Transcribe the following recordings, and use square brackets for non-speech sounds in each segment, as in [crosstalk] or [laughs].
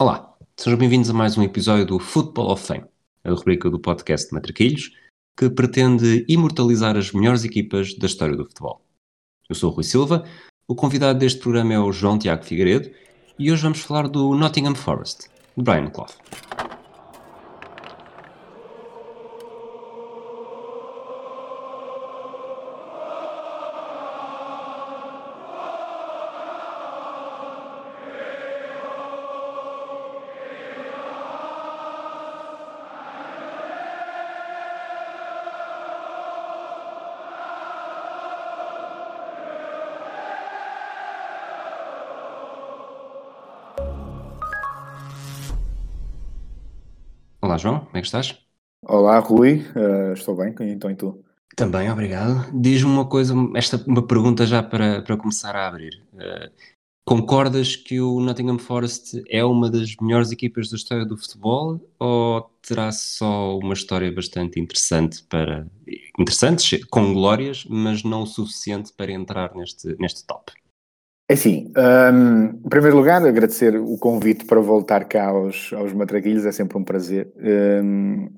Olá, sejam bem-vindos a mais um episódio do Football of Fame, a rubrica do podcast Matraquilhos, que pretende imortalizar as melhores equipas da história do futebol. Eu sou o Rui Silva, o convidado deste programa é o João Tiago Figueiredo e hoje vamos falar do Nottingham Forest, de Brian Clough. É que estás? Olá Rui, uh, estou bem, então e tu? Também, obrigado. Diz-me uma coisa, esta uma pergunta já para, para começar a abrir. Uh, concordas que o Nottingham Forest é uma das melhores equipas da história do futebol ou terá só uma história bastante interessante para interessante, com glórias, mas não o suficiente para entrar neste, neste top? É assim, um, em primeiro lugar, agradecer o convite para voltar cá aos, aos Matraquilhos, é sempre um prazer. Um,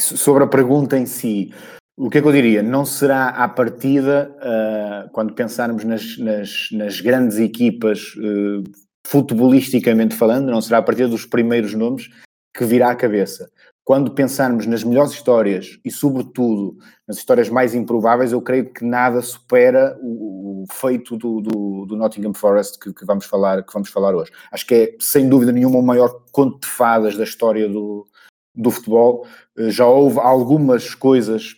sobre a pergunta em si, o que é que eu diria? Não será à partida, uh, quando pensarmos nas, nas, nas grandes equipas, uh, futebolisticamente falando, não será a partir dos primeiros nomes que virá à cabeça quando pensarmos nas melhores histórias e, sobretudo, nas histórias mais improváveis, eu creio que nada supera o, o feito do, do, do, Nottingham Forest que, que, vamos falar, que vamos falar hoje. Acho que é, sem dúvida nenhuma, o maior conto de fadas da história do, do futebol. Eh, já houve algumas coisas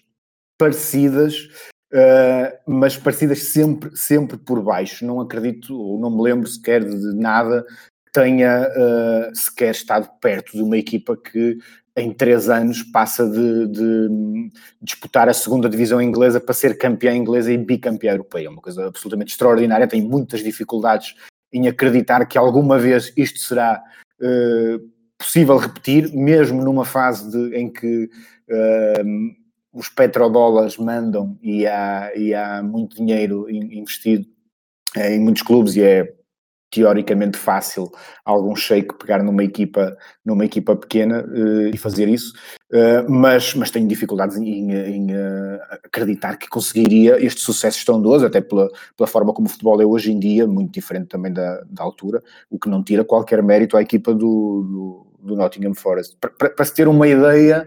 parecidas, uh, mas parecidas sempre, sempre por baixo. Não acredito, ou não me lembro sequer de nada tenha uh, sequer estado perto de uma equipa que em três anos passa de, de, disputar a segunda divisão inglesa para ser campeã inglesa e bicampeã europeia. É uma coisa absolutamente extraordinária. Tem muitas dificuldades em acreditar que alguma vez isto será uh, possível repetir, mesmo numa fase de, em que uh, os petrodólares mandam e há, e há muito dinheiro investido em muitos clubes e é teoricamente fácil algum shake pegar numa equipa, numa equipa pequena uh, e fazer isso, uh, mas, mas tenho dificuldades em, em uh, acreditar que conseguiria este sucesso estrondoso, até pela, pela forma como o futebol é hoje em dia, muito diferente também da, da altura, o que não tira qualquer mérito à equipa do, do, do Nottingham Forest. Para se ter uma ideia,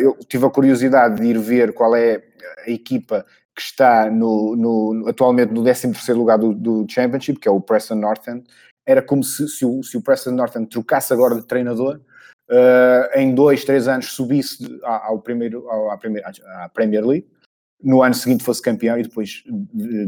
eu tive a curiosidade de ir ver qual é a equipa que está no, no, atualmente no 13 lugar do, do, Championship, que é o Preston North End, era como se, se, o, se o Preston North End trocasse agora de treinador, uh, em dois, três anos subisse ao primeiro, ao, à, à Premier League, no ano seguinte fosse campeão e depois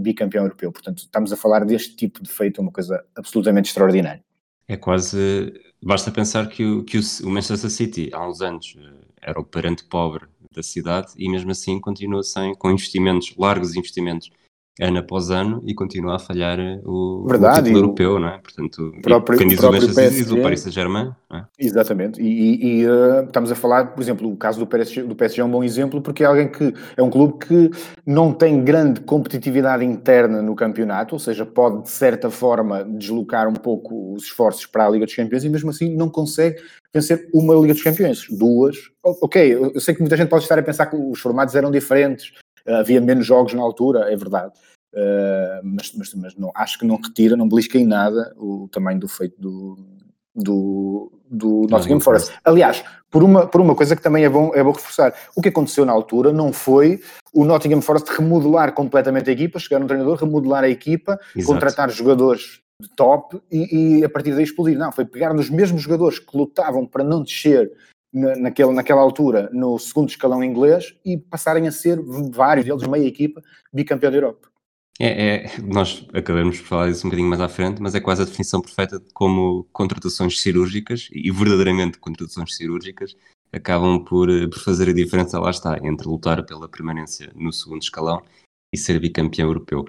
bicampeão europeu. Portanto, estamos a falar deste tipo de feito, uma coisa absolutamente extraordinária. É quase. Basta pensar que o, que o Manchester City, há uns anos, eh, era o parente pobre da cidade e mesmo assim continua sem, com investimentos, largos investimentos ano após ano e continua a falhar eh, o, Verdade, o título europeu, não é? Portanto, próprio, quem diz o Manchester diz o Paris Saint-Germain. É? Exatamente, e, e uh, estamos a falar, por exemplo, o caso do PSG, do PSG é um bom exemplo porque é alguém que é um clube que não tem grande competitividade interna no campeonato, ou seja, pode de certa forma deslocar um pouco os esforços para a Liga dos Campeões e mesmo assim não consegue vencer uma Liga dos Campeões, duas. Ok, eu sei que muita gente pode estar a pensar que os formatos eram diferentes, havia menos jogos na altura, é verdade. Uh, mas, mas, mas não, acho que não retira, não belisca em nada o tamanho do feito do, do, do Nottingham Forest. Aliás, por uma, por uma coisa que também é bom, é bom reforçar, o que aconteceu na altura não foi o Nottingham Forest remodelar completamente a equipa, chegar um treinador, remodelar a equipa, Exato. contratar jogadores de top e, e, a partir daí explodir. Não, foi pegar nos mesmos jogadores que lutavam para não descer naquele, naquela altura no segundo escalão inglês e passarem a ser vários deles, meia equipa, bicampeão da Europa. É, é, nós acabamos por falar disso um bocadinho mais à frente, mas é quase a definição perfeita de como contratações cirúrgicas, e verdadeiramente contratações cirúrgicas, acabam por, eh, por fazer a diferença, lá está, entre lutar pela permanência no segundo escalão e ser bicampeão europeu.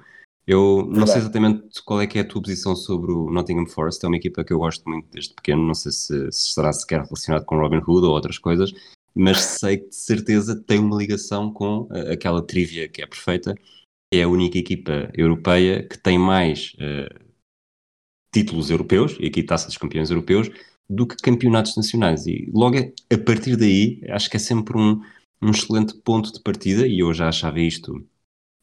Eu não sei exatamente qual é que é a tua posição sobre o Nottingham Forest, é uma equipa que eu gosto muito desde pequeno, não sei se, se estará sequer relacionado com Robin Hood ou outras coisas, mas sei que de certeza tem uma ligação com uh, aquela trivia que é perfeita, é a única equipa europeia que tem mais uh, títulos europeus, e aqui taça dos campeões europeus, do que campeonatos nacionais. E logo a partir daí, acho que é sempre um, um excelente ponto de partida, e eu já achava isto,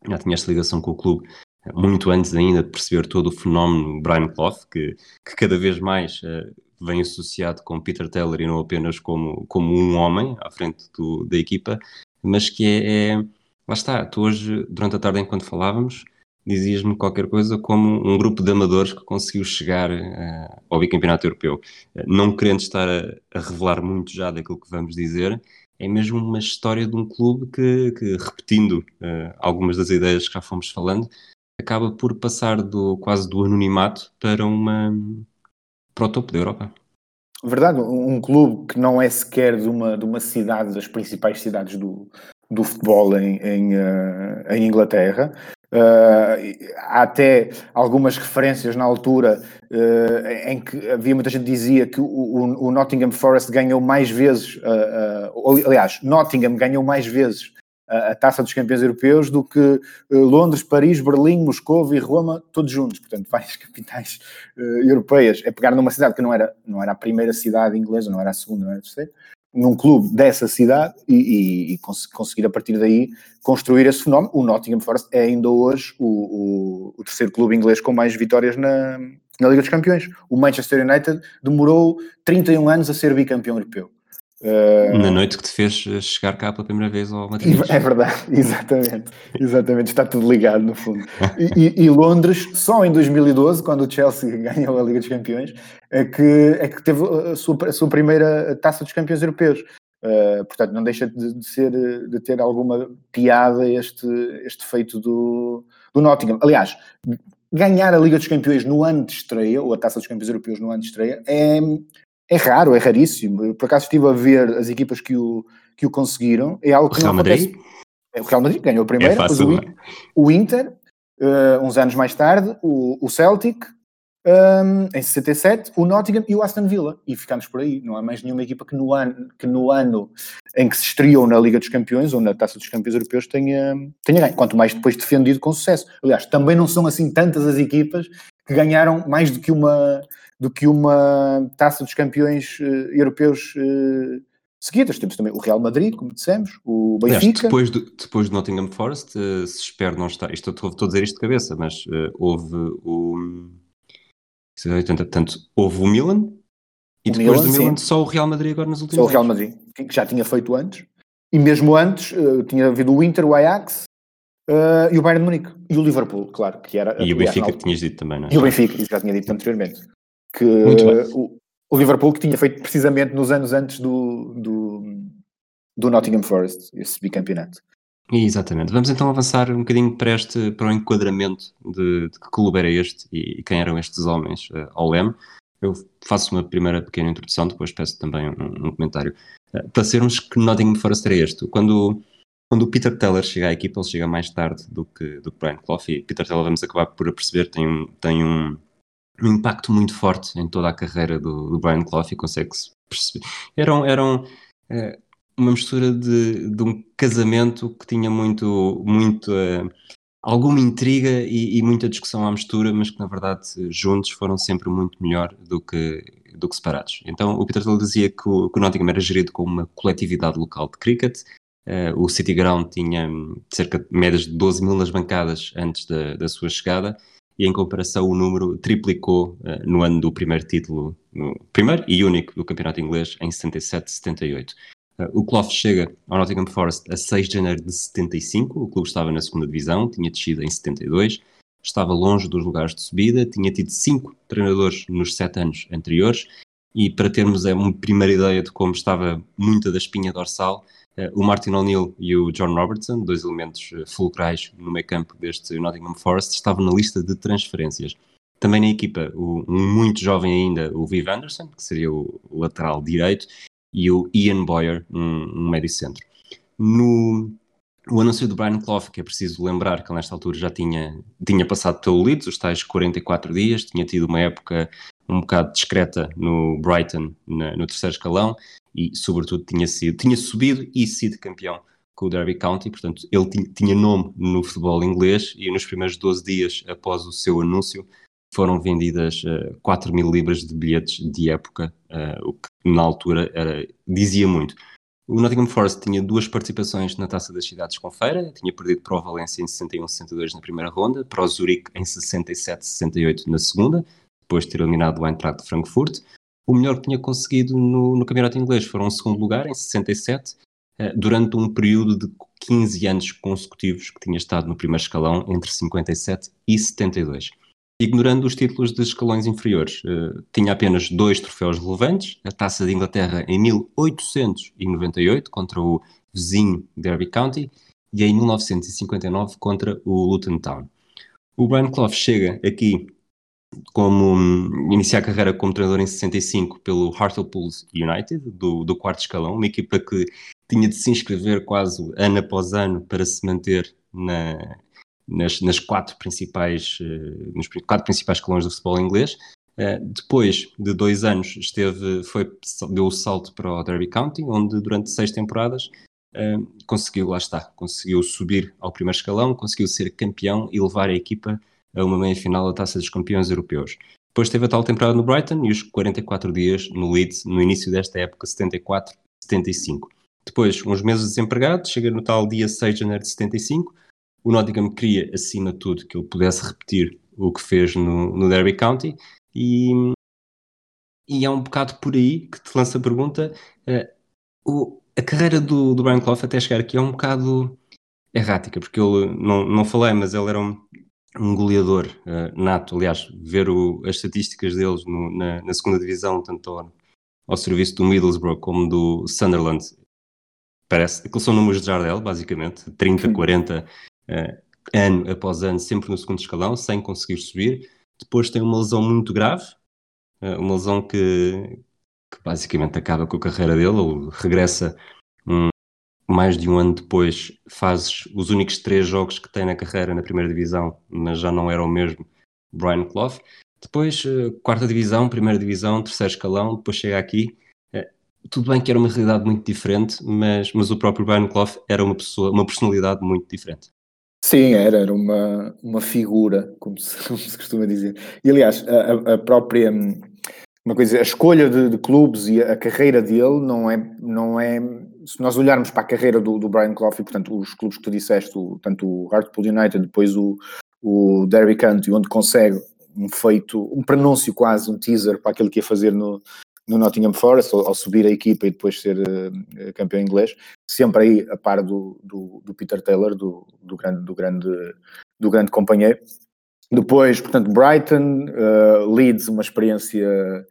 já tinha esta ligação com o clube muito antes ainda de perceber todo o fenómeno Brian Clough, que, que cada vez mais uh, vem associado com Peter Taylor e não apenas como, como um homem à frente do, da equipa, mas que é, é, Lá está, tu hoje, durante a tarde, enquanto falávamos, dizias-me qualquer coisa como um grupo de amadores que conseguiu chegar uh, ao bicampeonato europeu. Uh, não querendo estar a, a, revelar muito já daquilo que vamos dizer, é mesmo uma história de um clube que, que repetindo uh, algumas das ideias que já fomos falando, acaba por passar do quase do anonimato para uma para o topo da Europa. Verdade, um clube que não é sequer de uma, de uma cidade, das principais cidades do, do futebol em, em, uh, em Inglaterra. Uh, há até algumas referências na altura uh, em que havia muita gente que dizia que o, o, o Nottingham Forest ganhou mais vezes, aliás, Nottingham ganhou mais vezes a, taça dos campeões europeus do que uh, Londres, Paris, Berlim, Moscou e Roma, todos juntos, portanto, [laughs] várias capitais uh, europeias. É pegar numa cidade que não era, não era a primeira cidade inglesa, não era a segunda, não era a terceira, num clube dessa cidade e, e, e cons conseguir a partir daí construir esse fenómeno. O Nottingham Forest é ainda hoje o, o, o terceiro clube inglês com mais vitórias na, na Liga dos Campeões. O Manchester United demorou 31 anos a ser bicampeão europeu. Uh... Na noite que te fez chegar cá pela primeira vez ao Madrid. É verdade, [laughs] exatamente. Exatamente, está tudo ligado no fundo. E, e, e, Londres, só em 2012, quando o Chelsea [laughs] ganhou a Liga dos Campeões, é que, é que teve a sua, a sua primeira taça dos campeões europeus. Uh, portanto, não deixa de, de, ser, de ter alguma piada este, este feito do, do Nottingham. Aliás, ganhar a Liga dos Campeões no ano de estreia, ou a Taça dos Campeões Europeus no ano de estreia, é, é raro, é raríssimo. Eu, por acaso estive a ver as equipas que o, que o conseguiram. É algo que o Real Madrid? É, o Real Madrid ganhou a primeira, é fácil, o, é? o, Inter, uh, uns anos mais tarde, o, o Celtic, um, em 67, o Nottingham e o Aston Villa. E ficámos por aí. Não há mais nenhuma equipa que no ano, que no ano em que se estreou na Liga dos Campeões ou na Taça dos Campeões Europeus tenha, tenha ganho. Quanto mais depois defendido com sucesso. Aliás, também não são assim tantas as equipas que ganharam mais do que uma do que uma taça dos campeões uh, europeus uh, seguidas. Temos também o Real Madrid, como dissemos, o Benfica. Depois, do, depois do Nottingham Forest, uh, se espero não estar, isto estou, estou a dizer isto de cabeça, mas houve o. Portanto, houve o Milan e o depois Milan, do Milan sim. só o Real Madrid agora nos últimos Só o Real Madrid, que já tinha feito antes. E mesmo antes tinha havido o Inter, o Ajax, Uh, e o Bayern de Munique. E o Liverpool, claro, que era... E o Benfica que tinhas dito também, não é? E o Benfica, isso já tinha dito anteriormente que o, o, Liverpool que tinha feito precisamente nos anos antes do, do, do Nottingham Forest, esse bicampeonato. Exatamente. Vamos então avançar um bocadinho para, este, para o enquadramento de, de que clube era este e, e quem eram estes homens uh, ao leme. Eu faço uma primeira pequena introdução, depois peço também um, um comentário. Uh, para sermos que Nottingham Forest era este. Quando, quando o Peter Teller chega à equipa, ele chega mais tarde do que, do que Brian Clough e Peter Teller, vamos acabar por perceber, tem um, tem um, um impacto muito forte em toda a carreira do, do Brian Clough e consegue-se perceber. Eram, eram é, uma mistura de, de, um casamento que tinha muito, muito uh, alguma intriga e, e, muita discussão à mistura, mas que na verdade juntos foram sempre muito melhor do que, do que separados. Então o Peter Thiel dizia que o, que o Nottingham era gerido como uma coletividade local de cricket, Uh, o City Ground tinha cerca de médias de 12 mil nas bancadas antes da, da sua chegada e em comparação o número triplicou uh, no ano do primeiro título, primeiro e único do campeonato inglês em 77-78. Uh, eh, o Clough chega ao Nottingham Forest a 6 de janeiro de 75, o clube estava na segunda divisão, tinha descido em 72, estava longe dos lugares de subida, tinha tido cinco treinadores nos sete anos anteriores e para termos é, uma primeira ideia de como estava muita da espinha dorsal, eh, o Martin O'Neill e o John Robertson, dois elementos eh, fulcrais no meio campo deste Nottingham Forest, estavam na lista de transferências. Também na equipa, o, muito jovem ainda, o Viv Anderson, que seria o lateral direito, e o Ian Boyer, um, um médio centro. No o anúncio do Brian Clough, que é preciso lembrar que nesta altura já tinha, tinha passado pelo Leeds, os tais 44 dias, tinha tido uma época um bocado discreta no Brighton, na, no terceiro escalão, e sobretudo tinha sido, tinha subido e sido campeão com o Derby County, portanto ele tinha nome no futebol inglês e nos primeiros 12 dias após o seu anúncio foram vendidas uh, 4 mil libras de bilhetes de época, uh, o que na altura era, dizia muito. O Nottingham Forest tinha duas participações na Taça das Cidades com Feira, tinha perdido para o Valência em 61-62 na primeira ronda, para o Zurique em 67-68 na segunda, depois de ter eliminado o Eintracht de Frankfurt. O melhor que tinha conseguido no, no campeonato inglês foi um segundo lugar, em 67, eh, durante um período de 15 anos consecutivos que tinha estado no primeiro escalão entre 57 e 72 ignorando os títulos de escalões inferiores. Uh, tinha apenas dois troféus relevantes, a Taça de Inglaterra em 1898 contra o vizinho Derby County e em 1959 contra o Luton Town. O Brian Clough chega aqui como um, iniciar a carreira como treinador em 65 pelo Hartlepool United, do, do quarto escalão, uma equipa que tinha de se inscrever quase ano após ano para se manter na, nas, nas quatro principais, uh, nos quatro principais escalões do futebol inglês. Uh, depois de dois anos esteve, foi, deu o salto para o Derby County, onde durante seis temporadas uh, conseguiu, lá está, conseguiu subir ao primeiro escalão, conseguiu ser campeão e levar a equipa a uma meia-final da Taça dos Campeões Europeus. Depois teve a tal temporada no Brighton e os 44 dias no Leeds, no início desta época, 74-75. Depois, uns meses desempregado, chega no tal dia 6 de janeiro de 75, o Nottingham queria, acima de tudo, que ele pudesse repetir o que fez no, no Derby County e, e é um bocado por aí que te lança a pergunta. Uh, o, a carreira do, do Brian Clough até chegar aqui é um bocado errática, porque ele, não, não falei, mas ele era um, um goleador uh, nato. Aliás, ver o, as estatísticas deles no, na, na, segunda divisão, tanto ao, ao, serviço do Middlesbrough como do Sunderland, parece que são números de Jardel, basicamente, 30, 40 uh, ano após ano, sempre no segundo escalão, sem conseguir subir. Depois tem uma lesão muito grave, uh, uma lesão que, que, basicamente acaba com a carreira dele, ou regressa um, mais de um ano depois, faz os únicos três jogos que tem na carreira na primeira divisão, mas já não era o mesmo Brian Clough. Depois, uh, quarta divisão, primeira divisão, terceiro escalão, depois chega aqui. tudo bem que era uma realidade muito diferente, mas, mas o próprio Brian Clough era uma pessoa, uma personalidade muito diferente. Sim, era, era uma, uma figura, como se, [laughs] como se costuma dizer. E aliás, a, a própria uma coisa, a escolha de, de, clubes e a carreira dele não é, não é. Se nós olharmos para a carreira do, do Brian Clough, portanto, os clubes que tu disseste, o, tanto o Hartlepool United, depois o, o Derby County, onde consegue um feito, um prenúncio quase, um teaser para aquilo que ia fazer no, no Nottingham Forest, ao, ao, subir a equipa e depois ser uh, campeão inglês, sempre aí a par do, do, do Peter Taylor, do, do, grande, do, grande, do grande companheiro. Depois, portanto, Brighton, uh, Leeds, uma experiência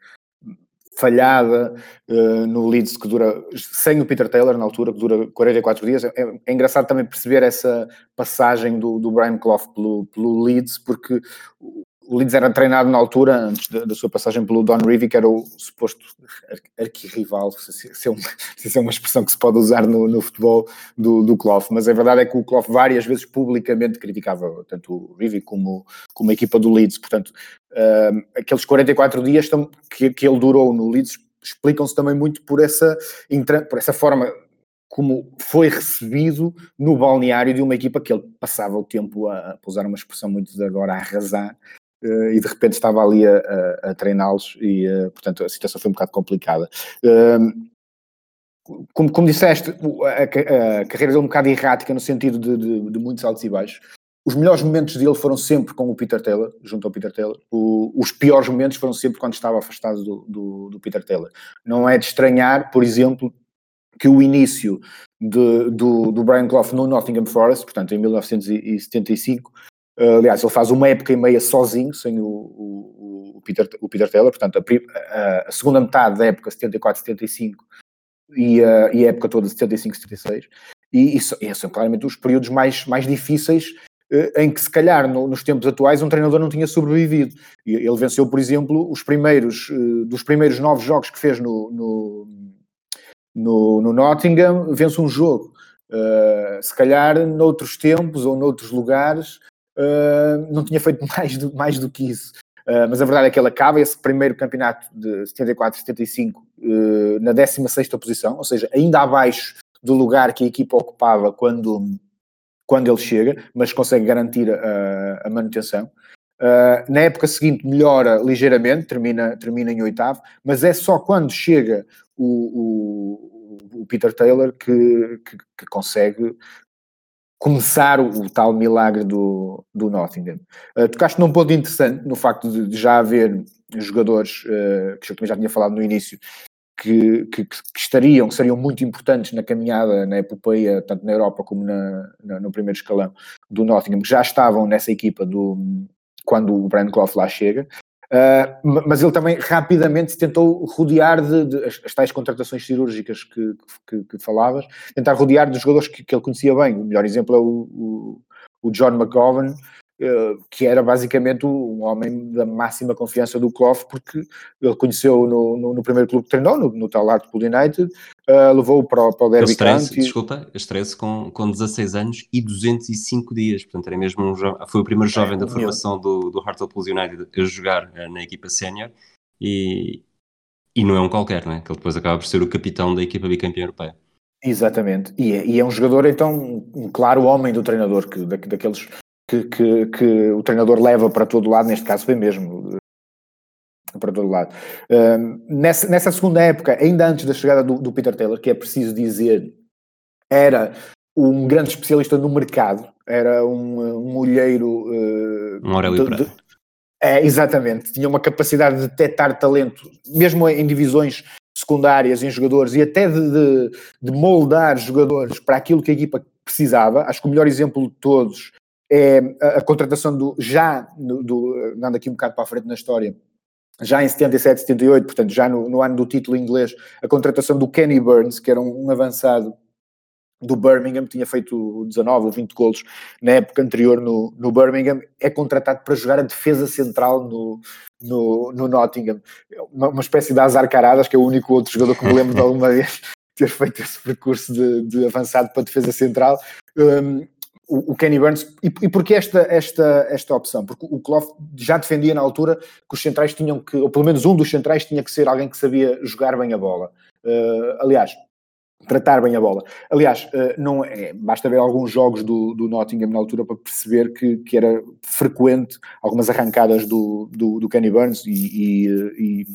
falhada uh, no Leeds que dura, sem o Peter Taylor na altura, que dura 44 dias. É, é engraçado também perceber essa passagem do, do Brian Clough pelo, pelo Leeds, porque o Leeds era treinado na altura, antes da, da, sua passagem pelo Don Revie, que era o suposto arquirrival, se, se, é uma, [laughs] se é uma expressão que se pode usar no, no futebol do, do mas a verdade é que o Clough várias vezes publicamente criticava tanto o Revie como, como a equipa do Leeds, portanto, uh, aqueles 44 dias que, que ele durou no Leeds explicam-se também muito por essa, por essa forma como foi recebido no balneário de uma equipa que ele passava o tempo a, a usar uma expressão muito de agora, a arrasar, Uh, e de repente estava ali a, a, a treiná-los e, uh, portanto, a situação foi um bocado complicada. Como, como disseste, a, a, carreira dele é um bocado errática no sentido de, de, de, muitos altos e baixos. Os melhores momentos dele foram sempre com o Peter Taylor, junto ao Peter Taylor. O, os piores momentos foram sempre quando estava afastado do, do, do, Peter Taylor. Não é de estranhar, por exemplo, que o início de, do, do Brian Clough no Nottingham Forest, portanto em 1975, Uh, aliás, ele faz uma época e meia sozinho, sem o, o, o Peter, o Peter Taylor, portanto, a, a, segunda metade da época 74-75 e, a, e a época toda 75-76, e, e são claramente os períodos mais, mais difíceis em que, se calhar, no, nos tempos atuais, um treinador não tinha sobrevivido. Ele venceu, por exemplo, os primeiros, uh, dos primeiros nove jogos que fez no, no, no, no Nottingham, vence um jogo. Uh, se calhar noutros tempos ou noutros lugares uh, não tinha feito [laughs] mais do, mais do que isso. Uh, mas a verdade é que ele acaba esse primeiro campeonato de 74-75 uh, na 16 posição, ou seja, ainda abaixo do lugar que a equipa ocupava quando, quando ele chega, mas consegue garantir a, a manutenção. Uh, na época seguinte melhora ligeiramente, termina, termina em oitavo, mas é só quando chega o, o, o Peter Taylor que, que, que, consegue começar o, o, tal milagre do, do Nottingham. Uh, tocaste num ponto interessante no facto de, de já haver jogadores, uh, que eu também já tinha falado no início, que, que, que, estariam, que seriam muito importantes na caminhada, na epopeia, tanto na Europa como na, na, no primeiro escalão do Nottingham, que já estavam nessa equipa do, quando o Brian Clough lá chega. Uh, mas ele também rapidamente tentou rodear de, de as, as, tais contratações cirúrgicas que, que, que, falavas, tentar rodear dos jogadores que, que, ele conhecia bem. O melhor exemplo é o, o, o John McGovern, que era basicamente um homem da máxima confiança do Clough, porque ele conheceu no, no, no primeiro clube que treinou, no, no tal Hartlepool United, uh, levou-o para, para o Derby County. Desculpa, estreia-se com, com 16 anos e 205 dias, portanto era mesmo um foi o primeiro jovem é, da formação do, do Hartlepool United a jogar uh, na equipa sénior e, e não é um qualquer, não é? Que ele depois acaba por ser o capitão da equipa bicampeã europeia. Exatamente, e é, e é, um jogador então um claro homem do treinador, que, da, daqueles que, que, que, o treinador leva para todo lado, neste caso foi mesmo para todo lado. Um, nessa, nessa, segunda época, ainda antes da chegada do, do, Peter Taylor, que é preciso dizer, era um grande especialista no mercado, era um, um olheiro. Uh, um Aurélio de, de, é, exatamente, tinha uma capacidade de detectar talento, mesmo em divisões secundárias, em jogadores, e até de, de, de moldar jogadores para aquilo que a equipa precisava. Acho que o melhor exemplo de todos é a, a contratação do, já, do, do, andando aqui um bocado para a frente na história, já em 77, 78, portanto já no, no ano do título inglês, a contratação do Kenny Burns, que era um, um avançado do Birmingham, tinha feito 19 ou 20 golos na época anterior no, no Birmingham, é contratado para jogar a defesa central no, no, no Nottingham. Uma, uma, espécie de azar caradas, que é o único outro jogador que me lembro de alguma [laughs] vez ter feito esse percurso de, de avançado para a defesa central. Um, o, Kenny Burns. E, e porquê esta, esta, esta opção? Porque o Clough já defendia na altura que os centrais tinham que, ou pelo menos um dos centrais tinha que ser alguém que sabia jogar bem a bola. Uh, aliás, tratar bem a bola. Aliás, uh, não é, basta ver alguns jogos do, do Nottingham na altura para perceber que, que era frequente algumas arrancadas do, do, do Kenny Burns e, e, e,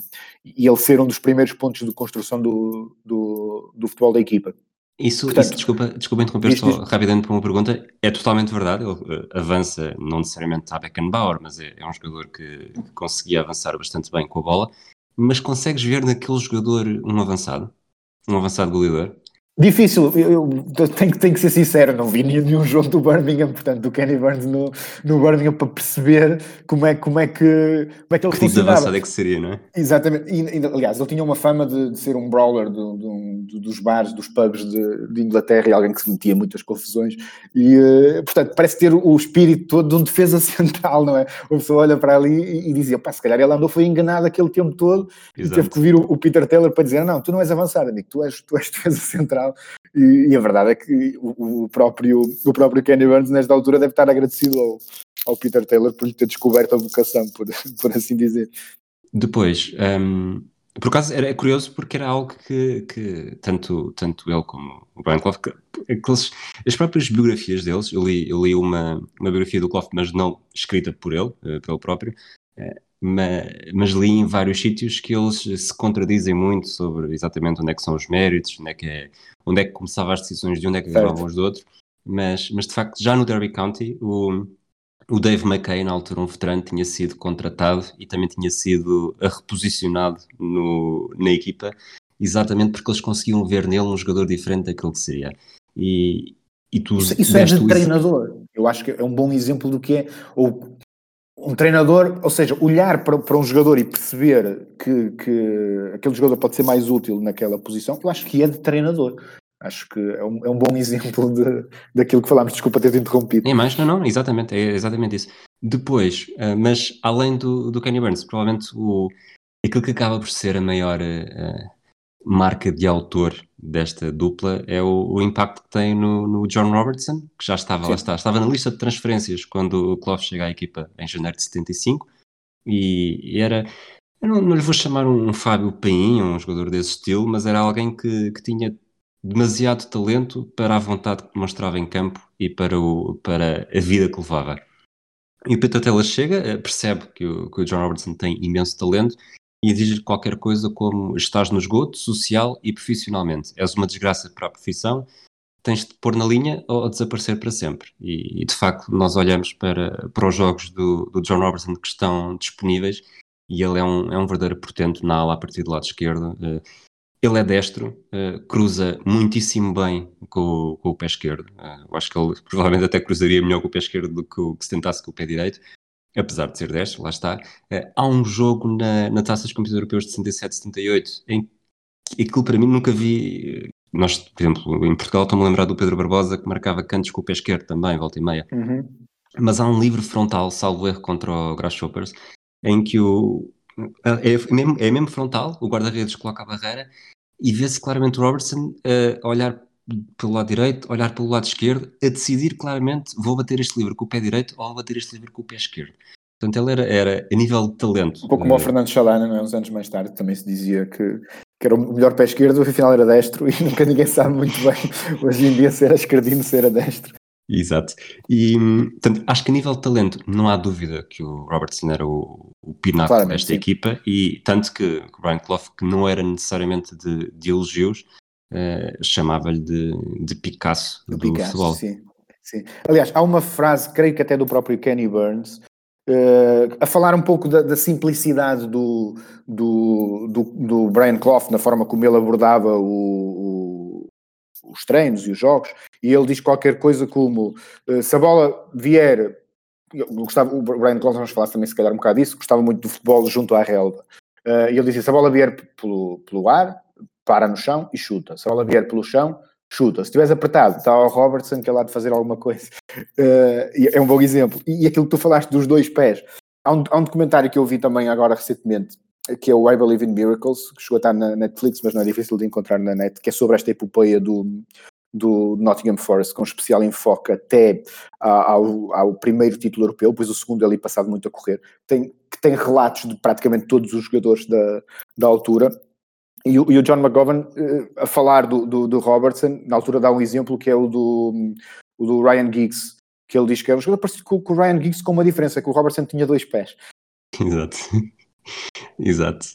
e, ele ser um dos primeiros pontos de construção do, do, do futebol da equipa. Isso, Portanto, isso desculpa, desculpa interromper só rapidamente por uma pergunta, é totalmente verdade, ele uh, avança não necessariamente a Beckenbauer, mas é, é um jogador que, que, conseguia avançar bastante bem com a bola, mas consegues ver naquele jogador um avançado? Um avançado goleador? Difícil, eu, eu tenho, tenho, que ser sincero, não vi nenhum jogo do Birmingham, portanto, do Kenny Burns no, no Birmingham para perceber como é, como é, que, como é que ele que tipo funcionava. é que seria, não é? Exatamente, e, e, aliás, ele tinha uma fama de, de ser um brawler do, do, dos bares, dos pubs de, de, Inglaterra e alguém que se metia muitas confusões e, uh, portanto, parece ter o espírito todo de um defesa [laughs] central, não é? Uma pessoa olha para ali e, e dizia, pá, se calhar ele andou, foi enganado aquele tempo todo Exato. e teve que vir o, o, Peter Taylor para dizer, não, tu não és avançado, amigo, tu és, tu és defesa central e, e, a verdade é que o, o, próprio, o próprio Kenny Burns, nesta altura, deve estar agradecido ao, ao Peter Taylor por lhe ter descoberto a vocação, por, [laughs] por assim dizer. Depois, um, por acaso era curioso porque era algo que, que tanto, tanto ele como o Brian Clough, aqueles, as próprias biografias deles, eu li, eu li uma, uma biografia do Clough, mas não escrita por ele, eh, pelo próprio, eh, mas, li em vários sítios que eles se contradizem muito sobre exatamente onde é que são os méritos, onde é que, é, onde é que começavam as decisões de onde é que acabavam os outros, mas, mas de facto já no Derby County o, o Dave McKay, na altura um veterano, tinha sido contratado e também tinha sido reposicionado no, na equipa, exatamente porque eles conseguiam ver nele um jogador diferente daquele que seria. E, e tu isso, isso é de treinador. Eu acho que é um bom exemplo do que é, ou um treinador, ou seja, olhar para, para um jogador e perceber que, que aquele jogador pode ser mais útil naquela posição, eu acho que é de treinador. Acho que é um, é um bom [laughs] exemplo de, daquilo que falámos. Desculpa ter-te interrompido. É mais, não, não, exatamente, é exatamente isso. Depois, uh, mas além do, do Kenny Burns, provavelmente o, aquilo que acaba por ser a maior uh, marca de autor desta dupla é o, o impacto que tem no, no, John Robertson, que já estava, lá está, estava na lista de transferências quando o Clough chega à equipa em janeiro de 75 e, e era, eu não, não lhe vou chamar um Fábio Paim, um jogador desse estilo, mas era alguém que, que tinha demasiado talento para a vontade que demonstrava em campo e para, o, para a vida que levava. E o Taylor chega, percebe que o, que o John Robertson tem imenso talento e exige qualquer coisa como estás no esgoto, social e profissionalmente. És uma desgraça para a profissão, tens de pôr na linha ou desaparecer para sempre. E, e de facto, nós olhamos para, para os jogos do, do, John Robertson que estão disponíveis e ele é um, é um verdadeiro portento na ala a partir do lado esquerdo. Uh, ele é destro, uh, cruza muitíssimo bem com, com o pé esquerdo. Uh, eu acho que ele provavelmente até cruzaria melhor com o pé esquerdo do que, que se tentasse com o pé direito apesar de ser 10, lá está, uh, há um jogo na, na Taça dos Campeões Europeus de 77 78 em que aquilo para mim nunca vi. Nós, por exemplo, em Portugal estou-me a lembrar do Pedro Barbosa que marcava cantos com o pé esquerdo também, volta e meia. Uhum. Mas há um livre frontal, salvo erro, contra o Grasshoppers, em que o. É, é, mesmo, é mesmo frontal, o guarda-redes coloca a barreira e vê-se claramente o Robertson uh, a olhar pelo lado direito, olhar pelo lado esquerdo, a decidir claramente vou bater este livro com o pé direito ou vou bater este livro com o pé esquerdo. Portanto, ele era, era a nível de talento. Um pouco como o eh, Fernando Chalana, não é? uns anos mais tarde, também se dizia que, que era o melhor pé esquerdo, afinal era destro [laughs] e nunca ninguém sabe muito bem hoje em dia se era esquerdino, se era destro. Exato. E portanto, acho que a nível de talento não há dúvida que o Robertson era o, o pináculo desta sim. equipa e tanto que, que o Brian Clough, que não era necessariamente de, de elogios, uh, chamava-lhe de, de Picasso do, Picasso, futebol. Sim, sim. Aliás, há uma frase, creio que até do próprio Kenny Burns, uh, a falar um pouco da, da simplicidade do, do, do, do, Brian Clough, na forma como ele abordava o, o, os treinos e os jogos, e ele diz qualquer coisa como uh, se a bola vier gostava, o Brian Clough, vamos falar também se calhar um bocado disso, gostava muito do futebol junto à relva. Uh, e ele dizia, se a bola vier pelo, pelo ar, para no chão e chuta. Se a bola vier pelo chão, chuta. Se estiveres apertado, está o Robertson que é lá de fazer alguma coisa. Uh, [laughs] é um bom exemplo. E, aquilo que tu falaste dos dois pés. Há um, há um, documentário que eu vi também agora recentemente, que é o I Believe in Miracles, que chegou a estar na Netflix, mas não é difícil de encontrar na net, que é sobre esta epopeia do, do Nottingham Forest, com especial enfoque até ao, ao, primeiro título europeu, pois o segundo é ali passado muito a correr, tem, que tem relatos de praticamente todos os jogadores da, da altura, e o, e o John McGovern, uh, a falar do, do, do, Robertson, na altura dá um exemplo que é o do, o do Ryan Giggs, que ele diz que era um jogador parecido com, com o Ryan Giggs, com uma diferença, que o Robertson tinha dois pés. Exato, [laughs] exato,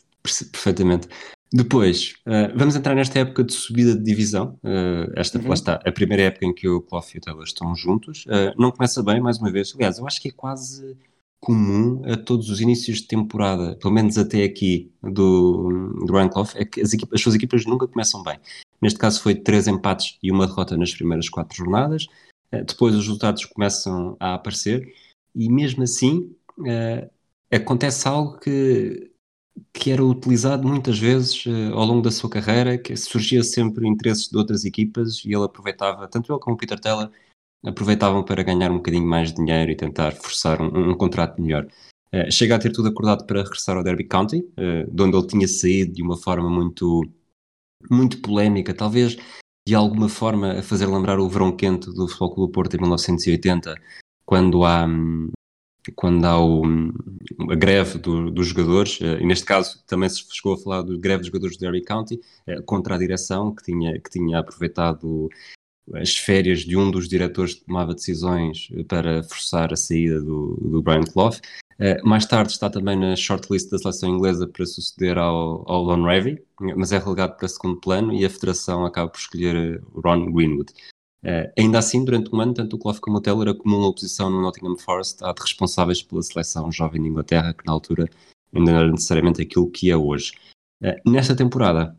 perfeitamente. Depois, uh, vamos entrar nesta época de subida de divisão. Uh, esta, uhum. lá está, a primeira época em que o Clough e o Taylor estão juntos. Uh, não começa bem, mais uma vez. Aliás, eu acho que é quase comum a todos os inícios de temporada, pelo menos até aqui do, do Clough, é que as, equipas, as suas equipas nunca começam bem. Neste caso foi três empates e uma derrota nas primeiras quatro jornadas. Uh, depois os resultados começam a aparecer e mesmo assim uh, acontece algo que, que era utilizado muitas vezes uh, ao longo da sua carreira, que surgia sempre interesses de outras equipas e ele aproveitava, tanto ele como o Peter Teller, aproveitavam para ganhar um bocadinho mais de dinheiro e tentar forçar um, um contrato melhor. Uh, chega a ter tudo acordado para regressar ao Derby County, uh, de onde ele tinha saído de uma forma muito, muito polémica, talvez de alguma forma a fazer lembrar o verão quente do Futebol Clube do Porto em 1980, quando há, quando há o, a greve do, dos jogadores, uh, e neste caso também se chegou a falar da greve dos jogadores do Derby County, contra a direção que tinha, que tinha aproveitado as férias de um dos diretores que tomava decisões para forçar a saída do, do Brian Clough. Uh, mais tarde está também na shortlist da seleção inglesa para suceder ao, ao Lon Revy, mas é relegado para segundo plano e a federação acaba por escolher Ron Greenwood. Uh, ainda assim, durante um ano, tanto o Clough como o Taylor acumulam a posição no Nottingham Forest há de responsáveis pela seleção jovem de Inglaterra, que na altura ainda não era necessariamente aquilo que é hoje. Uh, nesta temporada,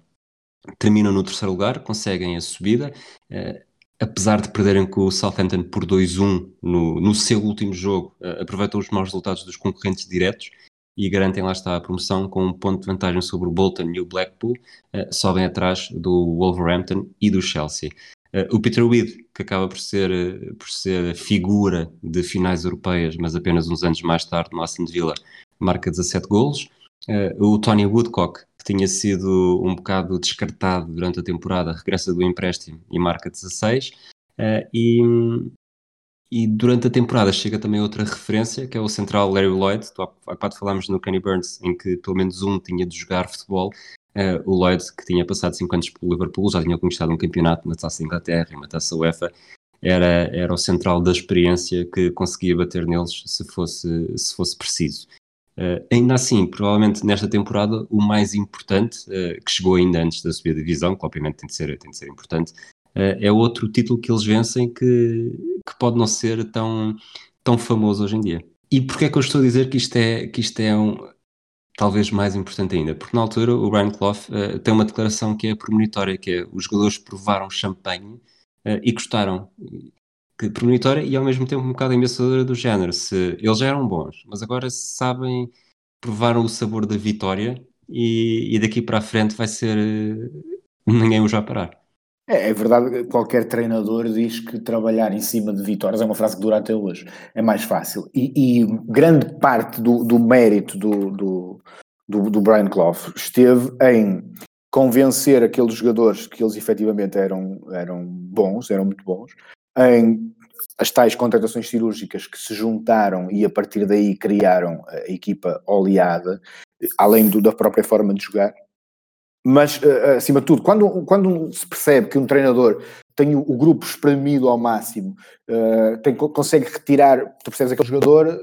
terminam no terceiro lugar, conseguem a subida. Uh, apesar de perderem com o Southampton por 2-1 no, no seu último jogo, uh, aproveitam os maus resultados dos concorrentes diretos e garantem lá está a promoção com um ponto de vantagem sobre o Bolton e o Blackpool, uh, sobem atrás do Wolverhampton e do Chelsea. Uh, o Peter Weed, que acaba por ser, uh, por ser figura de finais europeias, mas apenas uns anos mais tarde no Aston Villa, marca 17 golos. o Tony Woodcock, tinha sido um bocado descartado durante a temporada, regressa do empréstimo e marca 16. Uh, eh, e, e durante a temporada chega também outra referência, que é o central Larry Lloyd. Há bocado falámos no Kenny Burns, em que pelo menos um tinha de jogar futebol. Uh, o Lloyd, que tinha passado 5 anos pelo Liverpool, já tinha conquistado um campeonato, uma taça Inglaterra e uma taça UEFA. era, era o central da experiência que conseguia bater neles se fosse, se fosse preciso. Uh, ainda assim, provavelmente nesta temporada, o mais importante, uh, que chegou ainda antes da subida de divisão, que obviamente tem de ser, tem de ser importante, uh, é outro título que eles vencem que, que pode não ser tão, tão famoso hoje em dia. E porquê é que eu estou a dizer que isto é, que isto é um, talvez mais importante ainda? Porque na altura o Brian Clough tem uma declaração que é premonitória, que é os jogadores provaram champanhe e gostaram que premonitória e ao mesmo tempo um bocado ameaçadora do género. Se eles já eram bons, mas agora sabem, provaram o sabor da vitória e, e daqui para a frente vai ser ninguém os vai parar. É, é verdade, qualquer treinador diz que trabalhar em cima de vitórias é uma frase que dura até hoje, é mais fácil. E, e grande parte do, do mérito do, do, do, do Brian Clough esteve em convencer aqueles jogadores que eles efetivamente eram, eram bons, eram muito bons, em as tais contratações cirúrgicas que se juntaram e a partir daí criaram a equipa oleada, além do, da própria forma de jogar. Mas, eh, acima de tudo, quando, quando se percebe que um treinador tem o, grupo espremido ao máximo, uh, tem, consegue retirar, tu percebes aquele jogador,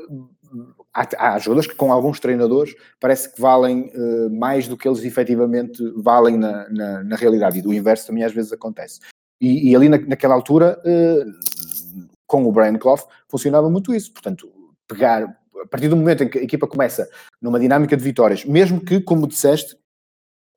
há, há, jogadores que com alguns treinadores parece que valem mais do que eles efetivamente valem na, na, na, realidade, e do inverso também às vezes acontece. E, e ali na, naquela altura, uh, com o Brian Clough, funcionava muito isso. Portanto, pegar, a partir do momento em que a equipa começa numa dinâmica de vitórias, mesmo que, como disseste,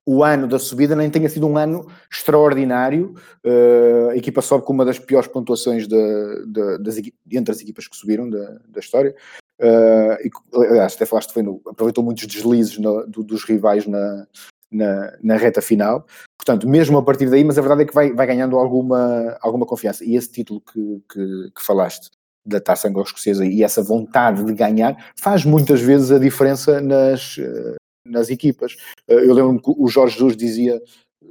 o ano da subida nem tenha sido um ano extraordinário. Uh, a equipa sobe com uma das piores pontuações de, de, das, entre as equipas que subiram da, da história. Uh, e, aliás, até falaste foi no, aproveitou muitos deslizes no, do, dos rivais na, na, na, reta final. Portanto, mesmo a partir daí, mas a verdade é que vai, vai ganhando alguma, alguma confiança. E esse título que, que, que falaste da taça anglo-escocesa e essa vontade de ganhar faz muitas vezes a diferença nas, nas equipas. Eu lembro que o Jorge Jesus dizia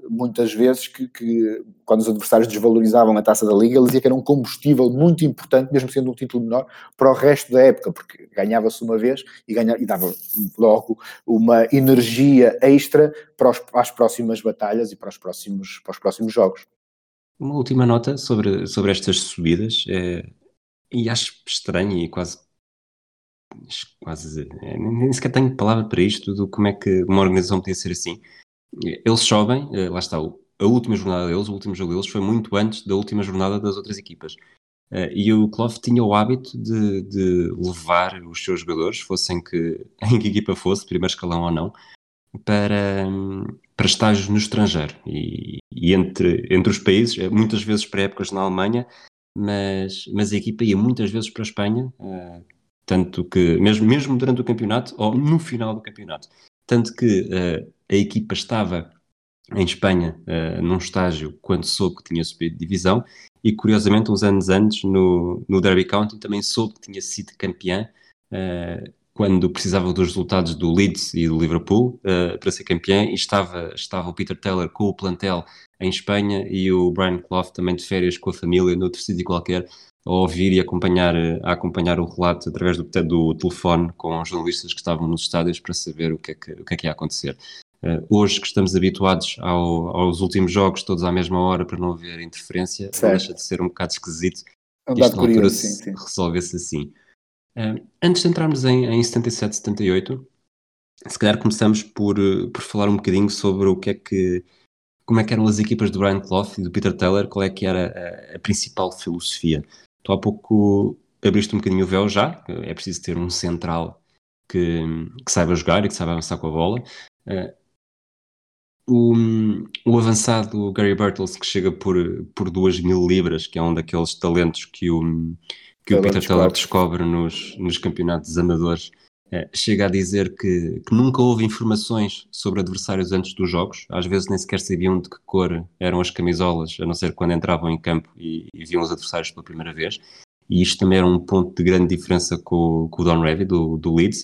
muitas vezes que, que, quando os adversários desvalorizavam a taça da Liga, ele dizia que era um combustível muito importante, mesmo sendo um título menor, para o resto da época, porque ganhava-se uma vez e, ganhava, e dava logo uma energia extra para, os, para, as próximas batalhas e para os próximos, para os próximos jogos. Uma última nota sobre, sobre estas subidas, é, e acho estranho e quase quase é, nem sequer tenho palavra para isto, do como é que uma organização podia ser assim eles sobem, eh, lá está, a última jornada deles, o último jogo deles foi muito antes da última jornada das outras equipas. Uh, e o Clough tinha o hábito de, de, levar os seus jogadores, fossem que, [laughs] em que equipa fosse, primeiro escalão ou não, para, para estágios no estrangeiro. E, e entre, entre os países, eh, muitas vezes para épocas na Alemanha, mas, mas a equipa ia muitas vezes para a Espanha, tanto que, mesmo, mesmo durante o campeonato ou no final do campeonato. Tanto que uh, a equipa estava em Espanha uh, num estágio quando soube que tinha subido de divisão e curiosamente uns anos antes no, no Derby County também soube que tinha sido campeã uh, quando precisava dos resultados do Leeds e do Liverpool uh, para ser campeã e estava, estava o Peter Taylor com o plantel em Espanha e o Brian Clough também de férias com a família noutro sítio qualquer a ouvir e acompanhar, a acompanhar o relato através do, do telefone com os jornalistas que estavam nos estádios para saber o que é que, o que, é que ia acontecer. Uh, hoje que estamos habituados ao, aos últimos jogos todos à mesma hora para não haver interferência, certo. deixa de ser um bocado esquisito um que isto na altura se resolvesse assim. Uh, antes de entrarmos em, em 77, 78, se calhar começamos por, por falar um bocadinho sobre o que é que como é que eram as equipas do Brian Clough e do Peter Taylor, qual é que era a, a principal filosofia. Tu há pouco abriste um bocadinho o véu já, é preciso ter um central que, que saiba jogar e que saiba avançar com a bola. Uh, o, o, avançado Gary Bertels, que chega por, por 2 mil libras, que é um daqueles talentos que o, que o Peter Taylor descobre nos, nos campeonatos amadores, chega a dizer que, que nunca houve informações sobre adversários antes dos jogos, às vezes nem sequer sabiam de que cor eram as camisolas, a não ser quando entravam em campo e, e viam os adversários pela primeira vez. E isto também era um ponto de grande diferença com, com o Don Revy, do, do Leeds,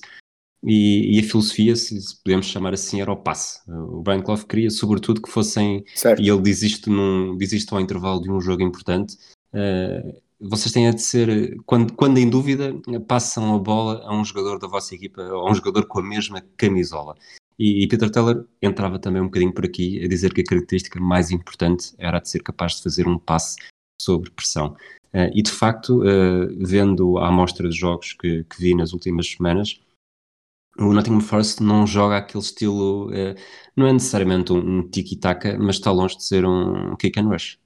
e, e, a filosofia, se podemos chamar assim, era o passe. O Brian Clough queria, sobretudo, que fossem, certo. e ele diz isto, num, diz isto ao intervalo de um jogo importante, uh, vocês têm de ser, quando, quando em dúvida, passam a bola a um jogador da vossa equipa, ou a um jogador com a mesma camisola. E, e, Peter Taylor entrava também um bocadinho por aqui a dizer que a característica mais importante era de ser capaz de fazer um passe sobre pressão. Uh, e de facto, uh, vendo a amostra de jogos que, que, vi nas últimas semanas, o Nottingham Forest não joga aquele estilo, uh, não é necessariamente um, um tiki-taka, mas está longe de ser um kick and rush.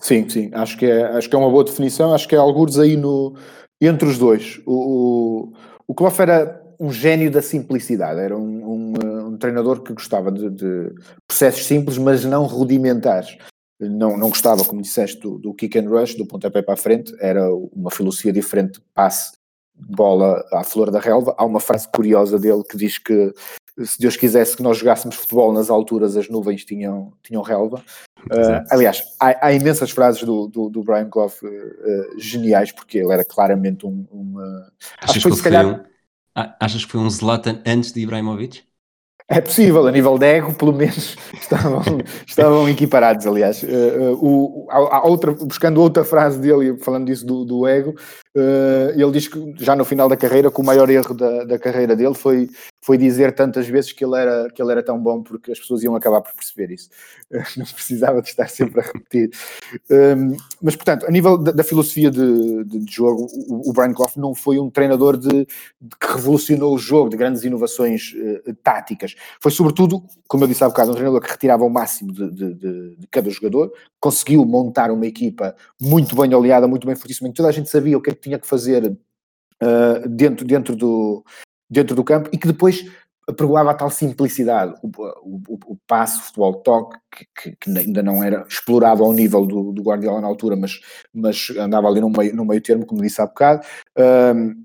Sim, sim, acho que é, acho que é uma boa definição, acho que é alguns aí no, entre os dois. O, o, o Klopp era um gênio da simplicidade, era um, um, um treinador que gostava de, de, processos simples, mas não rudimentares não, não gostava, como disseste, do, do kick and rush, do pontapé para a frente, era uma filosofia diferente passe, bola à flor da relva. Há uma frase curiosa dele que diz que se Deus quisesse que nós jogássemos futebol nas alturas, as nuvens tinham, tinham relva. Uh, aliás, há, há, imensas frases do, do, do Brian Clough uh, geniais, porque ele era claramente um. uh, achas, que foi, calhar... um, achas que foi um Zlatan antes de Ibrahimovic? É possível, a nível de ego, pelo menos [laughs] estavam, estavam equiparados, aliás. Uh, uh, o, a, a outra, buscando outra frase dele, falando disso do, do ego, uh, ele diz que já no final da carreira, que o maior erro da, da carreira dele foi, foi dizer tantas vezes que ele, era, que ele era tão bom, porque as pessoas iam acabar por perceber isso. [laughs] não precisava de estar sempre a repetir. Um, mas, portanto, a nível da, da filosofia de, de, de, jogo, o, o Brian Clough não foi um treinador de, de, que revolucionou o jogo, de grandes inovações táticas. Foi, sobretudo, como eu disse há bocado, um treinador que retirava o máximo de cada jogador, conseguiu montar uma equipa muito bem oleada, muito bem fortíssima, toda a gente sabia o que é que tinha que fazer uh, dentro, dentro, do, dentro do campo e que depois apregoava a tal simplicidade, o, o, o, o passe, o futebol toque, que, que, ainda não era explorado ao nível do, do Guardiola na altura, mas, mas andava ali no meio, no meio termo, como disse há bocado. Uh,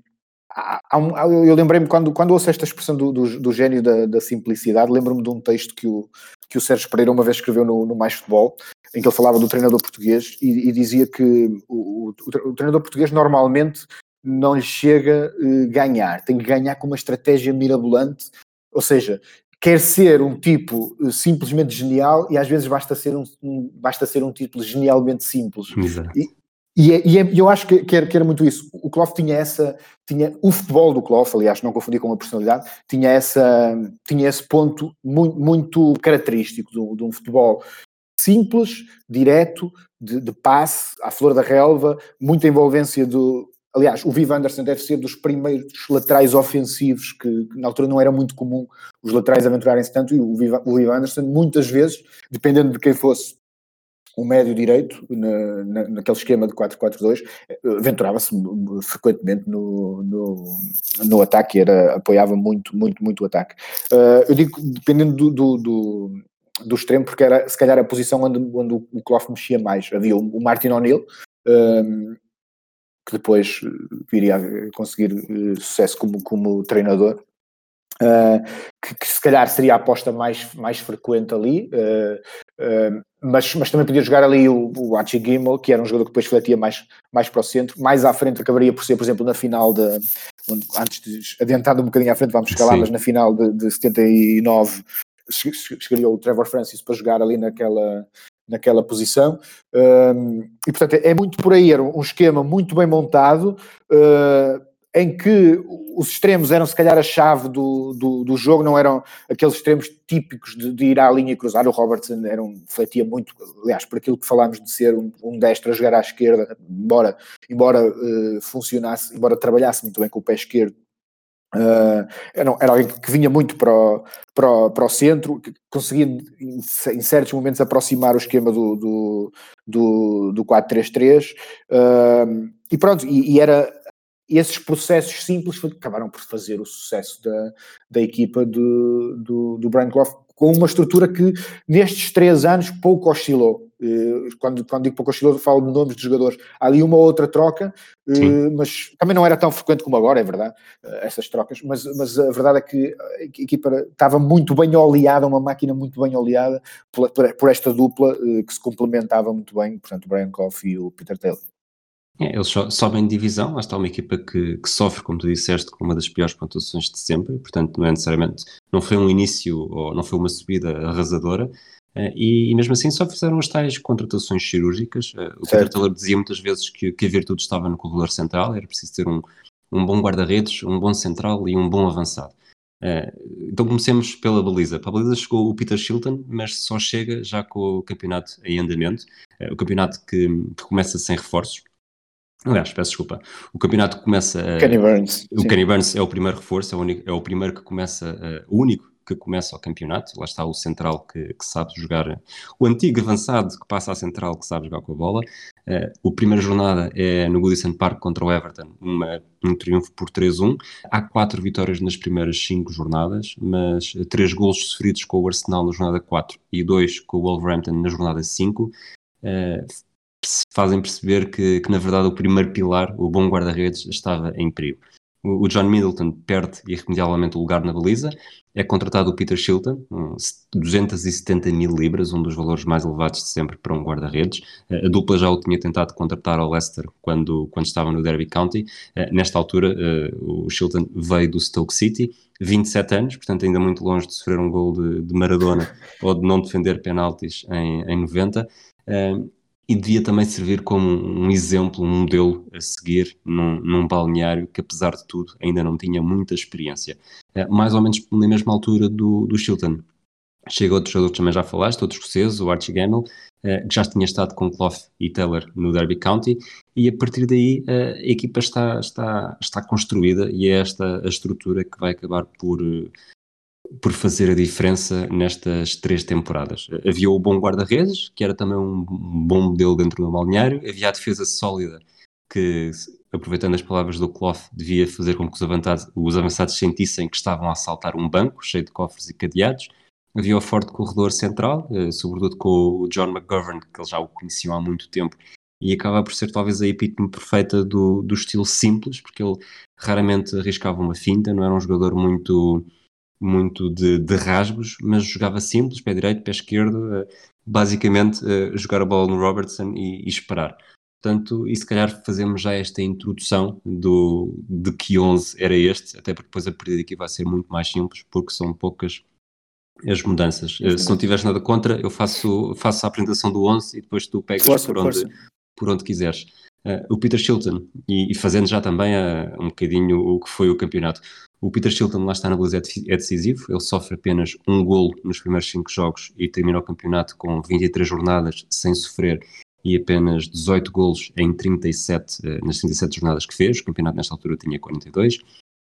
eu lembrei-me, quando, quando ouço esta expressão do, do, do gênio da, da simplicidade, lembro-me de um texto que o, que o Sérgio Pereira uma vez escreveu no, no Mais Futebol, em que ele falava do treinador português e, e dizia que o, o, o, treinador português normalmente não lhe chega uh, ganhar, tem que ganhar com uma estratégia mirabolante, ou seja, quer ser um tipo uh, simplesmente genial e às vezes basta ser um, um, basta ser um tipo genialmente simples. Exato. E, e, é, e é, eu acho que, que, era, que, era, muito isso. O Klopp tinha essa, tinha o futebol do Klopp, aliás, não confundir com a personalidade, tinha, essa, tinha esse ponto muito, muito característico de, de um futebol simples, direto, de, de, passe, à flor da relva, muita envolvência do. Aliás, o Viv Anderson deve ser dos primeiros laterais ofensivos que, que na altura não era muito comum os laterais aventurarem-se tanto, e o Viv, o Anderson, muitas vezes, dependendo de quem fosse o médio direito, na, na, naquele esquema de 4-4-2, aventurava-se frequentemente no, no, no, ataque, era, apoiava muito, muito, muito o ataque. Uh, eu digo, dependendo do, do, do, do, extremo, porque era se calhar a posição onde, onde o Clough mexia mais. Havia o, Martin O'Neill, um, que depois viria a conseguir uh, sucesso como, como treinador, Uh, que, que, se calhar seria a aposta mais, mais frequente ali, uh, uh, mas, mas também podia jogar ali o, o Archie Gimmel, que era um jogador que depois fletia mais, mais para o centro, mais à frente acabaria por ser, por exemplo, na final de, antes de adiantado um bocadinho à frente, vamos chegar lá, mas na final de, de 79 chegaria o Trevor Francis para jogar ali naquela, naquela posição. E portanto é, muito por aí, era um esquema muito bem montado. Uh, em que os extremos eram se calhar a chave do, do, do jogo, não eram aqueles extremos típicos de, de, ir à linha e cruzar. O Robertson era um, fletia muito, aliás, por aquilo que falámos de ser um, um destro a jogar à esquerda, embora, embora uh, funcionasse, embora trabalhasse muito bem com o pé esquerdo, Uh, era, alguém que vinha muito para o, para o, para o centro, que conseguia em, em, certos momentos aproximar o esquema do, do, do, do 4-3-3 uh, e pronto, e, e, era esses processos simples acabaram por fazer o sucesso da, da equipa do, do, do Brian Clough, com uma estrutura que nestes três anos pouco oscilou. Eh, quando, quando digo pouco oscilou, falo de nomes de jogadores. Há ali uma outra troca, eh, Sim. mas também não era tão frequente como agora, é verdade, eh, essas trocas. Mas, mas a verdade é que a equipa estava muito bem oleada, uma máquina muito bem oleada por, por esta dupla que se complementava muito bem, portanto, o Brian Clough e o Peter Taylor. É, eles so, sobem de divisão, lá está uma equipa que, que, sofre, como tu disseste, com uma das piores pontuações de sempre, portanto não é necessariamente, não foi um início ou não foi uma subida arrasadora, uh, e, e, mesmo assim só fizeram as tais contratações cirúrgicas. Uh, o Peter Taylor dizia muitas vezes que, que, a virtude estava no corredor central, era preciso ter um, um bom guarda-redes, um bom central e um bom avançado. Uh, então comecemos pela baliza. Para a baliza chegou o Peter Shilton, mas só chega já com o campeonato em andamento, o campeonato que, que começa sem reforços Aliás, peço desculpa. O campeonato começa. Kenny Burns. O sim. Kenny Burns é o primeiro reforço, é o, único, é o primeiro que começa, uh, o único que começa o campeonato. Lá está o central que, que, sabe jogar, o antigo avançado que passa à central que sabe jogar com a bola. Uh, a primeira jornada é no Goodison Park contra o Everton, uma, um triunfo por 3-1. Há quatro vitórias nas primeiras cinco jornadas, mas três golos sofridos com o Arsenal na jornada 4 e dois com o Wolverhampton na jornada 5. Uh, fazem perceber que, que, na verdade, o primeiro pilar, o bom guarda-redes, estava em perigo. O, John Middleton perde irremediavelmente o lugar na baliza, é contratado o Peter Shilton, 270 mil libras, um dos valores mais elevados de sempre para um guarda-redes. A dupla já o tinha tentado contratar ao Leicester quando, quando estava no Derby County. Nesta altura, o Shilton veio do Stoke City, 27 anos, portanto ainda muito longe de sofrer um gol de, de Maradona [laughs] ou de não defender penaltis em, em 90 e devia também servir como um exemplo, um modelo a seguir num, num balneário que, apesar de tudo, ainda não tinha muita experiência. É, mais ou menos na mesma altura do, do Chilton. Chega outro jogador que também já falaste, outro escocês, o Archie Gamble, é, que já tinha estado com Clough e Taylor no Derby County, e a partir daí é, a equipa está, está, está construída e é esta a estrutura que vai acabar por, por fazer a diferença nestas três temporadas. Havia o bom guarda-redes, que era também um bom modelo dentro do balneário, havia a defesa sólida, que, aproveitando as palavras do Clough, devia fazer com que os avançados, os avançados sentissem que estavam a assaltar um banco cheio de cofres e cadeados. Havia o forte corredor central, eh, sobretudo com o John McGovern, que eles já o conheciam há muito tempo, e acaba por ser talvez a epítome perfeita do, do estilo simples, porque ele raramente arriscava uma finta, não era um jogador muito muito de, de, rasgos, mas jogava simples, pé direito, pé esquerdo, eh, basicamente eh, jogar a bola no Robertson e, e, esperar. Portanto, e se calhar fazemos já esta introdução do, de que 11 era este, até porque depois a partir aqui vai ser muito mais simples, porque são poucas as mudanças. Eh, se não tiveres nada contra, eu faço, faço a apresentação do 11 e depois tu pegas força, por, onde, por onde quiseres. Uh, o Peter Shilton, e, e, fazendo já também uh, um bocadinho o que foi o campeonato. O Peter Shilton lá está na Blues é, é decisivo, ele sofre apenas um golo nos primeiros cinco jogos e termina o campeonato com 23 jornadas sem sofrer e apenas 18 golos em 37, uh, nas 37 jornadas que fez, o campeonato nesta altura tinha 42.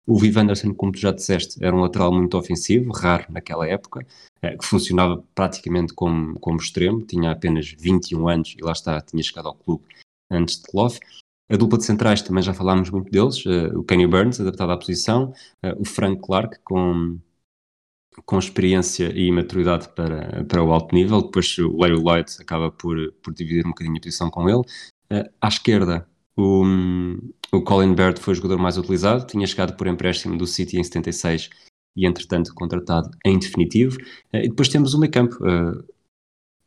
O Viv Anderson, como tu já disseste, era um lateral muito ofensivo, raro naquela época, que funcionava praticamente como, como extremo, tinha apenas 21 anos e lá está, tinha chegado ao clube antes de Clough. A dupla de centrais também já falámos muito deles, uh, o Kenny Burns, adaptado à posição, uh, o Frank Clark, com, com experiência e maturidade para, para o alto nível, depois o Larry Lloyd acaba por, por dividir um bocadinho a posição com ele. Uh, à esquerda, o, o Colin Baird foi o jogador mais utilizado, tinha chegado por empréstimo do City em 76 e entretanto contratado em definitivo. e depois temos o meio campo,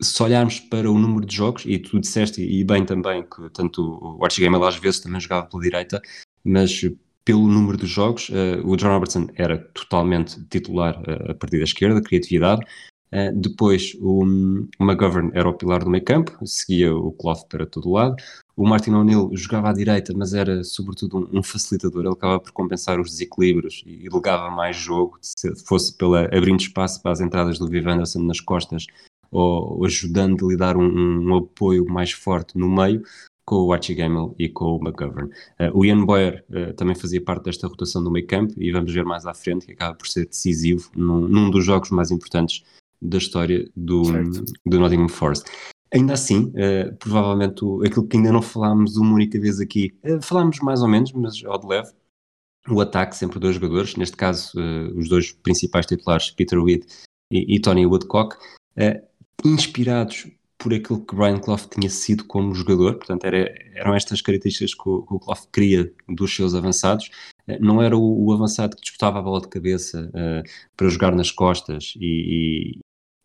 se olharmos para o número de jogos, e tu disseste, e bem também, que tanto o Archie Gamer às vezes também jogava pela direita, mas pelo número de jogos, uh, o John Robertson era totalmente titular uh, a partir da esquerda, criatividade. Uh, depois o, o McGovern era o pilar do meio campo, seguia o Cloth para todo lado. O Martin O'Neill jogava à direita, mas era sobretudo um, um, facilitador. Ele acabava por compensar os desequilíbrios e, e legava mais jogo, se fosse pela, abrindo espaço para as entradas do Viv Anderson nas costas ou ajudando a lhe dar um, um apoio mais forte no meio com o Archie Gamel e com o McGovern. Uh, o Ian Boyer uh, também fazia parte desta rotação do meio campo e vamos ver mais à frente que acaba por ser decisivo num, num dos jogos mais importantes da história do, do Nottingham Forest. Ainda assim, uh, provavelmente o, aquilo que ainda não falámos uma única vez aqui, uh, falámos mais ou menos, mas ao de leve, o ataque sempre dois jogadores, neste caso uh, os dois principais titulares, Peter Weed e, e Tony Woodcock, inspirados por aquilo que Brian Clough tinha sido como jogador, portanto era, eram estas características que o, que o Clough queria dos seus avançados, eh, não era o, o, avançado que disputava a bola de cabeça uh, para jogar nas costas e,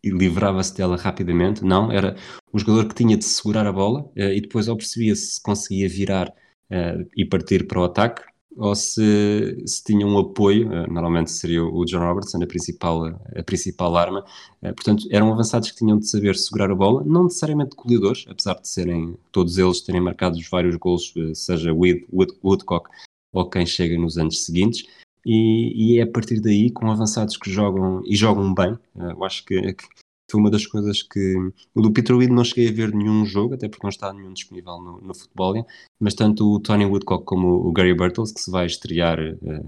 e, e livrava-se dela rapidamente, não, era o jogador que tinha de segurar a bola uh, e depois ao percebia se conseguia virar uh, e partir para o ataque, ou se, se tinha um apoio, uh, normalmente seria o John Robertson a principal, a principal arma, uh, portanto eram avançados que tinham de saber segurar a bola, não necessariamente colhedores, apesar de serem todos eles terem marcado os vários gols, uh, seja Wood, Wood, Woodcock ou quem chega nos anos seguintes, e, e, é a partir daí, com avançados que jogam e jogam bem, eu acho que foi uma das coisas que. O do Peter Reed não cheguei a ver nenhum jogo, até porque não está nenhum disponível no, no futebol, mas tanto o Tony Woodcock como o Gary Burtles, que se vai estrear uh,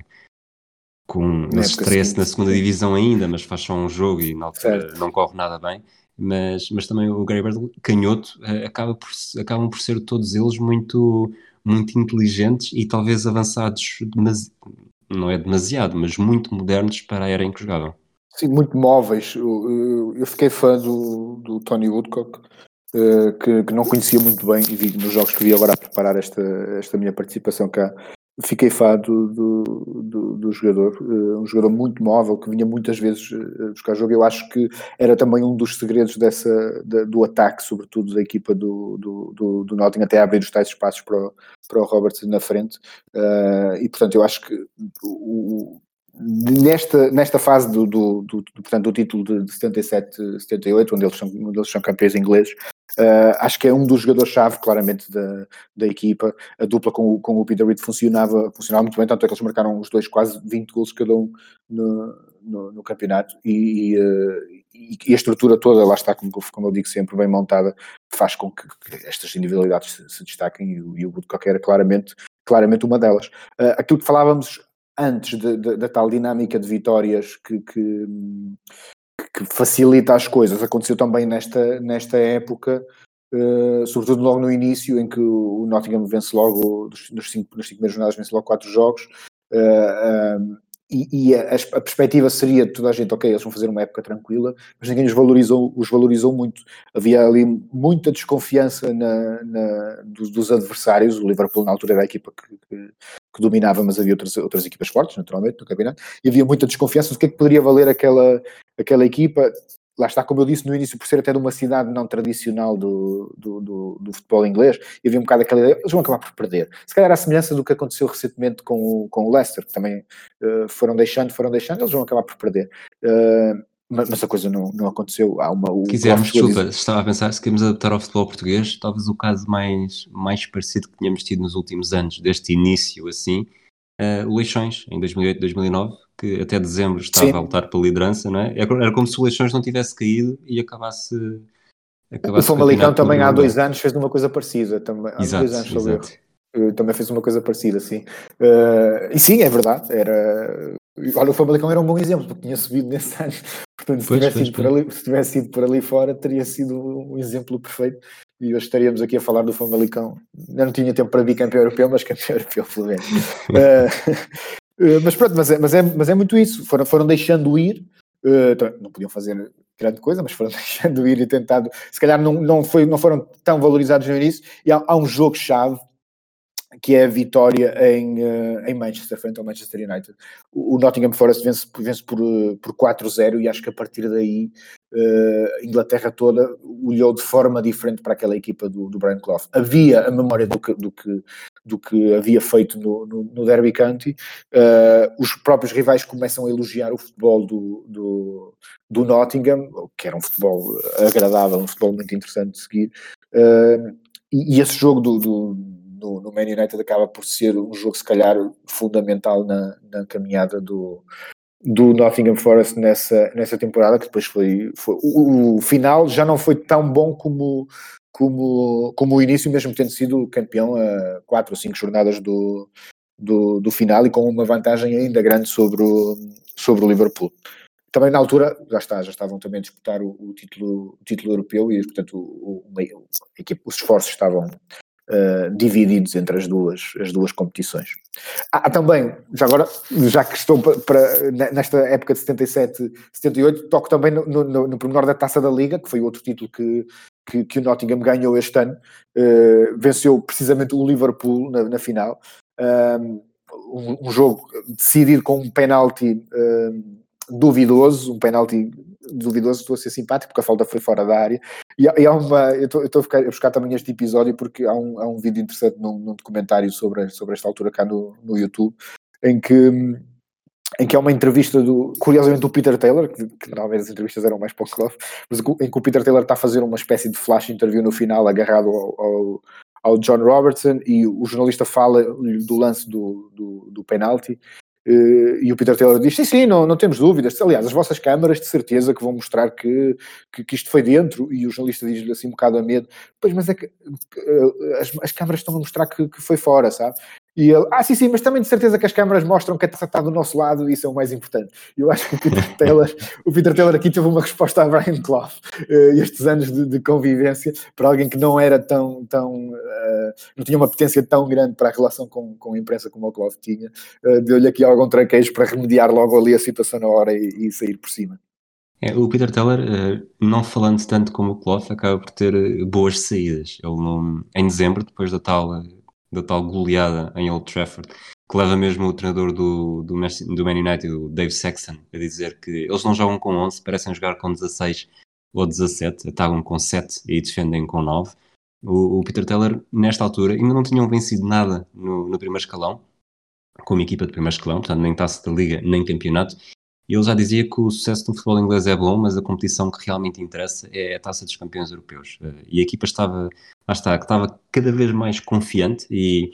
com. Ele estreia-se na segunda divisão ainda, mas faz só um jogo e na altura certo. não corre nada bem. Mas, mas também o Gary Burtles, canhoto, uh, acaba por, acabam por ser todos eles muito, muito inteligentes e talvez avançados, mas não é demasiado, mas muito modernos para a era em que jogavam. Sim, muito móveis. Eu, fiquei fã do, do Tony Woodcock, uh, que, que, não conhecia muito bem e vi nos jogos que vi agora a preparar esta, esta minha participação cá. Fiquei fã do, do, do, do jogador, uh, um jogador muito móvel que vinha muitas vezes uh, buscar jogo. Eu acho que era também um dos segredos dessa, do ataque, sobretudo da equipa do, do, do, do Nottingham, até abrir os tais espaços para o, para o Roberts na frente. E portanto, eu acho que nesta, nesta fase do, do, do, portanto, do título de, 77, 78, onde eles são, onde eles são campeões ingleses, uh, acho que é um dos jogadores-chave, claramente, da, da equipa. A dupla com, o, com o Peter Reid funcionava, funcionava muito bem, tanto é que eles marcaram os dois quase 20 gols cada um no, no, no campeonato e, uh, e, e, a estrutura toda, lá está, como, como eu digo sempre, bem montada, faz com que, que estas individualidades se, se destaquem e, e o Woodcock era claramente, claramente uma delas. Uh, aquilo que falávamos antes da tal dinâmica de vitórias que, que, que, facilita as coisas. Aconteceu também nesta, nesta época, uh, sobretudo logo no início, em que o Nottingham vence logo, dos cinco, nas cinco primeiras jornadas, vence logo quatro jogos. Uh, e, e a, a, perspectiva seria de toda a gente, ok, eles vão fazer uma época tranquila, mas ninguém os valorizou, os valorizou muito. Havia ali muita desconfiança na, na dos, dos, adversários. O Liverpool, na altura, era a equipa que, que, que, dominava, mas havia outras, outras equipas fortes, naturalmente, no campeonato, e havia muita desconfiança do que é que poderia valer aquela, aquela equipa lá está, como eu disse no início, por ser até de uma cidade não tradicional do, do, do, do, futebol inglês, e havia um bocado aquela ideia, eles vão acabar por perder. Se calhar a semelhança do que aconteceu recentemente com o, com o Leicester, que também uh, foram deixando, foram deixando, eles vão acabar por perder. Uh, mas, mas, a coisa não, não aconteceu. Há uma, o Quisermos, desculpa, estava a pensar, se queremos adaptar ao futebol português, talvez o caso mais, mais parecido que tínhamos tido nos últimos anos, deste início assim, uh, o Leixões, em 2008, 2009, que até dezembro estava Sim. a lutar pela liderança, não é? Era como se o Leixões não tivesse caído e acabasse. acabasse o Famalicão também há dois anos fez uma coisa parecida, também, há exato, dois anos exato. Uh, também fez uma coisa parecida, sim. Uh, e sim, é verdade, era... Olha, o Famalicão era um bom exemplo, porque tinha subido nesse ano. [laughs] Portanto, se, pois, tivesse, pois. Por ali, se tivesse ido por ali fora, teria sido um exemplo perfeito. E hoje estaríamos aqui a falar do Famalicão. Eu não tinha tempo para vir campeão europeu, mas campeão europeu, pelo menos. uh, [laughs] mas pronto, mas é, mas, é, mas é muito isso. Foram, foram deixando ir, uh, não podiam fazer grande coisa, mas foram [laughs] deixando ir e tentando. Se calhar não, não, foi, não foram tão valorizados no início. E há, há um jogo-chave que é a vitória em, uh, em Manchester, frente ao Manchester United. O, Nottingham Forest vence, vence por, por 4-0 e acho que a partir daí a Inglaterra toda olhou de forma diferente para aquela equipa do, do Brian Clough. Havia a memória do que, do que, do que havia feito no, no, no Derby County, os próprios rivais começam a elogiar o futebol do, do, do, Nottingham, que era um futebol agradável, um futebol muito interessante de seguir, e, e, esse jogo do, do no, no Man United acaba por ser um jogo, se calhar, fundamental na, na caminhada do, do Nottingham Forest nessa, nessa temporada, que depois foi, foi o, o, final já não foi tão bom como, como, como o início, mesmo tendo sido campeão a quatro ou cinco jornadas do, do, do final e com uma vantagem ainda grande sobre o, sobre o Liverpool. Também na altura, já está, já estavam também a disputar o, o título, o título europeu e, portanto, o, o, equipe, os esforços estavam, uh, divididos entre as duas, as duas competições. Há também, já agora, já que estou para, nesta época de 77, 78, toco também no, no, no pormenor da Taça da Liga, que foi outro título que, que, que o Nottingham ganhou este ano, uh, venceu precisamente o Liverpool na, na final, um, um, jogo decidido com um penalti um, duvidoso, um penalti duvidoso, estou a ser simpático porque a falta foi fora da área. E, e há uma, eu estou, a, buscar também este episódio porque há um, há um vídeo interessante num, num documentário sobre, sobre esta altura cá no, no YouTube, em que em que há uma entrevista do, curiosamente, do Peter Taylor, que, que normalmente as entrevistas eram mais Clough, mas em que o Peter Taylor está a fazer uma espécie de flash interview no final, agarrado ao, ao, ao John Robertson, e o jornalista fala do lance do, do, do penalti, e o Peter Taylor diz: sim, sim, não, não temos dúvidas. Aliás, as vossas câmaras de certeza que vão mostrar que, que, que isto foi dentro. E o jornalista diz-lhe assim um bocado a medo: pois, mas é que uh, as, as câmaras estão a mostrar que, que foi fora, sabe? E ele, ah, sim, sim, mas também de certeza que as câmaras mostram que a taça está do nosso lado e isso é o mais importante. Eu acho que o Peter [laughs] Taylor, o Peter Taylor aqui teve uma resposta a Brian Clough, uh, estes anos de, de, convivência, para alguém que não era tão, tão uh, não tinha uma potência tão grande para a relação com, com a imprensa como o Clough tinha, uh, deu-lhe aqui algum traquejo para remediar logo ali a situação na hora e, e sair por cima. É, o Peter Teller, não falando tanto como o Clough, acaba por ter boas saídas. Ele, não, em dezembro, depois da tal da tal goleada em Old Trafford, que leva mesmo o treinador do, do, do Man United, o Dave Sexton, a dizer que eles não jogam com 11, parecem jogar com 16 ou 17, atacam com 7 e defendem com 9. O, o Peter Teller, nesta altura, ainda não tinham vencido nada no, no primeiro escalão, como equipa de primeiro escalão, portanto, nem taça da Liga, nem campeonato. E ele já dizia que o sucesso do futebol inglês é bom, mas a competição que realmente interessa é a taça dos campeões europeus. Eh, e a equipa estava, lá está, estava cada vez mais confiante e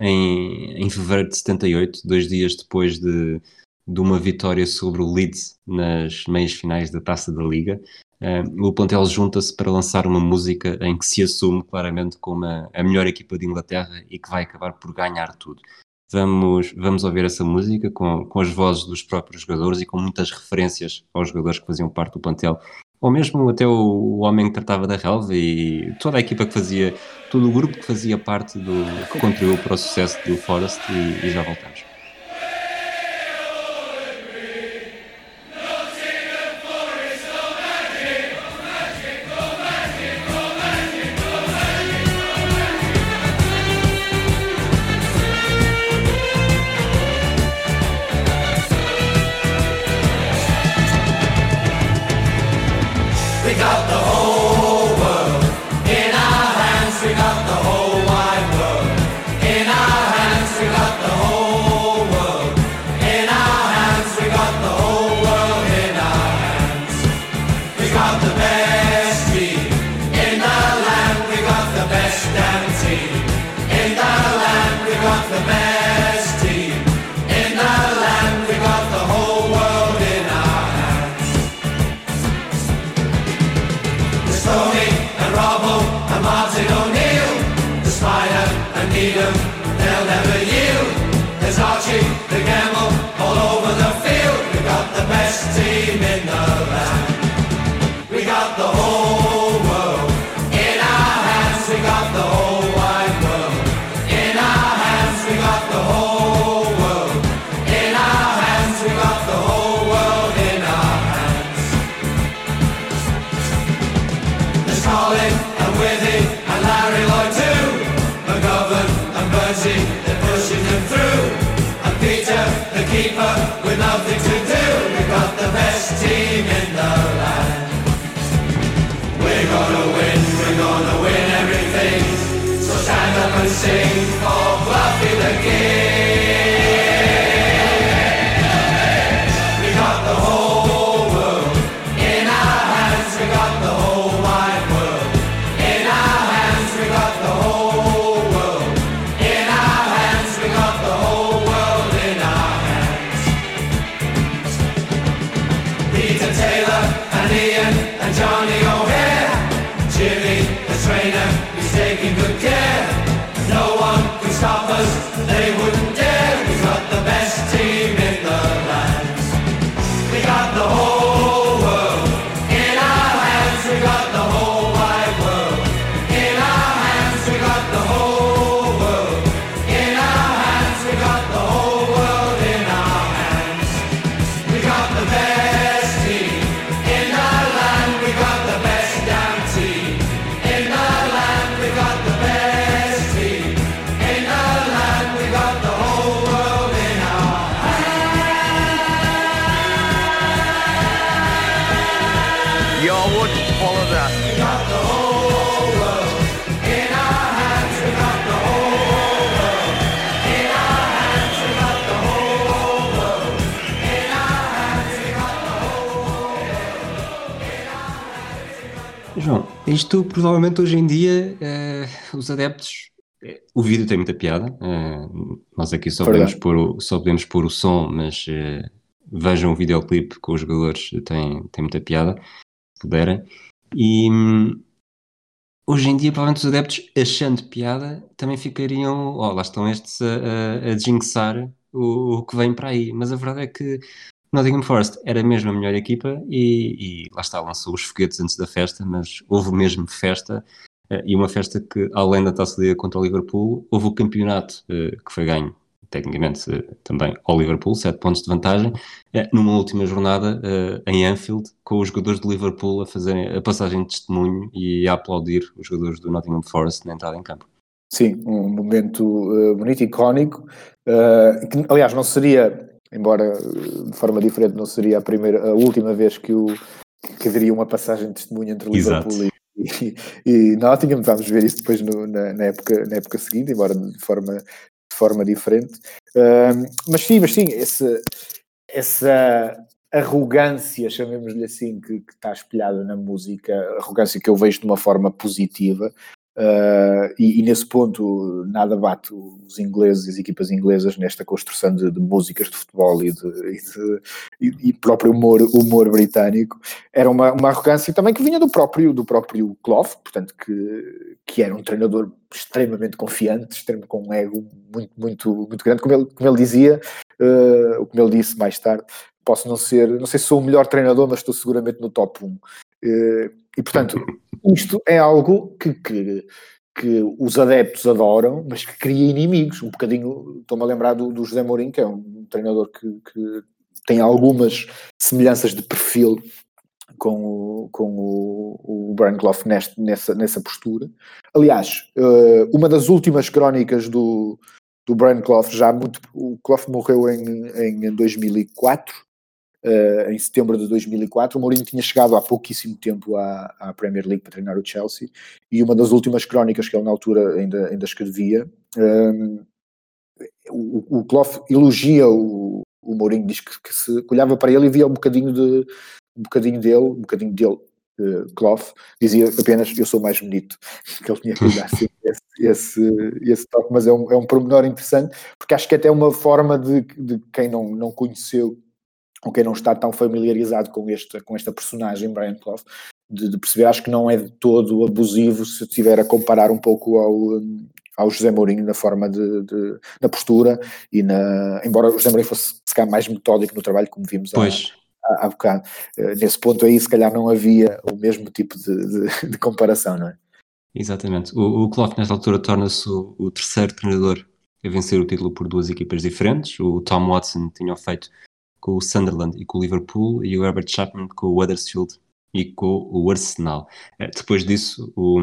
em, em fevereiro de 78, dois dias depois de, de uma vitória sobre o Leeds nas meias finais da Taça da Liga, uh, o plantel junta-se para lançar uma música em que se assume claramente como a, a melhor equipa de Inglaterra e que vai acabar por ganhar tudo. Vamos, vamos ouvir essa música com, com as vozes dos próprios jogadores e com muitas referências aos jogadores que faziam parte do plantel, ou mesmo até o, o homem que tratava da relva e toda a equipa que fazia, todo o grupo que fazia parte do que contribuiu para o sucesso do Forest e, e já voltamos. they'll never yield. There's Archie, the gamble, all over the field. We've got the best team in the land. the best team in the land. We're gonna win, we're gonna win everything. So stand up and sing for Fluffy the King. Isto provavelmente hoje em dia uh, os adeptos o vídeo tem muita piada. Uh, nós aqui só podemos, pôr o, só podemos pôr o som, mas uh, vejam o videoclipe com os jogadores, tem, tem muita piada, se puderem. E hum, hoje em dia, provavelmente os adeptos, achando piada, também ficariam, oh, lá estão estes a, a, a jinxar o, o, que vem para aí. Mas a verdade é que Nottingham Forest era mesmo a melhor equipa e, e lá está, lançou os foguetes antes da festa, mas houve mesmo festa eh, e uma festa que, além da taça de liga contra o Liverpool, houve o campeonato eh, que foi ganho, tecnicamente eh, também ao Liverpool, 7 pontos de vantagem, numa última jornada em Anfield, com os jogadores do Liverpool a fazerem a passagem de testemunho e a aplaudir os jogadores do Nottingham Forest na entrada em campo. Sim, um momento bonito, icónico, que aliás não seria, embora de forma diferente, não seria a primeira, a última vez que, o, que haveria uma passagem de testemunho entre Liverpool Exato. e e, e Nottingham, vamos ver isso depois no, na, na, época, na época seguinte, embora de forma, de forma diferente. Um, mas sim, mas sim, esse, essa arrogância, chamemos-lhe assim, que, que, está espelhada na música, arrogância que eu vejo de uma forma positiva, Uh, e, e, nesse ponto nada bate os ingleses e as equipas inglesas nesta construção de, de músicas de futebol e, de, e, de, e, próprio humor, humor britânico. Era uma, uma arrogância também que vinha do próprio, do próprio Clough, portanto que, que era um treinador extremamente confiante, extremo, com um ego muito, muito, muito grande, como ele, como ele dizia, uh, como ele disse mais tarde, posso não ser, não sei se sou o melhor treinador, mas estou seguramente no top 1. Uh, e portanto, isto é algo que, que, que, os adeptos adoram, mas que cria inimigos. Um bocadinho, estou-me a lembrar do, do, José Mourinho, que é um treinador que, que tem algumas semelhanças de perfil com o, com o, o Brian Clough nessa, nessa postura. Aliás, uh, uma das últimas crónicas do, do Brian Clough, já muito, o Clough morreu em, em 2004, Uh, em setembro de 2004. O Mourinho tinha chegado há pouquíssimo tempo à, à, Premier League para treinar o Chelsea e uma das últimas crónicas que ele na altura ainda, ainda escrevia, um, ehm, o, o Klopp elogia o, o Mourinho, diz que, que, se olhava para ele e via um bocadinho, de, um bocadinho dele, um bocadinho dele, uh, Klopp, dizia apenas eu sou mais bonito, [laughs] que ele tinha que dar sempre esse, esse, esse toque, mas é um, é um pormenor interessante, porque acho que até é uma forma de, de quem não, não conheceu com quem não está tão familiarizado com, este, com esta personagem, Brian Clough, de, de, perceber, acho que não é de todo abusivo se estiver a comparar um pouco ao, ao José Mourinho na forma de, de, na postura e na, embora o José Mourinho fosse se calhar mais metódico no trabalho, como vimos pois. há, há bocado. Uh, nesse ponto aí, se calhar não havia o mesmo tipo de, de, [laughs] de comparação, não é? Exatamente. O, o Klopp, nesta altura, torna-se o, o, terceiro treinador a vencer o título por duas equipas diferentes. O Tom Watson tinha feito com o Sunderland e com o Liverpool, e o Herbert Chapman com o Huddersfield e com o Arsenal. Eh, depois disso, o,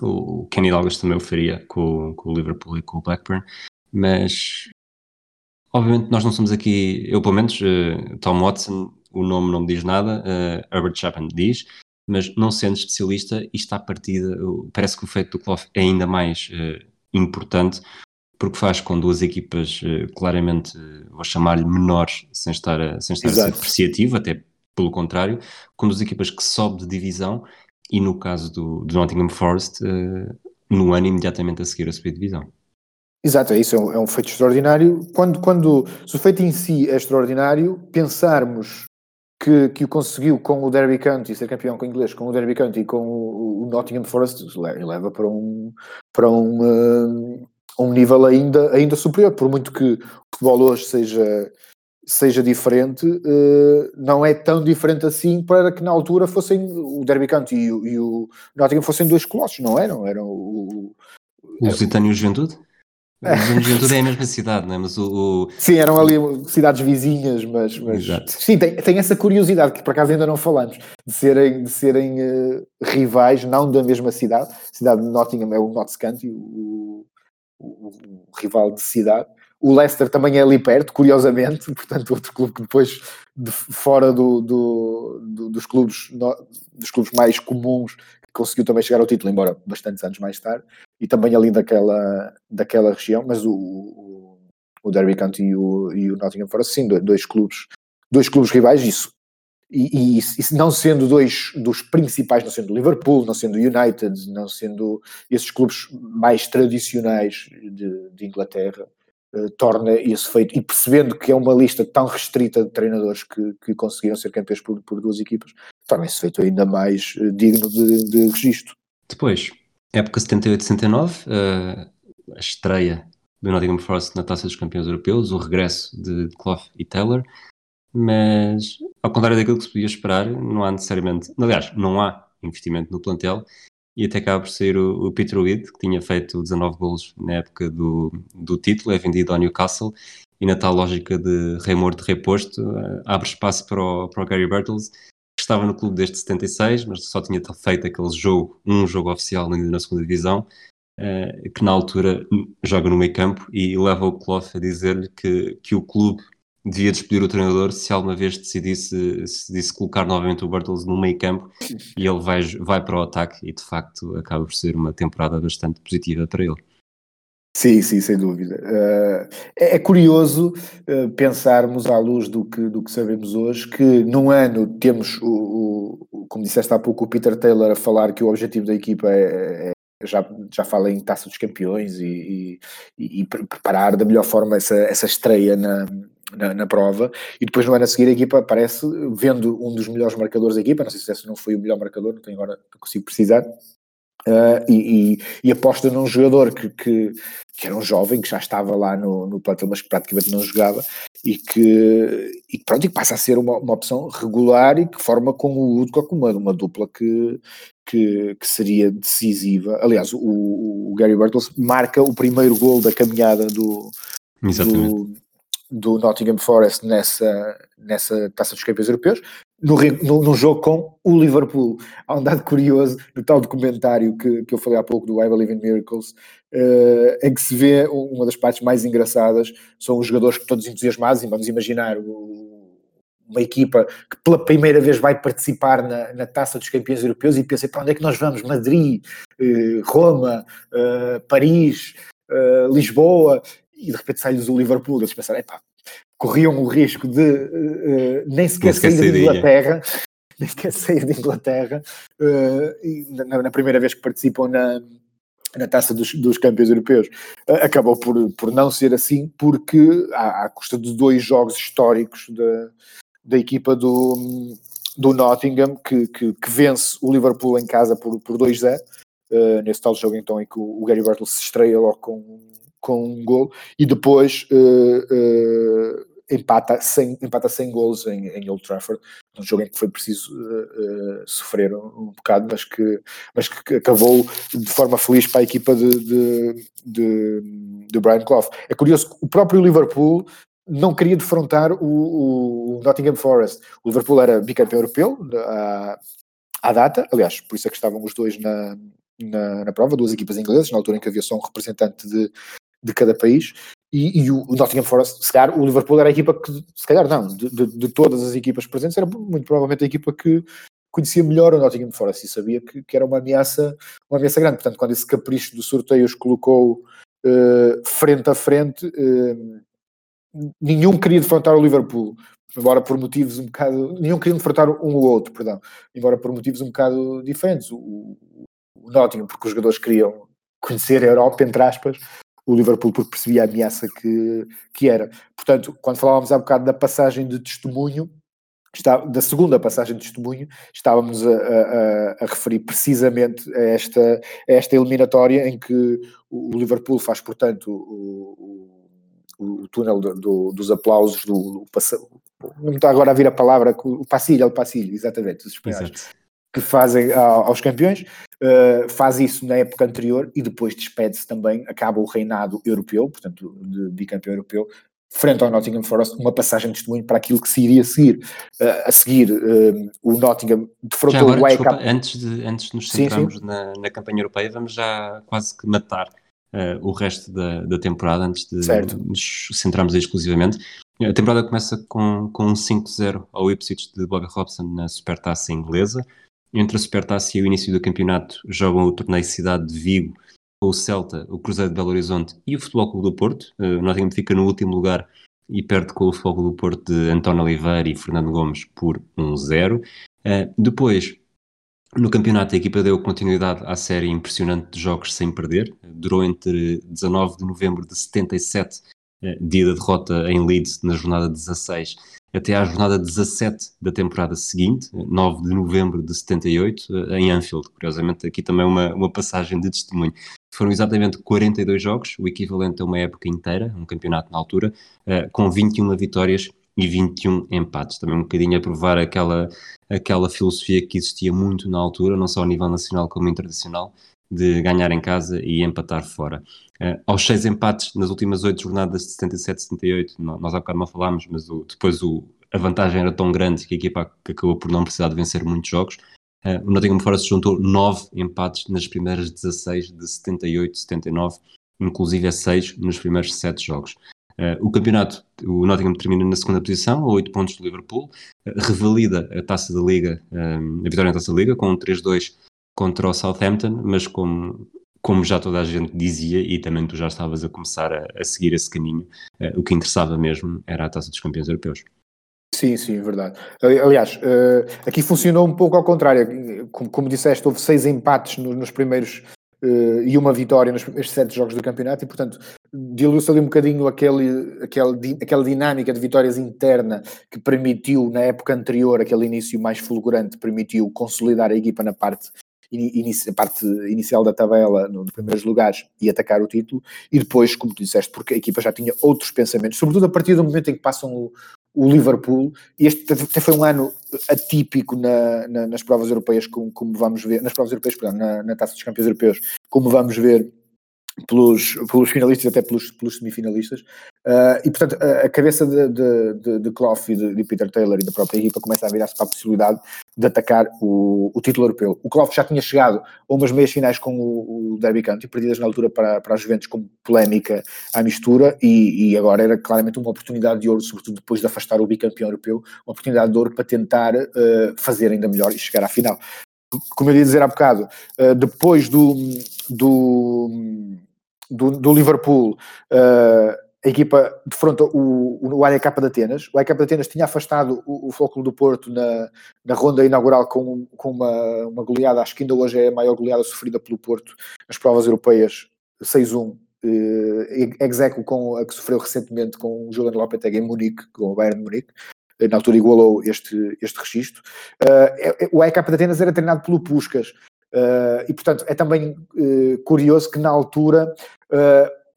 o Kenny Dalgas também o faria com, com o Liverpool e com o Blackburn, mas obviamente nós não somos aqui, eu pelo menos, uh, Tom Watson, o nome não me diz nada, uh, Herbert Chapman diz, mas não sendo especialista, isto à partida, parece que o feito do Clough é ainda mais uh, importante, porque faz com duas equipas uh, claramente, uh, vou chamar-lhe menores, sem estar, a, sem estar a ser depreciativo, até pelo contrário, com duas equipas que sobe de divisão e no caso do, do Nottingham Forest, uh, no ano imediatamente a seguir a subir de divisão. Exato, é isso, é um, é um, feito extraordinário. Quando, quando, se o feito em si é extraordinário, pensarmos que, que o conseguiu com o Derby County, ser campeão com o inglês, com o Derby County e com o, o Nottingham Forest, leva para um, para um, um nível ainda, ainda superior, por muito que o futebol hoje seja, seja diferente, uh, não é tão diferente assim para que na altura fossem o Derby County e o, e o Nottingham fossem dois colossos, não eram? Eram o... O Lusitano e o Juventude? [laughs] O Juventude é a mesma cidade, não é? Mas o, o... Sim, eram ali cidades vizinhas, mas, mas... sim, tem, tem essa curiosidade que por acaso ainda não falamos, de serem, de serem uh, rivais, não da mesma cidade. A cidade de Nottingham é o Notts County, o, o, o, rival de cidade. O Leicester também é ali perto, curiosamente, [laughs] portanto, outro clube que depois, de fora do, do, do, dos, clubes, dos clubes mais comuns, conseguiu também chegar ao título, embora bastantes anos mais tarde, e também ali daquela, daquela região, mas o, o, o Derby County e o, e o Nottingham Forest, sim, dois clubes, dois clubes rivais, isso e, e, e, não sendo dois dos principais, não sendo Liverpool, não sendo United, não sendo esses clubes mais tradicionais de, de Inglaterra, uh, torna esse feito, e percebendo que é uma lista tão restrita de treinadores que, que conseguiram ser campeões por, por duas equipas, torna esse feito ainda mais uh, digno de, de registro. Depois, época 78-79, uh, a estreia do Nottingham Forest na Taça dos Campeões Europeus, o regresso de Clough e Taylor, mas ao contrário daquilo que se podia esperar, não há necessariamente, aliás, não há investimento no plantel e até acaba por ser o, o Peter Reed, que tinha feito 19 golos na época do, do título, é vendido ao Newcastle e na tal lógica de rei morto, reposto, uh, abre espaço para o, para o Gary Bertels, que estava no clube desde 76, mas só tinha feito aquele jogo, um jogo oficial ainda na segunda divisão, uh, que na altura joga no meio campo e leva o Clough a dizer-lhe que, que o clube devia despedir o treinador se alguma vez decidisse, decidisse colocar novamente o Bertels no meio campo e ele vai, vai para o ataque e de facto acaba por ser uma temporada bastante positiva para ele. Sim, sim, sem dúvida. Uh, é, é, curioso uh, pensarmos à luz do que, do que sabemos hoje que num ano temos, o, o, como disseste há pouco, o Peter Taylor a falar que o objetivo da equipa é, é já, já fala em Taça dos Campeões e, e, e, preparar da melhor forma essa, essa estreia na, na, na, prova, e depois no ano a seguir a equipa aparece vendo um dos melhores marcadores da equipa, não sei se esse não foi o melhor marcador, não tenho agora, não consigo precisar, uh, e, e, e, aposta num jogador que, que, que, era um jovem, que já estava lá no, no plantel, mas que praticamente não jogava, e que, e pronto, e passa a ser uma, uma opção regular e que forma com o Woodcock uma, uma dupla que, que, que, seria decisiva. Aliás, o, o Gary Bartels marca o primeiro gol da caminhada do, do, do Nottingham Forest nessa, nessa taça dos campeões europeus, no, no, no, jogo com o Liverpool. Há um dado curioso no tal documentário que, que eu falei há pouco do I Believe in Miracles, uh, em que se vê uma das partes mais engraçadas, são os jogadores todos entusiasmados, e vamos imaginar o, uma equipa que pela primeira vez vai participar na, na taça dos campeões europeus e pensa, para onde é que nós vamos? Madrid, uh, Roma, uh, Paris, Lisboa, e de repente sai-lhes o Liverpool, eles pensaram, epá, corriam o risco de uh, [laughs] nem sequer sair de Inglaterra, nem sequer sair de Inglaterra, uh, na, na, primeira vez que participam na, na taça dos, dos campeões europeus. Uh, acabou por, por não ser assim, porque à, à custa de dois jogos históricos da, da equipa do, do Nottingham, que, que, que vence o Liverpool em casa por, por 2-0, uh, nesse tal jogo então em que o, o Gary Bartle se estreia logo com com um gol e depois uh, uh, empata, sem, empata sem gols em, em Old Trafford, um jogo em que foi preciso uh, sofrer um, um, bocado, mas que, mas que acabou de forma feliz para a equipa de, de, de, de Brian Clough. É curioso que o próprio Liverpool não queria defrontar o, o, Nottingham Forest. O Liverpool era bicampeão europeu à, à data, aliás, por isso é que estavam os dois na, na, na, prova, duas equipas inglesas, na altura em que havia só um representante de, de cada país, e, e, o Nottingham Forest, se calhar, o Liverpool era a equipa que, se calhar não, de, de, de, todas as equipas presentes, era muito provavelmente a equipa que conhecia melhor o Nottingham Forest e sabia que, que era uma ameaça, uma ameaça grande. Portanto, quando esse capricho do sorteio os colocou uh, frente a frente, uh, nenhum queria defrontar o Liverpool, embora por motivos um bocado. Nenhum queria defrontar um ou outro, perdão, embora por motivos um bocado diferentes. O, o Nottingham, porque os jogadores queriam conhecer a Europa, entre aspas, o Liverpool porque percebia a ameaça que, que era. Portanto, quando falávamos há bocado da passagem de testemunho, está, da segunda passagem de testemunho, estávamos a, a, a referir precisamente a esta, a esta eliminatória em que o Liverpool faz, portanto, o, o, o túnel do, do, dos aplausos do, do não está agora a vir a palavra, o passilho, o passilho, exatamente, os espanhóis que fazem aos campeões, uh, faz isso na época anterior e depois despede-se também, acaba o reinado europeu, portanto, de bicampeão europeu, frente ao Nottingham Forest, uma passagem de testemunho para aquilo que se iria seguir. Uh, a seguir, uh, o Nottingham defrontou agora, o AEK. Antes de, antes de nos centrarmos sim, sim. Na, na campanha europeia, vamos já quase que matar o resto da, da temporada, antes de certo. nos centrarmos exclusivamente. A temporada começa com, com um 5-0 ao Ipswich de Bobby Robson na Supertaça inglesa. Entre a Supertaça e o início do campeonato jogam o torneio Cidade de Vigo, o Celta, o Cruzeiro de Belo Horizonte e o Futebol Clube do Porto. Uh, Nottingham fica no último lugar e perde com o fogo do Porto de António Oliveira e Fernando Gomes por 1-0. Uh, depois, no campeonato, a equipa deu continuidade à série impressionante de jogos sem perder. Durou entre 19 de novembro de 77, uh, dia da derrota em Leeds, na jornada 16, até à jornada 17 da temporada seguinte, 9 de novembro de 78, eh, em Anfield. Curiosamente, aqui também uma, uma passagem de testemunho. Foram exatamente 42 jogos, o equivalente a uma época inteira, um campeonato na altura, uh, com 21 vitórias e 21 empates. Também um bocadinho a provar aquela, aquela filosofia que existia muito na altura, não só a nível nacional como internacional, de ganhar em casa e empatar fora. Uh, aos seis empates nas últimas oito jornadas de 77 78, nós há bocado não falámos, mas o, depois o, a vantagem era tão grande que a equipa acabou por não precisar de vencer muitos jogos. Uh, o Nottingham Forest juntou nove empates nas primeiras 16 de 78 79, inclusive a seis nos primeiros sete jogos. Uh, o campeonato, o Nottingham termina na segunda posição, a 8 pontos do Liverpool, uh, revalida a taça da Liga, a vitória na taça da Liga, com um 3-2 contra o Southampton, mas como, como já toda a gente dizia, e também tu já estavas a começar a, a seguir esse caminho, uh, o que interessava mesmo era a taça dos campeões europeus. Sim, sim, verdade. Aliás, uh, aqui funcionou um pouco ao contrário. Como, como disseste, houve seis empates nos, nos primeiros uh, e uma vitória nos primeiros sete jogos do campeonato, e portanto diluiu-se ali um bocadinho aquele, aquele, aquela dinâmica de vitórias interna que permitiu, na época anterior, aquele início mais fulgurante, permitiu consolidar a equipa na parte a parte inicial da tabela, nos primeiros lugares, e atacar o título, e depois, como tu disseste, porque a equipa já tinha outros pensamentos, sobretudo a partir do momento em que passam o, o Liverpool, e este até foi um ano atípico na, na, nas provas europeias, como, como, vamos ver, nas provas europeias, perdão, na, na Taça dos Campeões Europeus, como vamos ver pelos, pelos finalistas até pelos, pelos semifinalistas. Uh, e portanto, a, a cabeça de, de, de, de Clough e de, de, Peter Taylor e da própria equipa começa a virar-se para a possibilidade de atacar o, o título europeu. O Clough já tinha chegado a umas meias finais com o, o Derby County, perdidas na altura para, para as Juventus como polémica à mistura, e, e, agora era claramente uma oportunidade de ouro, sobretudo depois de afastar o bicampeão europeu, uma oportunidade de ouro para tentar uh, fazer ainda melhor e chegar à final. Como eu ia dizer há bocado, uh, depois do, do do, do Liverpool, uh, a equipa defronta o, o, o de Atenas. O AEK de Atenas tinha afastado o, o Flóculo do Porto na, na ronda inaugural com, com uma, uma goleada, acho que ainda hoje é a maior goleada sofrida pelo Porto nas provas europeias, 6-1. Uh, execo com a que sofreu recentemente com o Julian Lopetegui em Munique, com o Bayern de Munique na altura igualou este, este registro. Uh, o AEK de Atenas era treinado pelo Puskas, Uh, e portanto é também uh, curioso que na altura,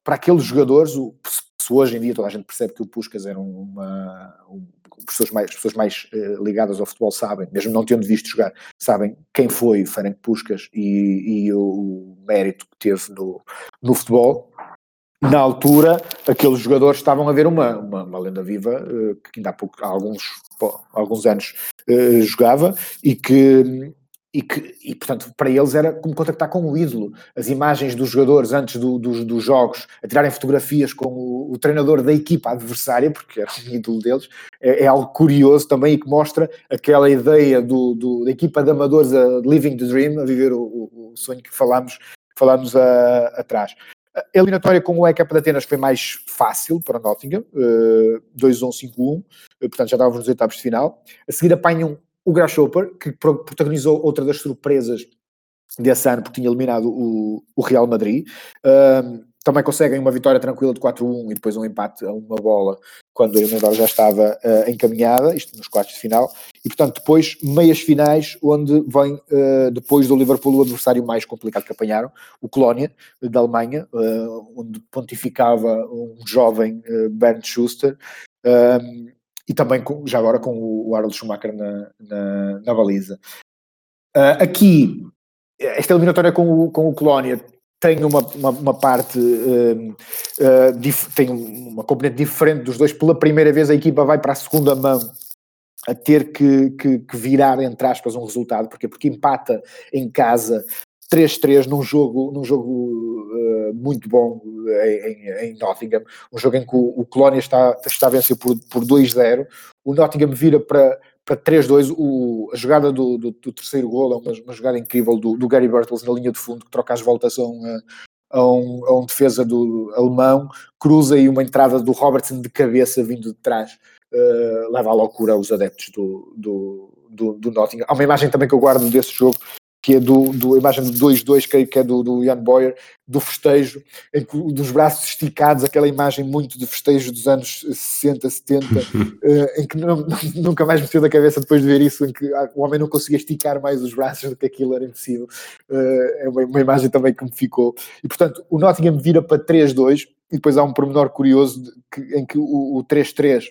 para aqueles jogadores, o, se hoje em dia toda a gente percebe que o Puskas era uma. Um, pessoas mais, pessoas mais ligadas ao futebol sabem, mesmo não tendo visto jogar, sabem quem foi Ferenc Puskas e, e o, mérito que teve no, no futebol. Na altura, aqueles jogadores estavam a ver uma, uma, uma lenda viva que ainda há, pouco, há alguns, alguns anos jogava e que e que, e, portanto, para eles era como contactar com o ídolo. As imagens dos jogadores antes do, dos, dos jogos, a tirarem fotografias com o, o, treinador da equipa adversária, porque era o ídolo deles, é, é, algo curioso também e que mostra aquela ideia do, do, da equipa de amadores a living the dream, a viver o, o sonho que falámos, falámos a, atrás. A eliminatória com o ECAP de Atenas foi mais fácil para Nottingham, uh, 2-1-5-1, uh, portanto já estávamos nos oitavos de final. A seguir apanham o Grasshopper, que protagonizou outra das surpresas desse ano, porque tinha eliminado o, o Real Madrid. Um, também conseguem uma vitória tranquila de 4-1 e depois um empate a uma bola quando a eliminatória já estava uh, encaminhada, isto nos quartos de final, e portanto depois meias finais, onde vem uh, depois do Liverpool o adversário mais complicado que apanharam, o Colónia, da Alemanha, uh, onde pontificava um jovem Bernd Schuster, e também com, já agora com o Harold Schumacher na, na, na baliza. Uh, aqui, esta eliminatória com o, com o Colónia tem uma, uma, uma parte, uh, uh, dif, tem uma componente diferente dos dois. Pela primeira vez a equipa vai para a segunda mão a ter que, que, que virar, entre aspas, um resultado. Porquê? Porque empata em casa 3-3 num jogo, num jogo uh, muito bom em, em, Nottingham, um jogo em que o, o Colónia está, está a vencer por, por 2-0, o Nottingham vira para, para 3-2, a jogada do, do, do, terceiro gol é uma, uma jogada incrível do, do Gary Burtles na linha de fundo, que troca as voltas a um, a um, a um defesa do alemão, cruza e uma entrada do Robertson de cabeça vindo de trás uh, leva à loucura os adeptos do, do, do, do Nottingham. Há uma imagem também que eu guardo desse jogo que é do, do imagem de 2-2, que, que, é do, do Ian Boyer, do festejo, em que, dos braços esticados, aquela imagem muito de festejo dos anos 60, 70, uh, em que não, nunca mais me saiu da cabeça depois de ver isso, em que o homem não conseguia esticar mais os braços do que aquilo era impossível. Uh, é uma, uma, imagem também que me ficou. E portanto, o Nottingham vira para 3-2, e depois há um pormenor curioso de, que, em que o, o 3-3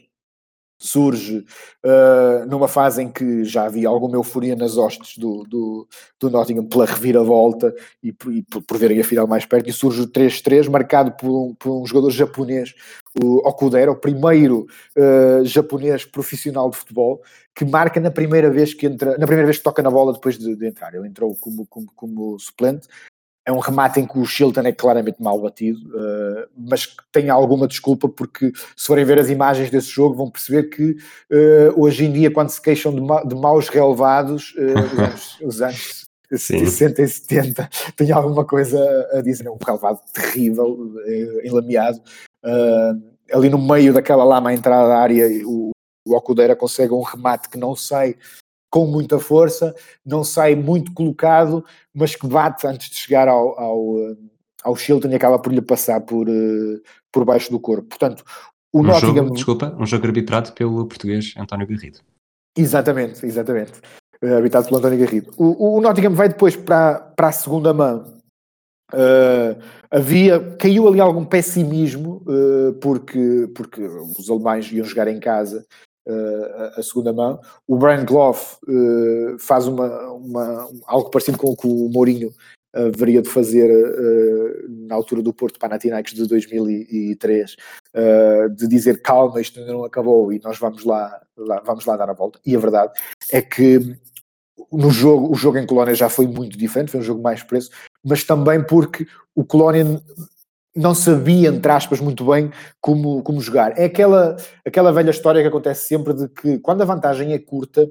surge uh, numa fase em que já havia alguma euforia nas hostes do, do, do Nottingham pela reviravolta e, e por, por verem a final mais perto, e surge o 3-3, marcado por um, por um, jogador japonês, o Okudera, o primeiro uh, japonês profissional de futebol, que marca na primeira vez que entra, na primeira vez que toca na bola depois de, de entrar. Ele entrou como, como, como suplente, é um remate em que o Shilton é claramente mal batido, uh, mas tem alguma desculpa, porque se forem ver as imagens desse jogo, vão perceber que uh, hoje em dia, quando se queixam de, ma de maus relevados, uh, os anos, [laughs] os anos 60 e 70 tem alguma coisa a dizer. É um relevado terrível, enlameado. ali no meio daquela lama à entrada da área, o, o Okudeira consegue um remate que não sai com muita força, não sai muito colocado, mas que bate antes de chegar ao, ao, eh, ao Shilton e acaba por lhe passar por, uh, por baixo do corpo. Portanto, o um Nottingham... Jogo, desculpa, um jogo arbitrado pelo português António Garrido. Exatamente, exatamente. Uh, arbitrado pelo António Garrido. O, o Nottingham vai depois para, para a segunda mão. Uh, havia, caiu ali algum pessimismo, porque, porque os alemães iam jogar em casa uh, a segunda mão. O Brian Clough uh, faz uma, uma, algo parecido com o que o Mourinho haveria de fazer na altura do Porto Panathinaikos de 2003, uh, de dizer calma, isto ainda não acabou e nós vamos lá, lá, vamos lá dar a volta. E a verdade é que no jogo, o jogo em Colónia já foi muito diferente, foi um jogo mais preso, mas também porque o Colónia não sabia, entre aspas, muito bem como, como jogar. É aquela, aquela velha história que acontece sempre de que quando a vantagem é curta,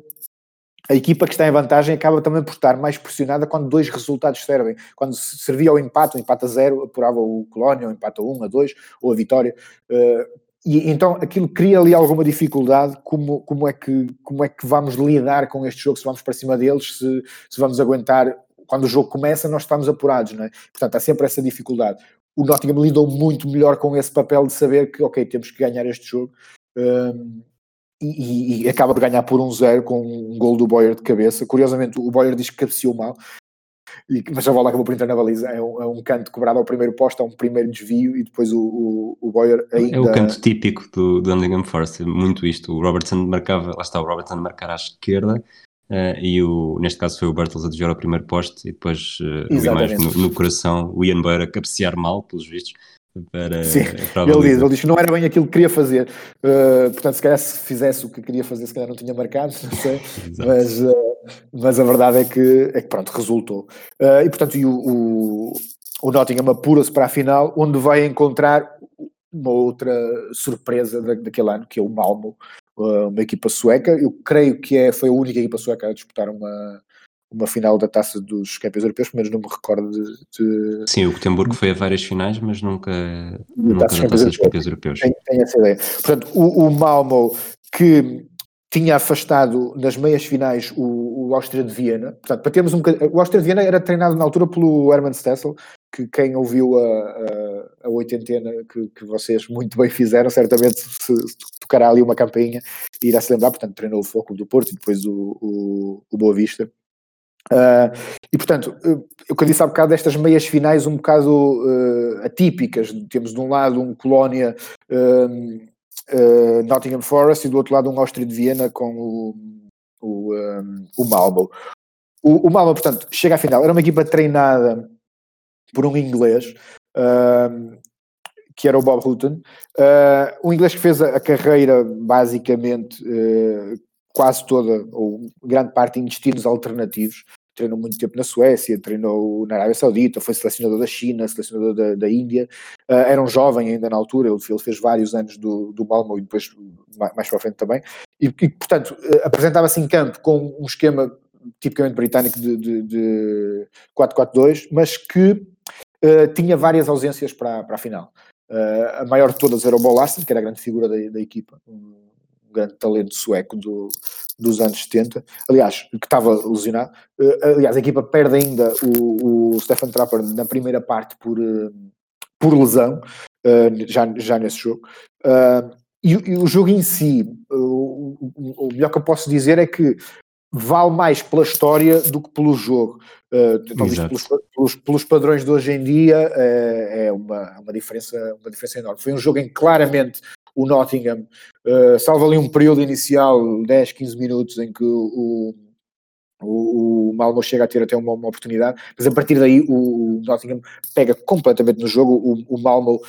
a equipa que está em vantagem acaba também por estar mais pressionada quando dois resultados servem. Quando servia ao empate, o empate a zero, apurava o Colónia, o empate a um, a dois, ou a vitória. Uh, e então aquilo cria ali alguma dificuldade, como, como, é que, como é que vamos lidar com este jogo, se vamos para cima deles, se, se vamos aguentar quando o jogo começa, nós estamos apurados, não é? Portanto, há sempre essa dificuldade o Nottingham lidou muito melhor com esse papel de saber que, ok, temos que ganhar este jogo. Um, e, e, acaba de ganhar por um zero com um gol do Boyer de cabeça. Curiosamente, o Boyer diz que cabeceou mal, e, mas a bola acabou por entrar na baliza. É um, é um canto cobrado ao primeiro posto, é um primeiro desvio e depois o, o, o Boyer ainda... É o canto típico do, Nottingham Forest, muito isto. O Robertson marcava, lá está o Robertson marcar à esquerda Uh, e o, neste caso foi o Bartels a desviar ao primeiro poste e depois uh, ali mais no, no, coração o Ian Beira a cabecear mal, pelos vistos. Para, Sim, para ele, diz, ele diz que não era bem aquilo que queria fazer. Uh, portanto, se calhar se fizesse o que queria fazer, se calhar não tinha marcado, [laughs] não sei. mas, mas a verdade é que, é que pronto, resultou. e portanto, e o, o, o Nottingham apura-se para a final, onde vai encontrar uma outra surpresa da, daquele ano, que é o Malmo, uma equipa sueca. Eu creio que é, foi a única equipa sueca a disputar uma, uma final da taça dos campeões europeus, mas não me recordo de. de... Sim, o Gotemburgo foi a várias finais, mas nunca, nunca da taça dos campeões europeus. Tenho, tenho essa ideia. Portanto, o, o Malmo que tinha afastado nas meias finais o, o Áustria de Viena. Portanto, para termos um o Áustria de Viena era treinado na altura pelo Hermann Stessel, que quem ouviu a, a, a oitentena que, que, vocês muito bem fizeram, certamente se, se tocará ali uma campainha e irá se lembrar, portanto, treinou o Foco do Porto e depois o, o, o Boa Vista. Uh, e portanto, eu que disse há bocado destas meias finais um bocado uh, atípicas, temos de um lado um Colónia uh, Nottingham Forest e do outro lado um Áustria de Viena com o, o, um, o Malmo. O, o Malmo, portanto, chega à final, era uma equipa treinada por um inglês, uh, que era o Bob Hutton, uh, um inglês que fez a, a carreira basicamente uh, quase toda, ou grande parte em destinos alternativos, treinou muito tempo na Suécia, treinou na Arábia Saudita, foi selecionador da China, selecionador da, da Índia, uh, era um jovem ainda na altura, ele, ele fez vários anos do, do Malmo e depois mais, mais para frente também, e, e portanto apresentava-se em campo com um esquema tipicamente britânico de, de, de 4-4-2, mas que uh, tinha várias ausências para, para a final. Uh, a maior de todas era o Bolassin, que era a grande figura da, da equipa, um grande talento sueco do, dos anos 70, aliás, que estava lesionado. Uh, aliás, a equipa perde ainda o, o Stefan Trapper na primeira parte por, por lesão, já, já nesse jogo. E, e, o jogo em si, o, o melhor que eu posso dizer é que vale mais pela história do que pelo jogo. Uh, pelos, pelos, pelos, padrões de hoje em dia, uh, é uma, uma, diferença, uma diferença enorme. Foi um jogo em que claramente o Nottingham, uh, salvo ali um período inicial, 10, 15 minutos, em que o, o, o Malmo chega a ter até uma, uma, oportunidade, mas a partir daí o, o Nottingham pega completamente no jogo. O, o Malmo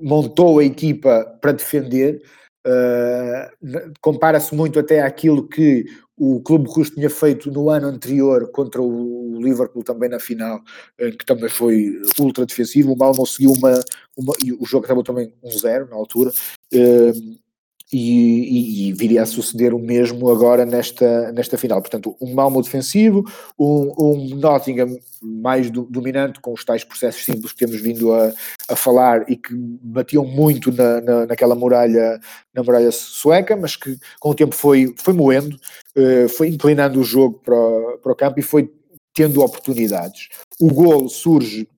montou a equipa para defender Uh, compara-se muito até àquilo que o Clube Russo tinha feito no ano anterior contra o Liverpool também na final, que também foi ultra defensivo. O Malmo seguiu uma, uma e o jogo acabou também 1-0 um na altura. Uh, e, e, e, viria a suceder o mesmo agora nesta, nesta final. Portanto, um Malmo defensivo, um, um Nottingham mais do, dominante, com os tais processos simples que temos vindo a, a falar e que batiam muito na, na, naquela muralha, na muralha sueca, mas que com o tempo foi, foi moendo, uh, foi inclinando o jogo para, o, para o campo e foi tendo oportunidades. O gol surge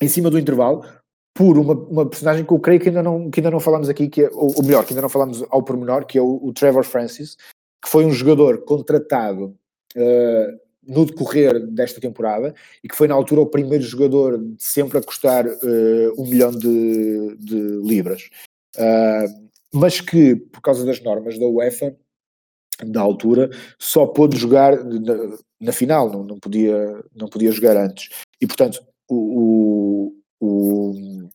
em cima do intervalo, por uma, uma personagem que eu creio que ainda não, que ainda não falamos aqui, que é, ou, ou melhor, que ainda não falamos ao pormenor, que é o, o Trevor Francis, que foi um jogador contratado uh, no decorrer desta temporada e que foi na altura o primeiro jogador sempre a custar uh, um milhão de, de libras. Uh, mas que, por causa das normas da UEFA, da altura, só pôde jogar na, na final, não, não, podia, não podia jogar antes. E, portanto, o, o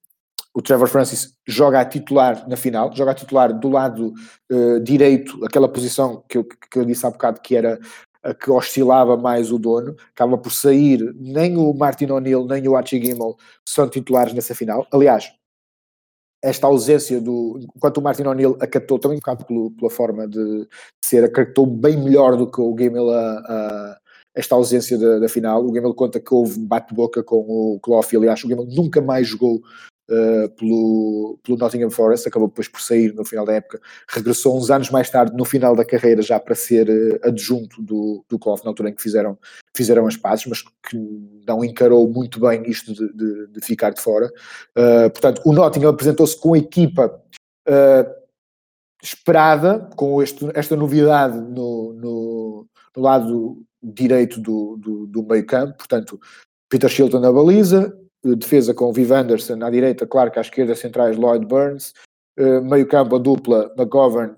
Trevor Francis joga a titular na final, joga a titular do lado uh, direito, aquela posição que eu, que eu disse há bocado que era a que oscilava mais o dono, acaba por sair, nem o Martin O'Neill, nem o Archie Gimmel são titulares nessa final. Aliás, esta ausência do. Enquanto o Martin O'Neill acatou, também um bocado pelo, pela forma de ser, acatou bem melhor do que o Gimmel a, a esta ausência da, da, final. O Gamel conta que houve bate-boca com o Clough aliás o Gamel nunca mais jogou uh, pelo, pelo Nottingham Forest, acabou depois por sair no final da época, regressou uns anos mais tarde no final da carreira já para ser uh, adjunto do, do Clough na altura em que fizeram, fizeram as pazes, mas que não encarou muito bem isto de, de, de ficar de fora. Uh, portanto, o Nottingham apresentou-se com a equipa esperada, com este, esta novidade no, no, no lado direito do, do, do meio campo, portanto, Peter Shilton na baliza, eh, defesa com Viv Anderson à direita, Clark à esquerda, centrais Lloyd Burns, uh, meio campo a dupla McGovern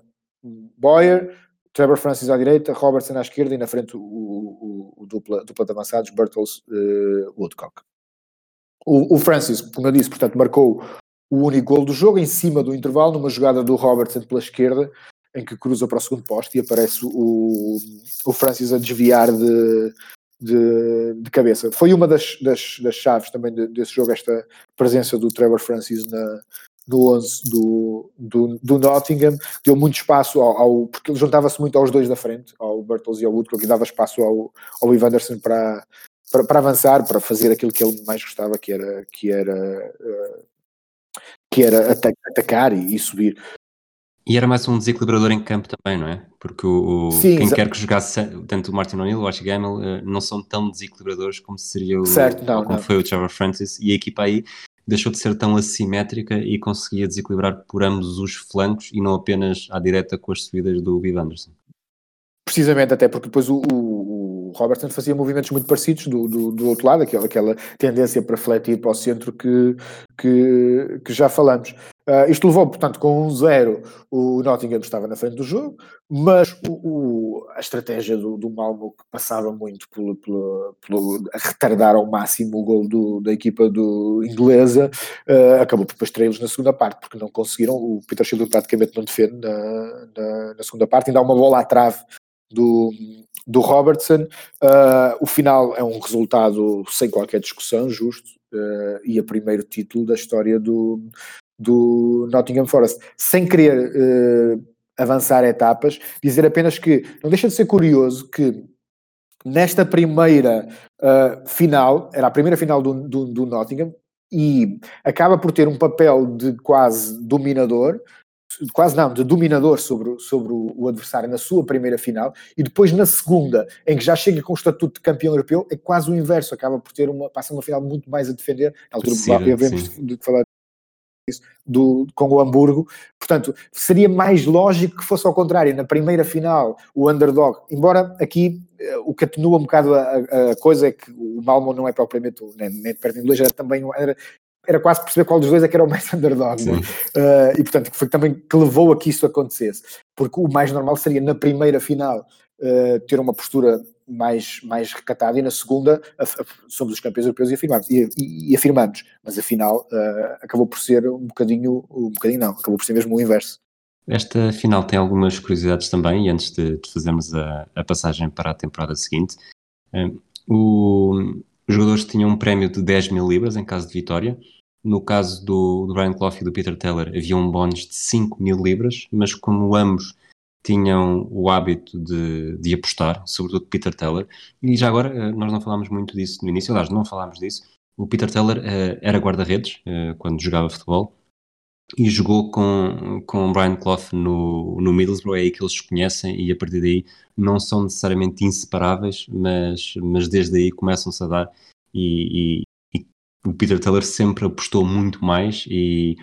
Boyer, Trevor Francis à direita, Robertson à esquerda e na frente o, o, o dupla, dupla de avançados Bertels uh, Woodcock. O, o, Francis, como eu disse, portanto, marcou o único gol do jogo em cima do intervalo, numa jogada do Robertson pela esquerda, em que cruza para o segundo poste e aparece o, o Francis a desviar de, de, de cabeça. Foi uma das, das, das chaves também de, desse jogo, esta presença do Trevor Francis na, no 11 do, do, do, Nottingham, deu muito espaço ao, ao porque ele juntava-se muito aos dois da frente, ao Bertels e ao Woodcock, e dava espaço ao, ao Anderson para, para, para, avançar, para fazer aquilo que ele mais gostava, que era, que era, uh, que era atacar e subir. E era mais um desequilibrador em campo também, não é? Porque o, Sim, quem quer que jogasse, tanto o Martin O'Neill, o Archie Gamel, eh, não são tão desequilibradores como seria o, certo, não, como não. foi o Trevor Francis, e a equipa aí deixou de ser tão assimétrica e conseguia desequilibrar por ambos os flancos e não apenas à direta com as subidas do Viv Anderson. Precisamente, até porque depois o, o, o Robertson fazia movimentos muito parecidos do, do, do, outro lado, aquela, aquela tendência para fletir para o centro que, que, que já falamos. Uh, isto levou, portanto, com um zero, o Nottingham estava na frente do jogo, mas o, o, a estratégia do, do Malmo, que passava muito pelo, pelo, pelo retardar ao máximo o gol do, da equipa do inglesa, uh, acabou por depois traí-los na segunda parte, porque não conseguiram, o Peter Schilling praticamente não defende na, na, na, segunda parte, ainda há uma bola à trave do, do Robertson. Uh, o final é um resultado sem qualquer discussão, justo, uh, e a primeiro título da história do, do Nottingham Forest, sem querer uh, avançar etapas, dizer apenas que não deixa de ser curioso que nesta primeira final, era a primeira final do, do, do, Nottingham, e acaba por ter um papel de quase dominador, quase não, de dominador sobre, sobre o, adversário na sua primeira final, e depois na segunda, em que já chega com o estatuto de campeão europeu, é quase o inverso, acaba por ter uma, passa uma final muito mais a defender, na altura sim, havemos de falar do, com o Hamburgo. Portanto, seria mais lógico que fosse ao contrário. Na primeira final, o underdog, embora aqui uh, o que atenua um bocado a, a, coisa é que o Malmo não é propriamente, nem, nem de perto nem de longe, era também era, era quase perceber qual dos dois é que era o mais [laughs] underdog. Uh, e portanto, foi também que levou a que isso acontecesse. Porque o mais normal seria na primeira final uh, ter uma postura mais, mais recatada e na segunda somos os campeões europeus e afirmamos, e, e, e afirmamos. mas afinal uh, acabou por ser um bocadinho, um bocadinho não, acabou por ser mesmo o inverso. Esta final tem algumas curiosidades também, e antes de, de fazermos a, a, passagem para a temporada seguinte, uh, o, os jogadores tinham um prémio de 10 mil libras em caso de vitória, no caso do, do Brian Clough e do Peter Taylor havia um bónus de 5 mil libras, mas como ambos tinham o hábito de, de apostar, sobretudo Peter Teller, e já agora eh, nós não falámos muito disso no início, aliás, não falámos disso. O Peter Teller uh, era guarda-redes uh, quando jogava futebol e jogou com, com o Brian Clough no, no Middlesbrough, é aí que eles se conhecem e a partir daí não são necessariamente inseparáveis, mas, mas desde aí começam-se a dar e, e, e o Peter Teller sempre apostou muito mais e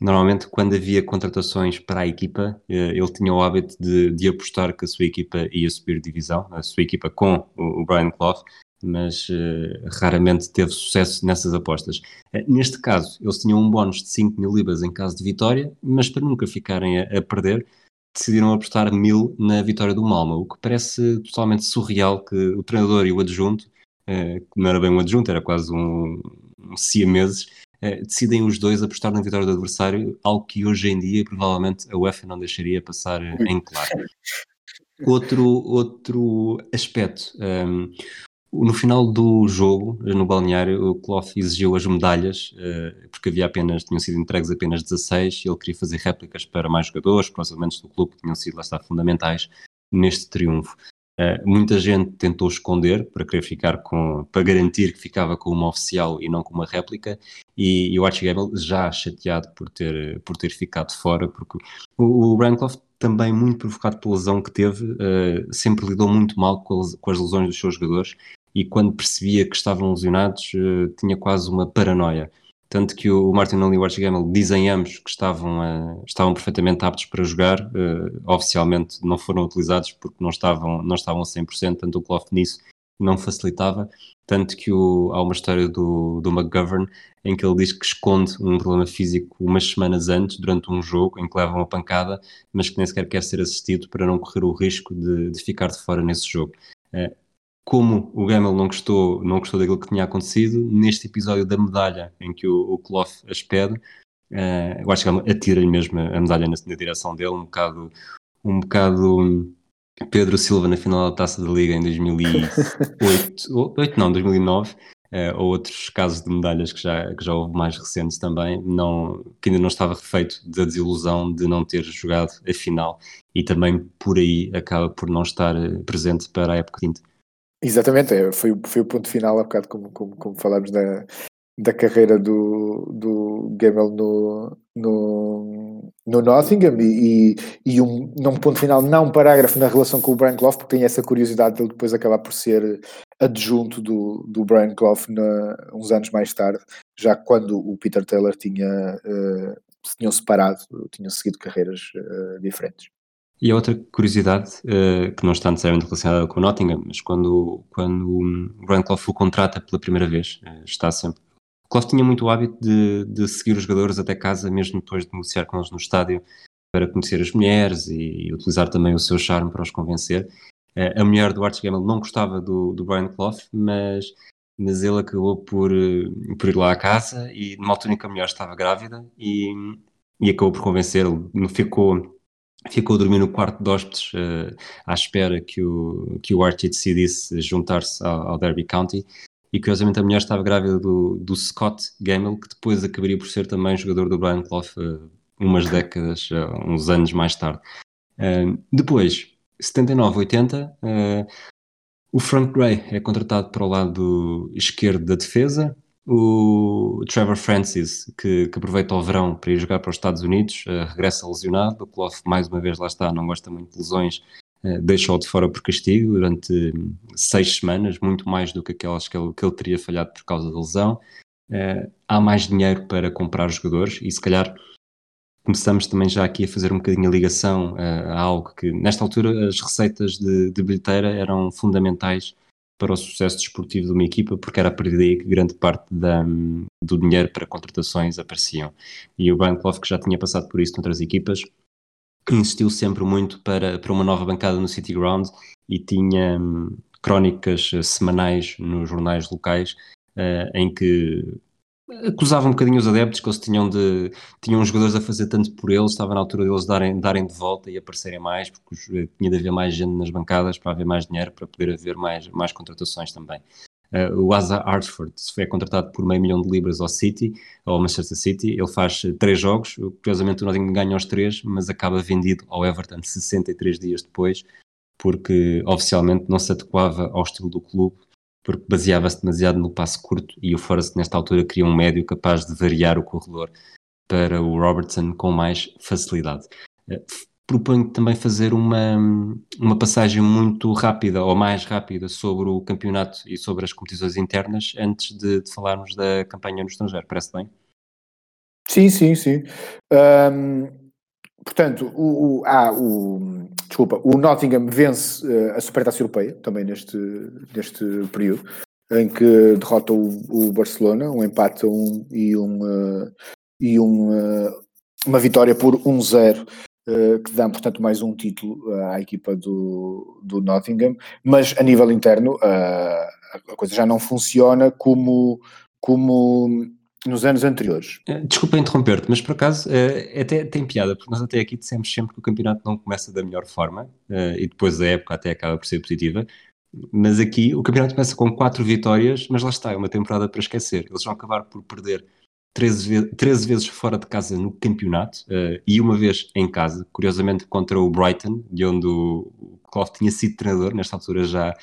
Normalmente, quando havia contratações para a equipa, eh, ele tinha o hábito de, de apostar que a sua equipa ia subir divisão, a sua equipa com o, Brian Clough, mas uh, raramente teve sucesso nessas apostas. Uh, neste caso, eles tinham um bónus de 5 mil libras em caso de vitória, mas para nunca ficarem a, a perder, decidiram apostar mil na vitória do Malma, o que parece totalmente surreal que o treinador e o adjunto, uh, que não era bem um adjunto, era quase um, um siameses, decidem os dois apostar na vitória do adversário, algo que hoje em dia provavelmente a UEFA não deixaria passar em claro. [laughs] Outro, outro aspecto, um, ehm, no final do jogo, no balneário, o Clough exigiu as medalhas, uh, porque havia apenas, tinham sido entregues apenas 16, e ele queria fazer réplicas para mais jogadores, para os elementos do clube que tinham sido, lá está, fundamentais neste triunfo. Uh, muita gente tentou esconder para querer ficar com, para garantir que ficava com uma oficial e não com uma réplica, e, e o Archie Gable já chateado por ter, por ter ficado fora, porque o, o também muito provocado pela lesão que teve, uh, sempre lidou muito mal com com as, lesões dos seus jogadores, e quando percebia que estavam lesionados, uh, tinha quase uma paranoia. Tanto que o Martinelli e o Archie Gamble dizem ambos que estavam, uh, estavam perfeitamente aptos para jogar, uh, oficialmente não foram utilizados porque não estavam, não estavam a 100%, tanto o Clough nisso não facilitava, tanto que o, há uma história do, do McGovern em que ele diz que esconde um problema físico umas semanas antes, durante um jogo, em que leva uma pancada, mas que nem sequer quer ser assistido para não correr o risco de, de ficar de fora nesse jogo. Como o Gamel não gostou, não gostou daquilo que tinha acontecido, neste episódio da medalha em que o, o Clough as pede, uh, eu acho que ele atira-lhe mesmo a medalha na, na, direção dele, um bocado, um bocado Pedro Silva na final da Taça da Liga em 2008, 8, [laughs] não, 2009, uh, eh, ou outros casos de medalhas que já, que já houve mais recentes também, não, que ainda não estava refeito da desilusão de não ter jogado a final e também por aí acaba por não estar eh, presente para a época seguinte. Exatamente, é, foi, foi o ponto final, há bocado, como, como, como falámos da, da carreira do, do Gamel no, no, no Nottingham e, e um, num ponto final, não um parágrafo na relação com o Brian Clough, porque tem essa curiosidade de ele depois acabar por ser adjunto do, do Brian Clough na, uns anos mais tarde, já quando o Peter Taylor tinha, uh, se tinham separado, tinham seguido carreiras uh, diferentes. E outra curiosidade, uh, que não está necessariamente relacionada com o Nottingham, mas quando, quando o Brian Clough o contrata pela primeira vez, uh, está sempre. O Clough tinha muito o hábito de, de seguir os jogadores até casa, mesmo depois de negociar com eles no estádio, para conhecer as mulheres e, e utilizar também o seu charme para os convencer. Uh, a mulher do Archie Gamble não gostava do, do Brian Clough, mas, mas ele acabou por, por ir lá à casa e numa altura em que a mulher estava grávida e, e acabou por convencê-lo. Ficou ficou a dormir no quarto de hóspedes uh, à espera que o, que o Archie decidisse juntar-se ao, ao, Derby County e curiosamente a mulher estava grávida do, do Scott Gamble que depois acabaria por ser também jogador do Brian Clough uh, umas décadas, uh, uns anos mais tarde. depois, 79, 80, O Frank Gray é contratado para o lado esquerdo da defesa. O Trevor Francis, que, que aproveita o verão para ir jogar para os Estados Unidos, uh, regressa lesionado. O Clough, mais uma vez, lá está, não gosta muito de lesões, uh, deixou-o de fora por castigo durante hum, seis semanas, muito mais do que aquelas que ele, que ele teria falhado por causa da lesão. Uh, há mais dinheiro para comprar jogadores e, se calhar, começamos também já aqui a fazer um bocadinho a ligação a algo que, nesta altura, as receitas de, de, bilheteira eram fundamentais para o sucesso desportivo de uma equipa, porque era a partir daí que grande parte da, do dinheiro para contratações apareciam. E o Bancroft, que já tinha passado por isso noutras equipas, insistiu sempre muito para, para uma nova bancada no City Ground e tinha um, crónicas semanais nos jornais locais uh, em que acusava um bocadinho os adeptos que eles tinham de tinham jogadores a fazer tanto por eles, estava na altura deles darem, darem de volta e aparecerem mais, porque tinha de haver mais gente nas bancadas para haver mais dinheiro, para poder haver mais, mais contratações também. Uh, o Asa Artford foi contratado por meio milhão de libras ao City, ao Manchester City, ele faz três jogos, curiosamente o Nottingham ganha os três, mas acaba vendido ao Everton 63 dias depois, porque oficialmente não se adequava ao estilo do clube porque baseava-se demasiado no passo curto e o Forrest nesta altura queria um médio capaz de variar o corredor para o Robertson com mais facilidade. Eh, proponho também fazer uma, uma passagem muito rápida ou mais rápida sobre o campeonato e sobre as competições internas antes de, de falarmos da campanha no estrangeiro. Parece bem? Sim, sim, sim. Um, portanto, o, o, ah, o, desculpa, o Nottingham vence uh, a Supertaça Europeia, também neste, neste período, em que derrota o, o Barcelona, um empate um, e, um, uh, e um, uh, uma vitória por 1-0, que dá, portanto, mais um título à equipa do, do Nottingham, mas a nível interno a coisa já não funciona como, como nos anos anteriores. Eh, desculpa interromper-te, mas por acaso uh, até tem piada, porque nós até aqui dissemos sempre que o campeonato não começa da melhor forma uh, e depois a época até acaba por ser positiva. Mas aqui o campeonato começa com quatro vitórias, mas lá está, é uma temporada para esquecer. Eles vão acabar por perder 13, ve 13 vezes fora de casa no campeonato uh, e uma vez em casa, curiosamente contra o Brighton, de onde o Klopp tinha sido treinador, nesta altura já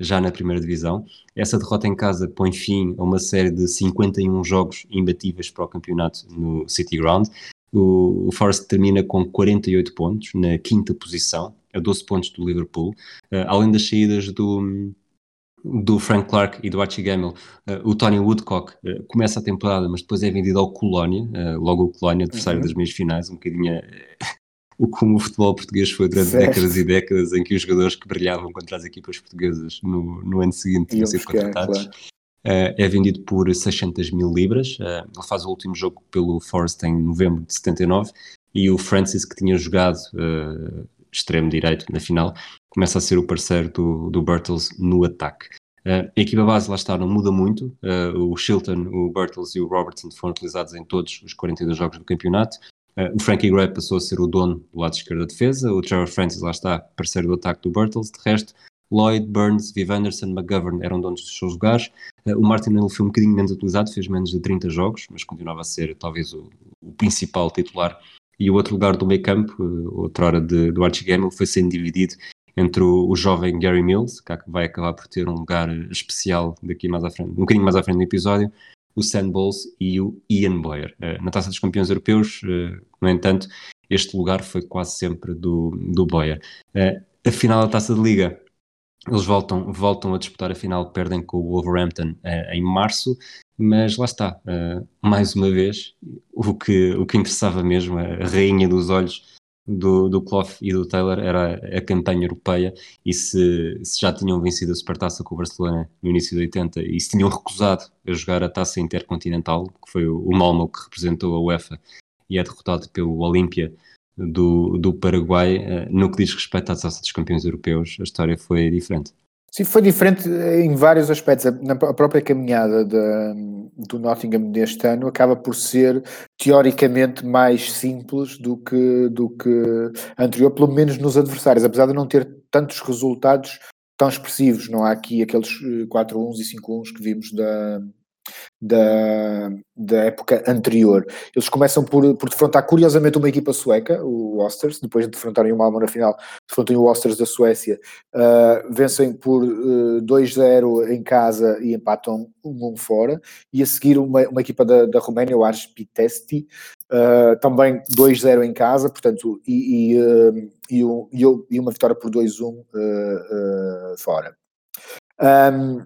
já na primeira divisão. Essa derrota em casa põe fim a uma série de 51 jogos imbatíveis para o campeonato no City Ground. O, o Forest termina com 48 pontos, na quinta posição, a 12 pontos do Liverpool, uh, além das saídas do, do Frank Clark e do Archie Gamble, uh, o Tony Woodcock uh, começa a temporada, mas depois é vendido ao Colónia, uh, logo o Colónia, adversário uhum. das meias finais, um bocadinho o como o futebol português foi durante certo. décadas e décadas em que os jogadores que brilhavam contra as equipas portuguesas no, no ano seguinte tinham sido contratados. Claro. Uh, é vendido por 600 mil libras. Uh, ele faz o último jogo pelo Forest em novembro de 79 e o Francis, que tinha jogado uh, extremo direito na final, começa a ser o parceiro do, do Bertels no ataque. a equipa base lá está, não muda muito. o Shilton, o Bertels e o Robertson foram utilizados em todos os 42 jogos do campeonato. Uh, o Frankie Gray passou a ser o dono do lado esquerdo da defesa, o Trevor Francis lá está, parceiro do ataque do Bertels, de resto, Lloyd, Burns, Viv Anderson, McGovern eram donos dos seus lugares. Uh, o Martin Hill foi um bocadinho menos utilizado, fez menos de 30 jogos, mas continuava a ser talvez o, o principal titular. E o outro lugar do meio campo, uh, outra hora de, do Archie Gamble, foi sendo dividido entre o, o, jovem Gary Mills, que vai acabar por ter um lugar especial daqui mais à frente, um bocadinho mais à frente do episódio, o Sam Bowles e o Ian Boyer. Uh, na Taça dos Campeões Europeus, uh, no entanto, este lugar foi quase sempre do, do Boyer. Uh, a final da Taça de Liga, eles voltam, voltam a disputar a final, perdem com o Wolverhampton em março, mas lá está, mais uma vez, o que, o que interessava mesmo, a rainha dos olhos do, do Clough e do Taylor era a campanha europeia e se, se, já tinham vencido a Supertaça com o Barcelona no início de 80 e se tinham recusado a jogar a Taça Intercontinental, que foi o, Malmo que representou a UEFA e é derrotado pelo Olímpia do, do Paraguai, eh, no que diz respeito à Taça dos Campeões Europeus, a história foi diferente. Sim, foi diferente em vários aspectos. Na própria caminhada de, do Nottingham deste ano acaba por ser teoricamente mais simples do que, do que anterior, pelo menos nos adversários, apesar de não ter tantos resultados tão expressivos. Não há aqui aqueles 4-1 eh, e 5-1 que vimos da, da, da época anterior. Eles começam por, por defrontar curiosamente uma equipa sueca, o Osters, depois de defrontarem o Malmö na final, defrontam o Osters da Suécia, uh, vencem por uh, 2-0 em casa e empatam 1-1 fora, e a seguir uma, uma equipa da, da Roménia, o Ars Pitesti, uh, também 2-0 em casa, portanto, e, e, uh, e, e, uma vitória por 2-1 uh, fora. Um,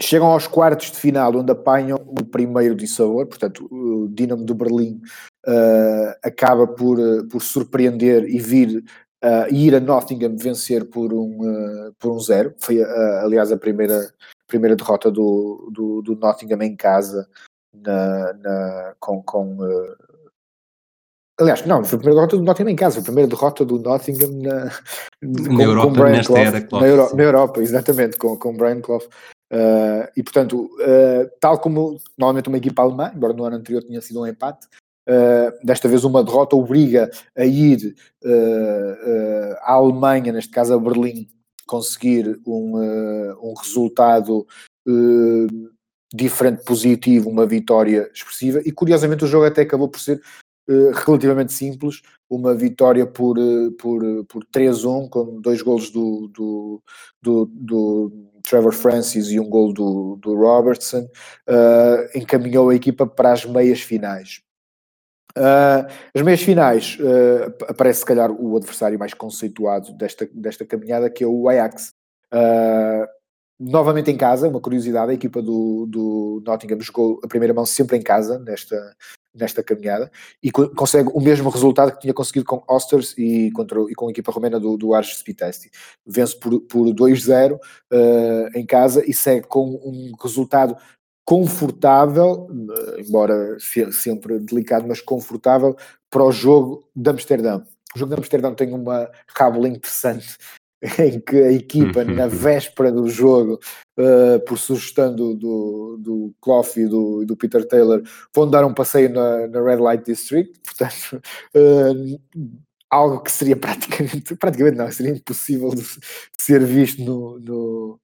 Chegam aos quartos de final, onde apanham o primeiro de sabor, portanto, o Dinamo de Berlim uh, acaba por, uh, por surpreender e vir uh, ir a Nottingham vencer por um, por um zero. Foi, aliás, a primeira, primeira derrota do, do, do Nottingham em casa na, na com, com Aliás, não, foi a primeira derrota do Nottingham em casa, foi a primeira derrota do Nottingham na, na com, Europa, com Brian nesta Clough, era Clough, na, Euro, na, Europa, exatamente, com, com Brian Clough. Uh, e portanto, uh, tal como normalmente uma equipa alemã, embora no ano anterior tinha sido um empate, uh, desta vez uma derrota obriga a ir à Alemanha, neste caso a Berlim, conseguir um, um resultado diferente, positivo, uma vitória expressiva. E curiosamente o jogo até acabou por ser relativamente simples, uma vitória por, por, por 3-1, com dois golos do, do, do, do Trevor Francis e um gol do, do Robertson, uh, encaminhou a equipa para as meias finais. Uh, as meias finais uh, aparece se calhar o adversário mais conceituado desta, desta caminhada, que é o Ajax. Uh, novamente em casa, uma curiosidade, a equipa do, do Nottingham jogou a primeira mão sempre em casa nesta, nesta caminhada e co consegue o mesmo resultado que tinha conseguido com Osters e, contra, e com a equipa romena do, do Arges Spitesti. Vence por, por 2-0 uh, em casa e segue com um resultado confortável, uh, embora sempre delicado, mas confortável para o jogo de Amsterdão. O jogo de Amsterdão tem uma cábula interessante [laughs] em que a equipa, na véspera do jogo, uh, por sugestão do, do, do Clough e do, do, Peter Taylor, vão dar um passeio na, na Red Light District, [laughs] portanto, uh, algo que seria praticamente, praticamente não, seria impossível de, ser visto no, no,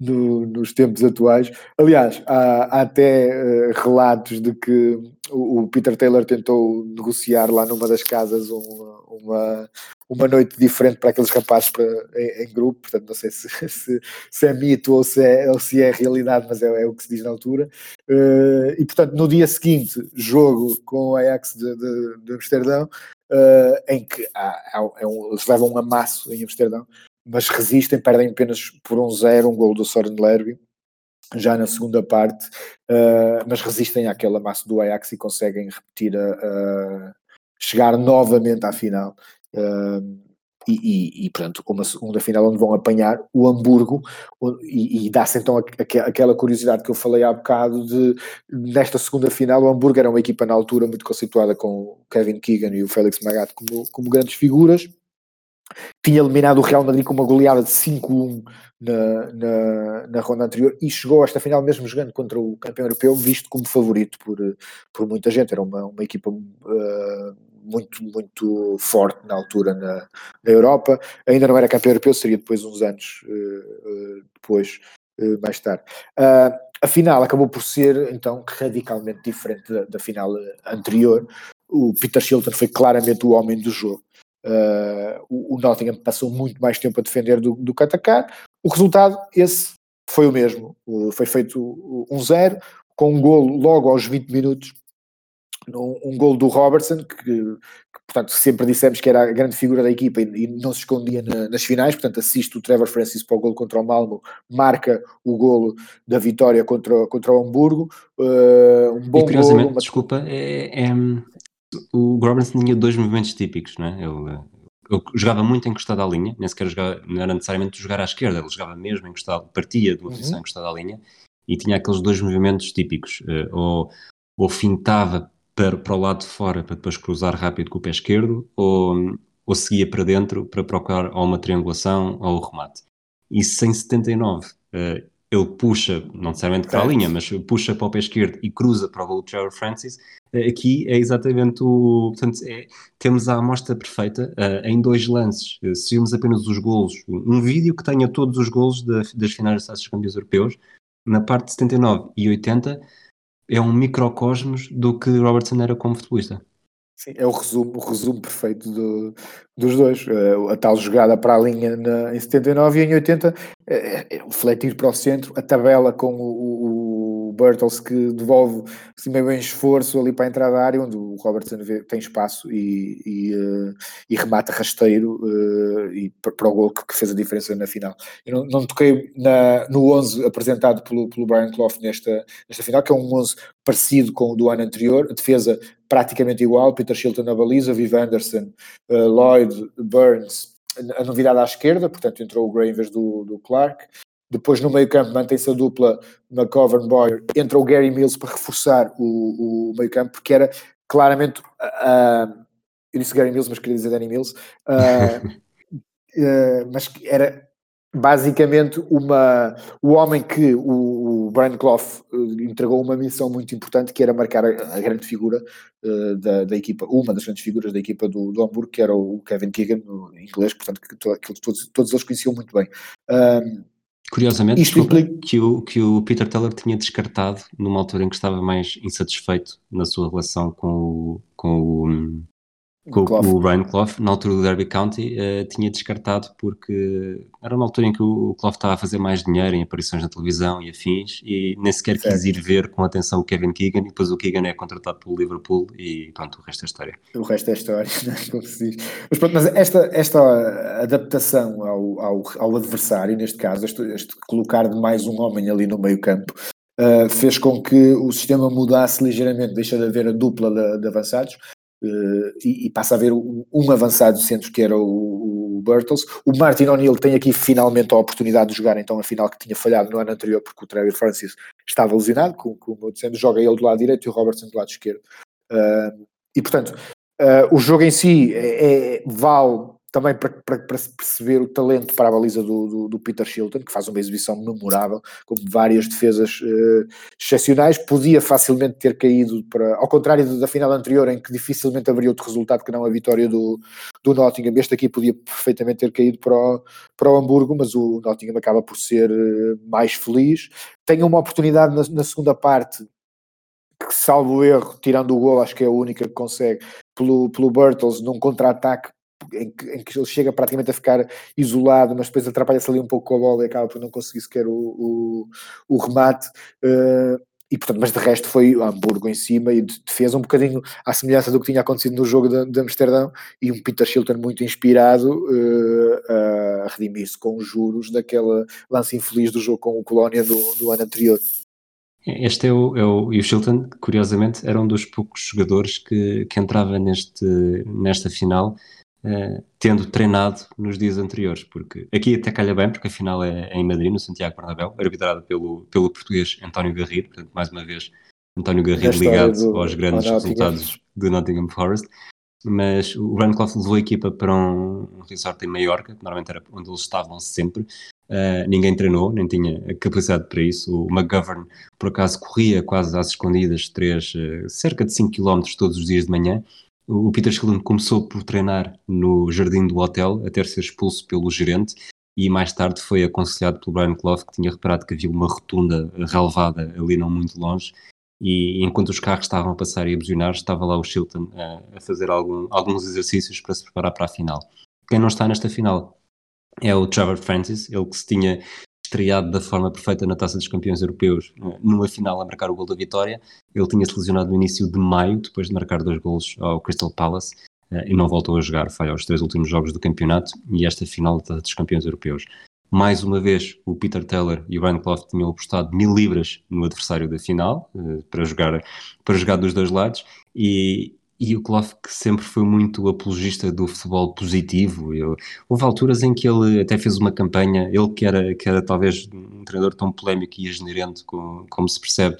no, nos tempos atuais. Aliás, há, há até uh, relatos de que o, o, Peter Taylor tentou negociar lá numa das casas uma, uma, uma noite diferente para aqueles rapazes para, em, em, grupo, portanto não sei se, [laughs] se, se, é mito ou se é, ou se é realidade, mas é, é o que se diz na altura. Uh, e portanto, no dia seguinte, jogo com o Ajax de, de, de Amsterdão, uh, em que há, há, é um, eles levam um amasso em Amsterdão, mas resistem, perdem apenas por um zero, um gol do Soren Lerby, já na segunda parte, uh, mas resistem àquele amasso do Ajax e conseguem repetir a, a chegar novamente à final. E, e, e, portanto, uma segunda final onde vão apanhar o Hamburgo e, e dá-se então aquela curiosidade que eu falei há bocado de nesta segunda final o Hamburgo era uma equipa na altura muito conceituada com o Kevin Keegan e o Félix Magato como, como grandes figuras tinha eliminado o Real Madrid com uma goleada de 5-1 na, na, na, ronda anterior e chegou a esta final mesmo jogando contra o campeão europeu, visto como favorito por, por muita gente. Era uma, uma equipa uh, muito, muito forte na altura na, na, Europa. Ainda não era campeão europeu, seria depois uns anos uh, uh, depois, mais tarde. a final acabou por ser então radicalmente diferente da, da final anterior. O Peter Shilton foi claramente o homem do jogo Uh, o, o, Nottingham passou muito mais tempo a defender do, do que atacar. O resultado, esse foi o mesmo. Uh, foi feito um zero, com um golo logo aos 20 minutos, um, um golo do Robertson, que, que, portanto sempre dissemos que era a grande figura da equipa e, e não se escondia na, nas finais, portanto assiste o Trevor Francis para o golo contra o Malmo, marca o golo da vitória contra, contra o Hamburgo. Uh, um bom e curiosamente, golo, uma... desculpa, é, é, o Robertson tinha dois movimentos típicos, não é? Ele, ele jogava muito encostado à linha, nem sequer jogava, não era necessariamente jogar à esquerda, ele jogava mesmo encostado, partia de uma posição uhum. encostada à linha e tinha aqueles dois movimentos típicos, uh, ou, ou fintava para, para o lado de fora para depois cruzar rápido com o pé esquerdo, ou, ou seguia para dentro para procurar ou uma triangulação ou o remate. E sem 79, uh, ele puxa, não necessariamente para a linha, mas puxa para o pé esquerdo e cruza para o gol de Trevor Francis, eh, aqui é exatamente o. Portanto, é, temos a amostra perfeita uh, em dois lances. Uh, se vimos apenas os golos, um vídeo que tenha todos os golos das finais das taças campeões europeus, na parte de 79 e 80 é um microcosmos do que Robertson era como futebolista. Sim, é o resumo, o resumo perfeito do, dos dois. Uh, a tal jogada para a linha na, em 79 e em 80, é, é, fletir para o centro, a tabela com o, o, Bertels que devolve assim, meio em esforço ali para a entrada da área, onde o Robertson tem espaço e, e, uh, e remata rasteiro uh, e para o gol que, que, fez a diferença na final. Eu não, não toquei na, no 11 apresentado pelo, pelo Brian Clough nesta, nesta final, que é um 11 parecido com o do ano anterior, a defesa praticamente igual, Peter Shilton na baliza, Viv Anderson, uh, Lloyd, Burns, a novidade à esquerda, portanto entrou o Gray em vez do, do Clark. Depois no meio campo mantém-se a dupla McGovern Boyer, entra o Gary Mills para reforçar o, o meio campo, porque era claramente, uh, eu disse Gary Mills, mas queria dizer Danny Mills, uh, uh, [laughs] mas era basicamente uma, o homem que o, o Brian Clough entregou uma missão muito importante que era marcar a, a grande figura uh, da, da, equipa, uma das grandes figuras da equipa do, do Hamburgo, que era o Kevin Keegan, em inglês, portanto que, que todos, todos eles conheciam muito bem. Curiosamente, desculpa, implica... que, o, que o Peter Teller tinha descartado numa altura em que estava mais insatisfeito na sua relação com o, com o, com o, o Ryan Clough, na altura do Derby County, uh, tinha descartado porque era uma altura em que o, Clough estava a fazer mais dinheiro em aparições na televisão e afins e nem sequer certo. quis ir ver com atenção o Kevin Keegan e depois o Keegan é contratado pelo Liverpool e pronto, o resto é história. O resto é história, [laughs] é? como se diz. Mas pronto, mas esta, esta adaptação ao, ao, ao adversário, neste caso, este, este colocar de mais um homem ali no meio campo, Uh, fez com que o sistema mudasse ligeiramente, deixa de haver a dupla de, de avançados e, e, passa a haver um, avançado centro que era o, o. O Martin O'Neill tem aqui finalmente a oportunidade de jogar então a final que tinha falhado no ano anterior porque o Trevor Francis estava lesionado, como, como dizendo, joga ele do lado direito e o Robertson do lado esquerdo. Uh, e portanto, uh, o jogo em si é, é, vale também para, para, para, perceber o talento para a baliza do, do, do, Peter Shilton, que faz uma exibição memorável, com várias defesas uh, excepcionais, podia facilmente ter caído para, ao contrário da final anterior, em que dificilmente haveria outro resultado que não a vitória do, do Nottingham, este aqui podia perfeitamente ter caído para o, para o Hamburgo, mas o Nottingham acaba por ser uh, mais feliz, tem uma oportunidade na, na segunda parte, que salvo erro, tirando o gol, acho que é a única que consegue, pelo, pelo Bertels, num contra-ataque em que, em que, ele chega praticamente a ficar isolado, mas depois atrapalha-se ali um pouco com a bola e acaba por não conseguir sequer o, o, o remate. Uh, e portanto, mas de resto foi Hamburgo em cima e defesa um bocadinho à semelhança do que tinha acontecido no jogo de, de Amsterdão e um Peter Shilton muito inspirado uh, a redimir-se com os juros daquela lance infeliz do jogo com o Colónia do, do ano anterior. Este é o, é o, e o Shilton, curiosamente, era um dos poucos jogadores que, que entrava neste, nesta final uh, tendo treinado nos dias anteriores, porque aqui até calha bem, porque a final é, é em Madrid, no Santiago Bernabéu, arbitrada pelo, pelo português António Garrido, portanto, mais uma vez, António Garrido ligado do, aos grandes resultados do Nottingham Forest, mas o Clough levou a equipa para um, um resort em Maiorca, que normalmente era onde eles estavam sempre, uh, ninguém treinou, nem tinha capacidade para isso, o McGovern, por acaso, corria quase às escondidas, três, uh, cerca de 5 km todos os dias de manhã, o Peter Schilling começou por treinar no jardim do hotel, até ser expulso pelo gerente, e mais tarde foi aconselhado pelo Brian Clough, que tinha reparado que havia uma rotunda relevada ali não muito longe, e enquanto os carros estavam a passar e a buzinar, estava lá o Shilton a, a fazer algum, alguns exercícios para se preparar para a final. Quem não está nesta final é o Trevor Francis, ele que se tinha estreado da forma perfeita na Taça dos Campeões Europeus, eh, numa final a marcar o gol da vitória. Ele tinha-se lesionado no início de maio, depois de marcar dois golos ao Crystal Palace, eh, e não voltou a jogar, foi aos três últimos jogos do campeonato e esta final da Taça dos Campeões Europeus. Mais uma vez, o Peter Taylor e o Brian Clough tinham apostado mil libras no adversário da final, eh, para jogar, para jogar dos dois lados, e, e o Klopp que sempre foi muito apologista do futebol positivo. Eu, houve alturas em que ele até fez uma campanha, ele que era, que era talvez um treinador tão polémico e asneirente como, como se percebe,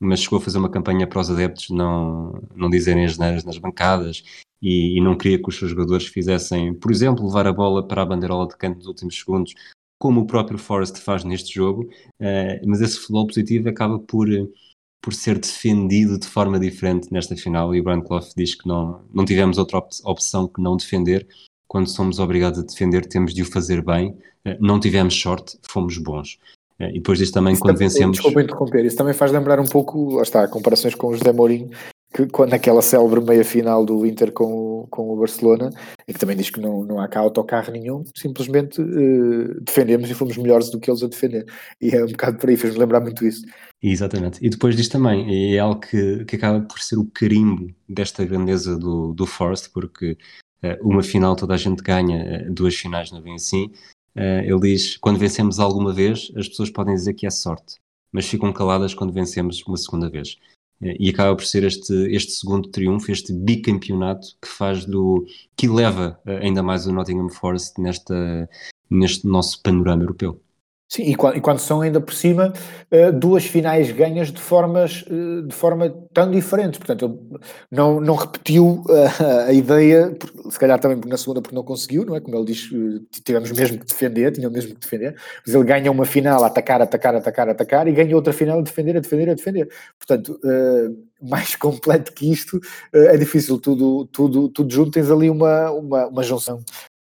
mas chegou a fazer uma campanha para os adeptos não, não dizerem as neiras nas bancadas e, e, não queria que os seus jogadores fizessem, por exemplo, levar a bola para a bandeirola de canto nos últimos segundos, como o próprio Forrest faz neste jogo, uh, mas esse futebol positivo acaba por por ser defendido de forma diferente nesta final e o Brian Clough diz que não, não tivemos outra op opção que não defender. Quando somos obrigados a defender, temos de o fazer bem. Eh, não tivemos sorte, fomos bons. e depois disto também, isso quando também, vencemos. Desculpa interromper, isso também faz lembrar um pouco, lá está, comparações com o José Mourinho, que quando aquela célebre meia final do Inter com o, com o Barcelona, em que também diz que não, não há cá autocarro nenhum, simplesmente uh, defendemos e fomos melhores do que eles a defender. E é um bocado por aí, fez-me lembrar muito isso. Exatamente. E depois disto também, é algo que, que acaba por ser o carimbo desta grandeza do, do Forest, porque uh, uma final toda a gente ganha, uh, duas finais não vem assim. ele diz: quando vencemos alguma vez, as pessoas podem dizer que é sorte, mas ficam caladas quando vencemos uma segunda vez e acaba por ser este, este segundo triunfo, este bicampeonato que faz do que leva eh, ainda mais o Nottingham Forest nesta, neste nosso panorama europeu. Sim, e quando, e quando, são ainda por cima uh, duas finais ganhas de formas uh, de forma tão diferentes, portanto não, não repetiu uh, [laughs] a ideia, se calhar também na segunda porque não conseguiu, não é? Como ele diz, tivemos mesmo que defender, tinham mesmo que defender, mas ele ganha uma final a atacar, atacar, atacar, atacar e ganha outra final a defender, a defender, a defender. Portanto, mais [laughs] completo que isto é difícil, tudo, tudo, tudo junto tens ali uma, uma, uma junção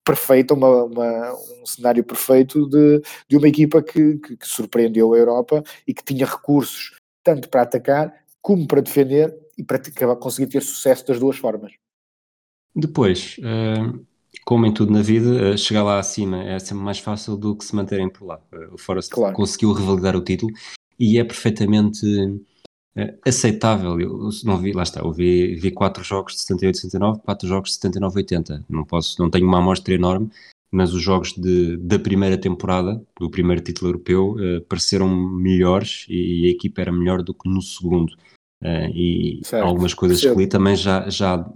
perfeita, uma, uma, um cenário perfeito de, de uma equipa que, que, que, surpreendeu a Europa e que tinha recursos tanto para atacar como para defender e para conseguir ter sucesso das duas formas. Depois, uh, como em tudo na vida, uh, chegar lá acima é sempre mais fácil do que se manterem por lá. Uh, o Forest claro. conseguiu revalidar o título e é perfeitamente aceitável. Eu não vi, lá está, eu vi, vi quatro jogos de 78, 79, quatro jogos de 79, 80. Não posso, não tenho uma amostra enorme, mas os jogos de, da primeira temporada, do primeiro título europeu, uh, pareceram melhores e a equipa era melhor do que no segundo. Uh, e certo. algumas coisas que li também já, já,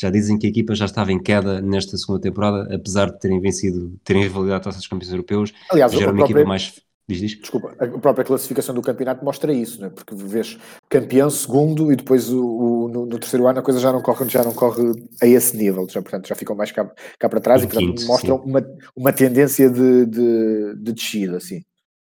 já dizem que a equipa já estava em queda nesta segunda temporada, apesar de terem vencido, terem rivalidade a taças dos campeões europeus. Aliás, já era uma equipa mais Diz, diz. Desculpa, a própria classificação do campeonato mostra isso, né? porque vês campeão, segundo e depois o, o no, no, terceiro ano a coisa já não corre, já não corre a esse nível, já, portanto já ficam mais cá, cá para trás o e portanto, quinto, mostram uma, uma tendência de, de, de descida, assim.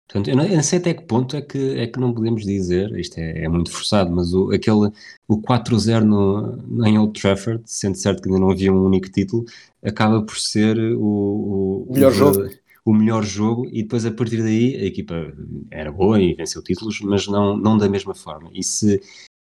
Portanto, eu não, eu não, sei até que ponto é que, é que não podemos dizer, isto é, é muito forçado, mas o, aquele, o 4-0 em Old Trafford, sendo certo que ainda não havia um único título, acaba por ser o, o melhor o, jogo o melhor jogo e depois a partir daí a equipa era boa e venceu títulos, mas não, não da mesma forma. E se,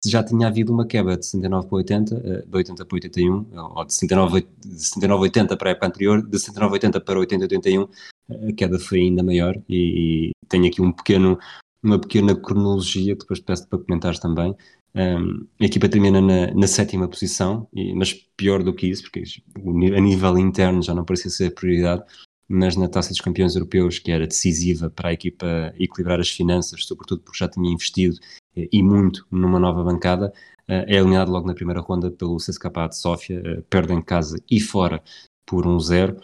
se já tinha havido uma quebra de 69 para 80, eh, de 80 para 81, ou de 69, de 79 80 para a época anterior, de 69 80 para 80 81, a queda foi ainda maior e, e tenho aqui um pequeno, uma pequena cronologia que depois peço para comentares também. Um, a equipa termina na, na sétima posição, e, mas pior do que isso, porque a nível interno já não parecia ser prioridade, mas na Taça dos Campeões Europeus, que era decisiva para a equipa equilibrar as finanças, sobretudo porque já tinha investido eh, e muito numa nova bancada, eh, é eliminado logo na primeira ronda pelo CSKA de Sófia, eh, perde em casa e fora por 1-0,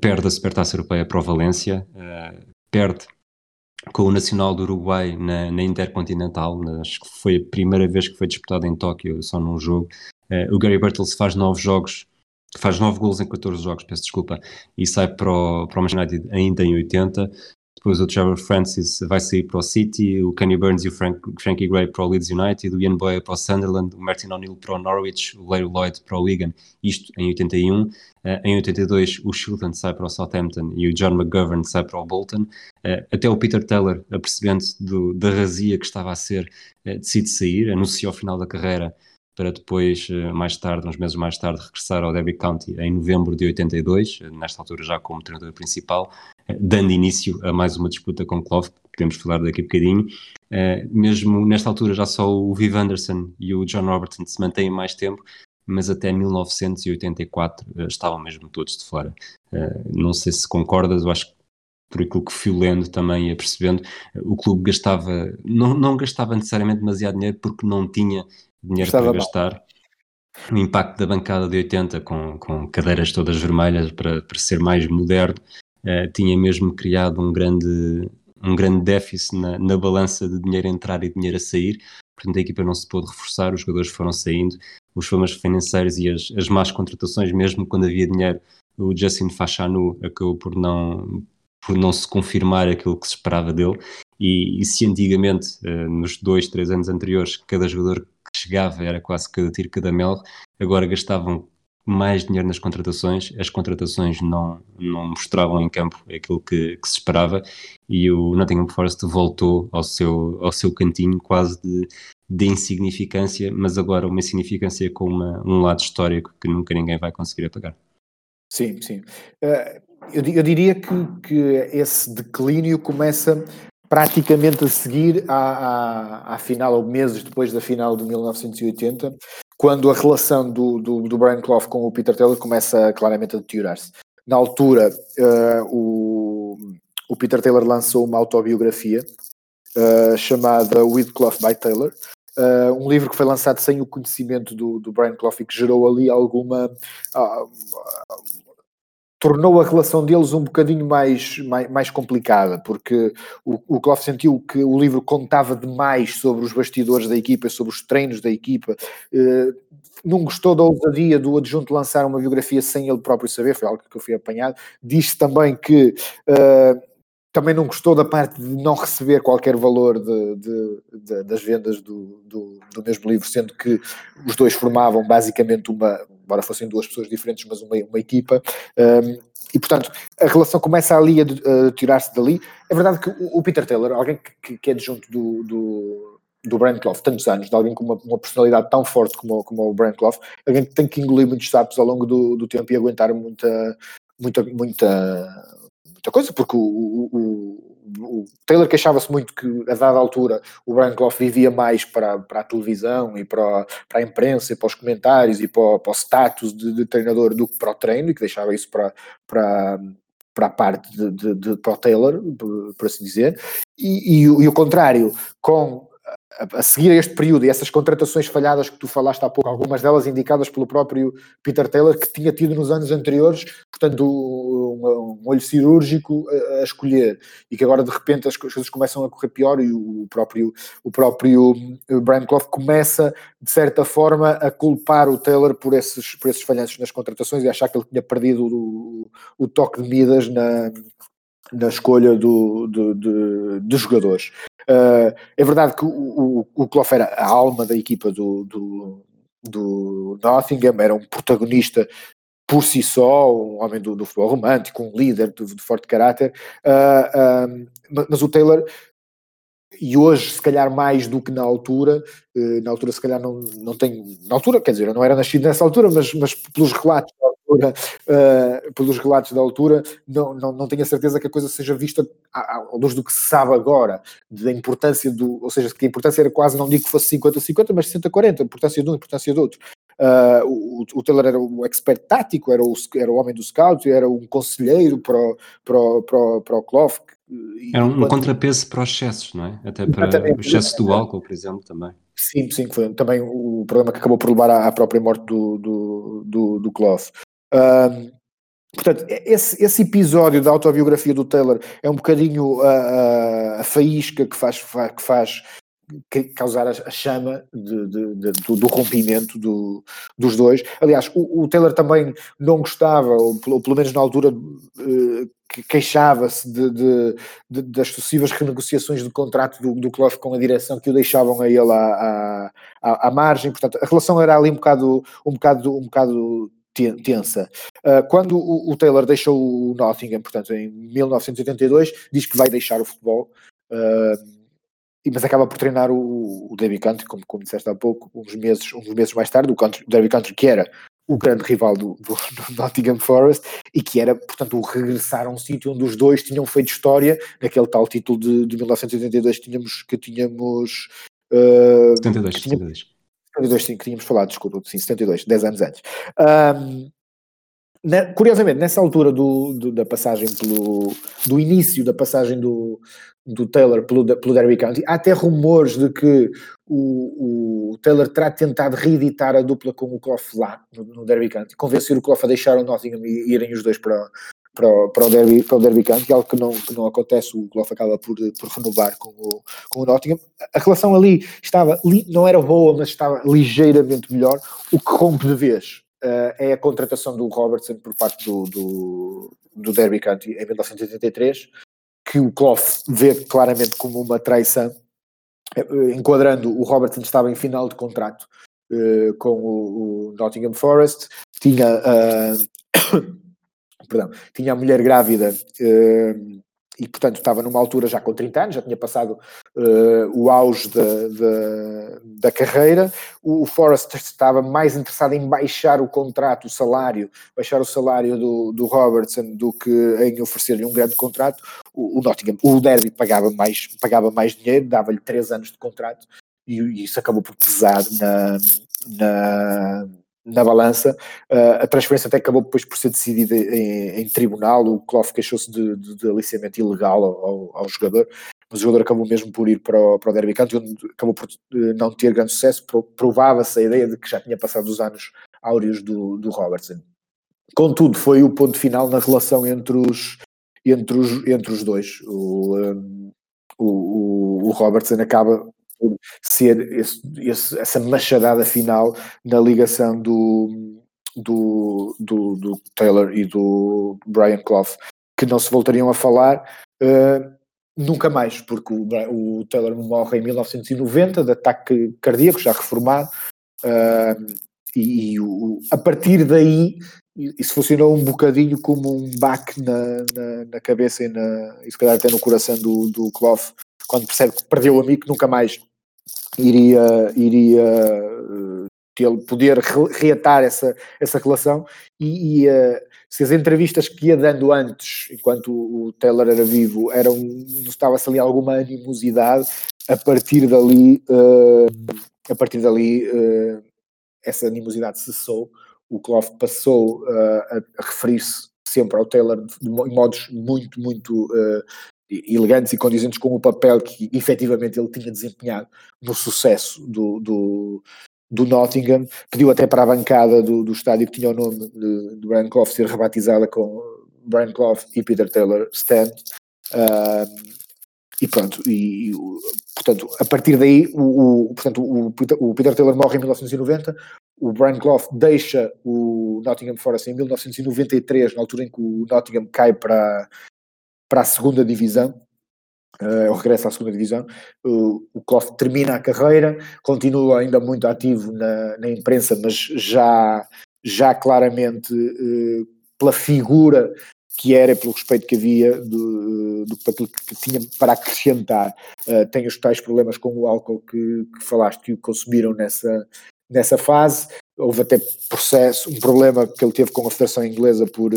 perde a Supertaça Europeia para o Valência, perde com o Nacional do Uruguai na, na Intercontinental, acho que foi a primeira vez que foi disputado em Tóquio, só num jogo. o Gary Bertels faz nove jogos faz 9 gols em 14 jogos, peço desculpa, e sai para o, para o Manchester United ainda em 80. Depois o Trevor Francis vai sair para o City, o Kenny Burns e o Frank, Frankie Gray para o Leeds United, o Ian Boyer para o Sunderland, o Martin O'Neill para o Norwich, o Larry Lloyd para o Wigan, isto em 81. Uh, eh, em 82 o Shilton sai para o Southampton e o John McGovern sai para o Bolton. Uh, até o Peter Taylor, apercebendo-se da razia que estava a ser, uh, decide sair, anuncia ao final da carreira para depois, eh, mais tarde, uns meses mais tarde, regressar ao Derby County em novembro de 82, eh, nesta altura já como treinador principal, eh, dando início a mais uma disputa com Klopp, que podemos falar daqui a bocadinho. Mesmo nesta altura já só o Viv Anderson e o John Robertson se mantêm mais tempo, mas até 1984 estavam mesmo todos de fora. Não sei se concordas, eu acho que por aquilo que fui lendo também e apercebendo, o clube gastava, não, não gastava necessariamente demasiado dinheiro porque não tinha dinheiro Estava para gastar. O impacto da bancada de 80 com, com cadeiras todas vermelhas para, para ser mais moderno uh, tinha mesmo criado um grande, um grande déficit na, na balança de dinheiro a entrar e dinheiro a sair. Portanto, a equipa não se pôde reforçar, os jogadores foram saindo, os problemas financeiros e as, as más contratações, mesmo quando havia dinheiro, o Justin Fachanu acabou por não, por não se confirmar aquilo que se esperava dele. E, e se antigamente, uh, nos dois, três anos anteriores, cada jogador chegava, era quase cada tiro, cada mel, agora gastavam mais dinheiro nas contratações, as contratações não, não mostravam em campo aquilo que, que se esperava e o Nottingham Forest voltou ao seu, ao seu cantinho quase de, de insignificância, mas agora uma insignificância com uma, um lado histórico que nunca ninguém vai conseguir apagar. Sim, sim. Uh, eu, eu, diria que, que esse declínio começa praticamente a seguir à, à, à, final, ou meses depois da final de 1980, quando a relação do, do, do Brian Clough com o Peter Taylor começa claramente a deteriorar-se. Na altura, uh, o, o Peter Taylor lançou uma autobiografia uh, chamada With Clough by Taylor, Uh, um livro que foi lançado sem o conhecimento do, do Brian Clough e que gerou ali alguma. Uh, tornou a relação deles um bocadinho mais, mais, mais complicada, porque o, o Clough sentiu que o livro contava demais sobre os bastidores da equipa, sobre os treinos da equipa. não gostou da ousadia do adjunto lançar uma biografia sem ele próprio saber, foi algo que eu fui apanhado. Disse também que também não gostou da parte de não receber qualquer valor de, de, de, das vendas do, do, do, mesmo livro, sendo que os dois formavam basicamente uma, embora fossem duas pessoas diferentes, mas uma, uma equipa. Um, e portanto, a relação começa ali a, a tirar-se dali. É verdade que o, o Peter Taylor, alguém que, que é adjunto do, do, do tantos anos, de alguém com uma, uma personalidade tão forte como, como o Brian Clough, alguém que tem que engolir muitos sapos ao longo do, do tempo e aguentar muita, muita, muita muita coisa, porque o, o, o Taylor queixava-se muito que, a dada altura, o Clough vivia mais para, para a televisão e para, para a imprensa e para os comentários e para, para o status de, de, treinador do que para o treino e que deixava isso para, para, para a parte de, de, de para o Taylor, por, por assim dizer, e, e, e o contrário, com a, seguir a este período e essas contratações falhadas que tu falaste há pouco, algumas delas indicadas pelo próprio Peter Taylor, que tinha tido nos anos anteriores, portanto, um, um olho cirúrgico a, a, escolher, e que agora de repente as coisas começam a correr pior e o próprio, o próprio Brian Clough começa, de certa forma, a culpar o Taylor por esses, por esses falhanços nas contratações e achar que ele tinha perdido o, o toque de Midas na, na escolha do, do, do, dos jogadores. Uh, é verdade que o, o, o era a alma da equipa do, do, do Nottingham, era um protagonista por si só, um homem do, do futebol romântico, um líder de, de forte caráter, uh, uh, mas o Taylor e hoje, se calhar mais do que na altura, na altura se calhar não, não tenho, na altura, quer dizer, eu não era nascido nessa altura, mas, mas pelos relatos altura, uh, pelos relatos da altura, não, não, não tenho a certeza que a coisa seja vista à, à luz do que se sabe agora, da importância do, ou seja, que a importância era quase, não digo que fosse 50-50, mas 60-40, a importância de um, importância do outro. Uh, o, o Taylor era o expert tático, era o, era o homem do scout, era um conselheiro para o, para o, para o, para o Clough. Era um, contrapeso para os excessos, não é? Até para o excesso do álcool, por exemplo, também. Sim, sim, foi também o problema que acabou por levar à, à própria morte do, do, do, do Clough portanto, esse, esse, episódio da autobiografia do Taylor é um bocadinho a, a, a faísca que faz, que faz causar a, chama de, de, de, do, do, rompimento do, dos dois. Aliás, o, o, Taylor também não gostava, ou, ou pelo menos na altura uh, queixava-se de, das sucessivas renegociações de contrato do, do com a direção que o deixavam a ele à, à, à, margem. Portanto, a relação era ali um bocado, um bocado, um bocado tensa. Uh, quando o, Taylor deixou o Nottingham, portanto, em 1982, diz que vai deixar o futebol, uh, mas acaba por treinar o, o Derby Country, como, como disseste há pouco, uns meses, uns meses mais tarde, o, country, o Derby Country, que era o grande rival do, do, do, [laughs] Nottingham Forest e que era, portanto, o regressar a um sítio onde os dois tinham feito história, naquele tal título de, de 1982 tínhamos, que tínhamos... Uh, 72, que tínhamos, 72. 72, sim, que tínhamos falado, desculpa, sim, 72, 10 anos antes. Um, na, curiosamente, nessa altura do, do, da passagem pelo. do início da passagem do, do Taylor pelo, pelo Derby County, há até rumores de que o, o Taylor terá tentado reeditar a dupla com o Clough lá no, no Derby County, convencer o Clough a deixar o Nottingham e irem os dois para, para para o Derby, para o Derby County, algo que não, que não acontece, o Clough acaba por, por renovar com o, com o Nottingham. A relação ali estava, não era boa, mas estava ligeiramente melhor. O que rompe de vez uh, é a contratação do Robertson por parte do, do, do Derby County em 1983, que o Clough vê claramente como uma traição, eh, enquadrando o Robertson estava em final de contrato uh, com o, o, Nottingham Forest, tinha, uh, [coughs] perdão, tinha a mulher grávida uh, e, portanto, estava numa altura já com 30 anos, já tinha passado uh, o auge da, da, da, carreira. O, o Forrest estava mais interessado em baixar o contrato, o salário, baixar o salário do, do Robertson do que em oferecer-lhe um grande contrato. O, o Nottingham, o Derby pagava mais, pagava mais dinheiro, dava-lhe 3 anos de contrato e, e isso acabou por pesar na, na na balança. Uh, a transferência até acabou depois por ser decidida em, em tribunal. O Clough queixou-se de, de, de, aliciamento ilegal ao, ao, jogador, mas o jogador acabou mesmo por ir para o, para o Derby County, onde acabou por uh, não ter grande sucesso. Provava-se a ideia de que já tinha passado os anos áureos do, do Robertson. Contudo, foi o ponto final na relação entre os, entre os, entre os dois. O, um, o, o, o Robertson acaba por ser esse, esse, essa machadada final na ligação do, do, do, do, Taylor e do Brian Clough, que não se voltariam a falar uh, nunca mais, porque o, o, Taylor morre em 1990 de ataque cardíaco, já reformado, uh, e, e o, a partir daí isso funcionou um bocadinho como um baque na, na, na, cabeça e, na, e se calhar até no coração do, do Clough, quando percebe que perdeu o amigo, nunca mais iria, iria uh, poder reatar essa, essa relação. E, e uh, se as entrevistas que ia dando antes, enquanto o, Taylor era vivo, eram, estava-se ali alguma animosidade, a partir dali, uh, a partir dali essa animosidade cessou, o Clough passou a, a referir-se sempre ao Taylor de modos muito, muito uh, elegantes e condizentes com o papel que efetivamente ele tinha desempenhado no sucesso do, do, do Nottingham, pediu até para a bancada do, do estádio que tinha o nome de, de Brian Clough ser rebatizada com Brian Clough e Peter Taylor Stand. Uh, e pronto, e, portanto, a partir daí, o, o, portanto, o, o Peter Taylor morre em 1990, o Brian Clough deixa o Nottingham Forest em 1993, na altura em que o Nottingham cai para, para a segunda divisão, uh, o regresso à segunda divisão. Uh, o Clough termina a carreira, continua ainda muito ativo na, na imprensa, mas já, já claramente uh, pela figura que era, pelo respeito que havia do, do, aquilo que tinha para acrescentar. Uh, tem os tais problemas com o álcool que, que falaste que o consumiram nessa, nessa fase. Houve até processo, um problema que ele teve com a Federação Inglesa por,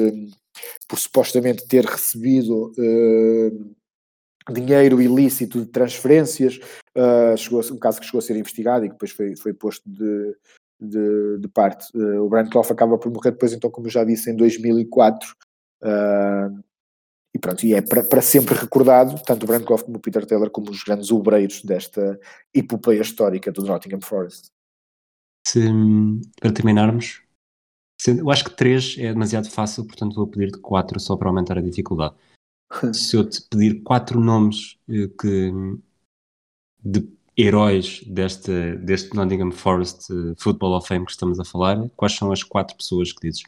por supostamente ter recebido uh, dinheiro ilícito de transferências, uh, chegou um caso que chegou a ser investigado e que depois foi, foi posto de, de, de parte. Uh, o Clough acaba por morrer depois, então, como eu já disse, em 2004. Uh, e pronto, e é para, sempre recordado, tanto o Clough como o Peter Taylor, como os grandes obreiros desta epopeia histórica do Nottingham Forest. Se, para terminarmos, eu acho que 3 é demasiado fácil, portanto vou pedir de 4 só para aumentar a dificuldade. [laughs] Se eu te pedir 4 nomes eh, que, de heróis deste, deste Nottingham Forest eh, Football of Fame que estamos a falar, quais são as 4 pessoas que dizes?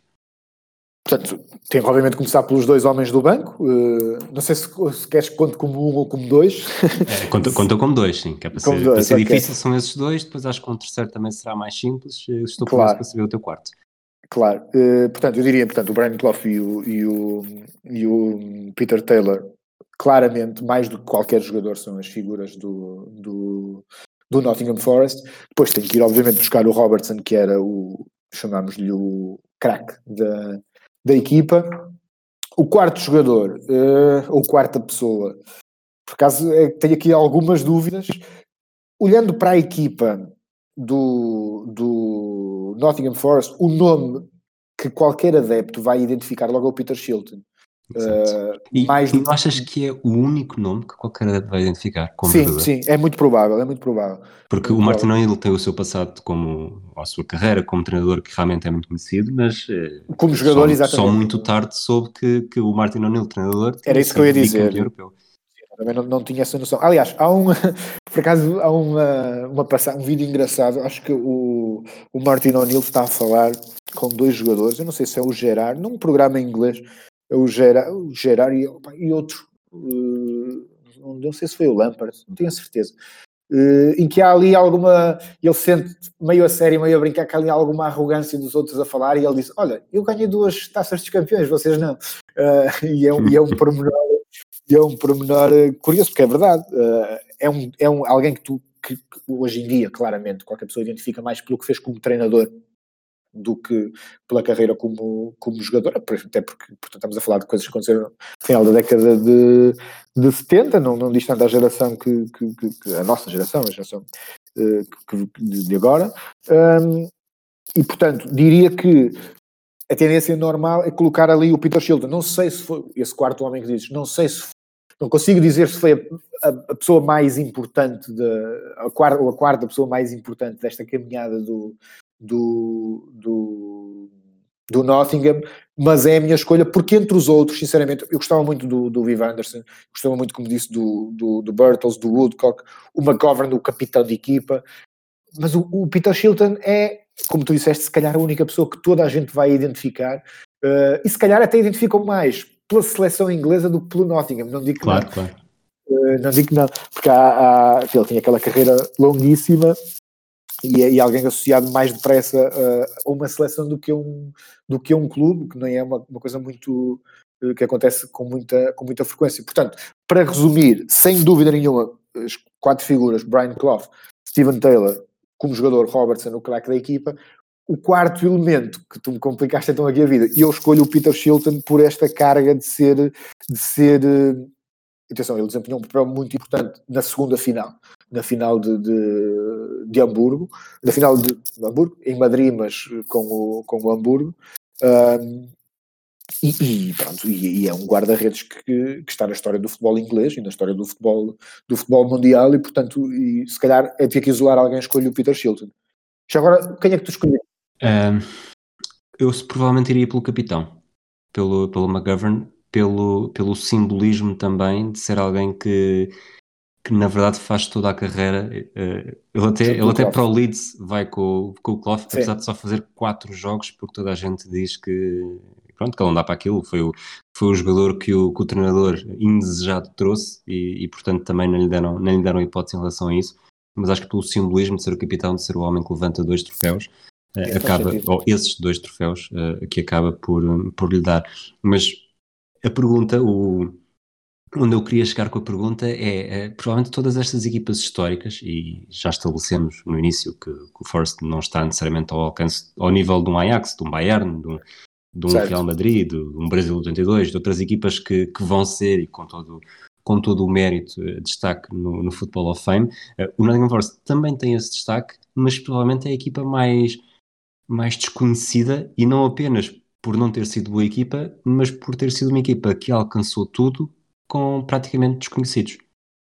Portanto, tem obviamente começar pelos dois homens do banco. Uh, não sei se, se, queres que conte como um ou como dois. É, conta, [laughs] conta como dois, sim. Que é para ser, dois, para ser okay. difícil, são esses dois. Depois acho que o terceiro também será mais simples. Estou claro. para saber o teu quarto. Claro, uh, portanto, eu diria, portanto, o Brian Clough e o, e o, e o Peter Taylor, claramente, mais do que qualquer jogador, são as figuras do, do, do Nottingham Forest. Depois tem que ir, obviamente, buscar o Robertson, que era o, chamámos-lhe o craque da, da equipa. O quarto jogador, uh, ou quarta pessoa, por acaso é, tenho aqui algumas dúvidas. Olhando para a equipa do, do Nottingham Forest, o nome que qualquer adepto vai identificar logo é o Peter Shilton. Uh, e, mais e achas que é o único nome que qualquer adepto vai identificar como Sim, jogador? sim, é muito provável, é muito provável. Porque muito o Martin O'Neill tem o seu passado como, a sua carreira como treinador que realmente é muito conhecido, mas eh, como jogador, só, exatamente. só muito tarde soube que, que o Martin O'Neill, treinador, era isso que eu ia dizer. Europeu também não, não tinha essa noção. Aliás, há um, [laughs] por acaso, há uma, uma passagem, um vídeo engraçado. Acho que o, o Martin O'Neill está a falar com dois jogadores. Eu não sei se é o Gerard, num programa em inglês. É o Gerard, o Gerard e, e outro. Uh, não sei se foi o Lampard, não tenho a certeza. uh, em que há ali alguma, ele sente meio a sério, meio a brincar, que há ali alguma arrogância dos outros a falar, e ele diz, olha, eu ganhei duas taças de campeões, vocês não. Uh, [laughs] e, é e é um pormenor, é um pormenor curioso, porque é verdade, é, um, é um, alguém que tu, que, que hoje em dia, claramente, qualquer pessoa identifica mais pelo que fez como treinador do que pela carreira como, como jogador, até porque portanto, estamos a falar de coisas que aconteceram no final da década de, de 70, não, não diz tanto à geração que, que, que, a nossa geração, a geração uh, que, de agora, um, e portanto diria que a tendência normal é colocar ali o Peter Shilton, não sei se foi esse quarto homem que dizes, não sei se não consigo dizer se foi a, a, a pessoa mais importante, de, a, quarta, ou a quarta pessoa mais importante desta caminhada do, do, do, do Nottingham, mas é a minha escolha, porque entre os outros, sinceramente, eu gostava muito do, do Viv Anderson, gostava muito, como disse, do, do, do do Woodcock, o McGovern, o capitão de equipa, mas o, o, Peter Shilton é, como tu disseste, se calhar a única pessoa que toda a gente vai identificar, uh, e se calhar até identificam mais pela seleção inglesa do que pelo Nottingham, não digo que claro, não. Claro. Uh, não digo que não, porque há, há, ele tinha aquela carreira longuíssima e, e alguém associado mais depressa uh, a uma seleção do que um, do que um clube, que não é uma, uma coisa muito uh, que acontece com muita, com muita frequência. Portanto, para resumir, sem dúvida nenhuma, as quatro figuras, Brian Clough, Steven Taylor, como jogador, Robertson, o craque da equipa, o quarto elemento que tu me complicaste então aqui a vida, e eu escolho o Peter Shilton por esta carga de ser, de ser uh, atenção, ele desempenhou um papel muito importante na segunda final, na final de, de, de Hamburgo, na final de, de, Hamburgo, em Madrid, mas com o, com o Hamburgo. Um, e, e, pronto, e, e, é um guarda-redes que, que, está na história do futebol inglês e na história do futebol, do futebol mundial, e portanto, e, se calhar é ter que isolar alguém, escolhe o Peter Shilton. Já agora, quem é que tu escolheu? Um, eu provavelmente iria pelo capitão, pelo, pelo McGovern, pelo, pelo simbolismo também de ser alguém que, que na verdade faz toda a carreira. Uh, ele até, ele até para o Leeds vai com, com o Clough, apesar de só fazer quatro jogos, porque toda a gente diz que pronto, que ele não dá para aquilo. Foi o, foi o jogador que o, que o treinador indesejado trouxe e, e, portanto também não lhe, deram, não lhe deram hipótese em relação a isso. Mas acho que pelo simbolismo de ser o capitão, de ser o homem que levanta dois troféus, uh, acaba, ou esses dois troféus, uh, que acaba por, por lhe dar. Mas a pergunta, o, onde eu queria chegar com a pergunta é, é, provavelmente todas estas equipas históricas, e já estabelecemos no início que, que, o Forest não está necessariamente ao alcance, ao nível de um Ajax, de um Bayern, de um, de um Real Madrid, de um Brasil 82, de outras equipas que, que vão ser, e com todo, com todo o mérito, eh, destaque no, no Football of Fame. Uh, o Nottingham Forest também tem esse destaque, mas provavelmente é a equipa mais, mais desconhecida, e não apenas por não ter sido boa equipa, mas por ter sido uma equipa que alcançou tudo com praticamente desconhecidos.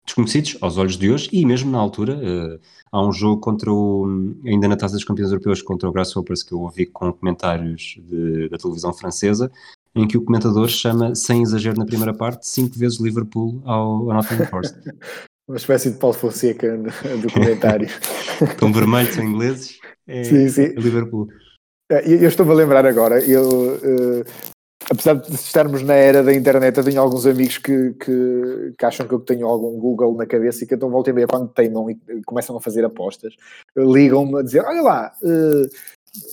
Desconhecidos aos olhos de hoje e mesmo na altura. Uh, há um jogo contra o. ainda na Taça dos Campeões Europeus contra o Grasshoppers que eu ouvi com comentários de, da televisão francesa, em que o comentador chama, sem exagero na primeira parte, cinco vezes Liverpool ao, ao Nottingham Forest. [laughs] Uma espécie de Paulo Fonseca do comentário. [laughs] com vermelhos são ingleses, é sim, sim. Liverpool. É, eu, estou-me a lembrar agora, eu, uh, apesar de estarmos na era da internet, eu tenho alguns amigos que, que, que, acham que eu tenho algum Google na cabeça e que então volta e meia quando teimam e começam a fazer apostas, ligam-me a dizer, olha lá, uh,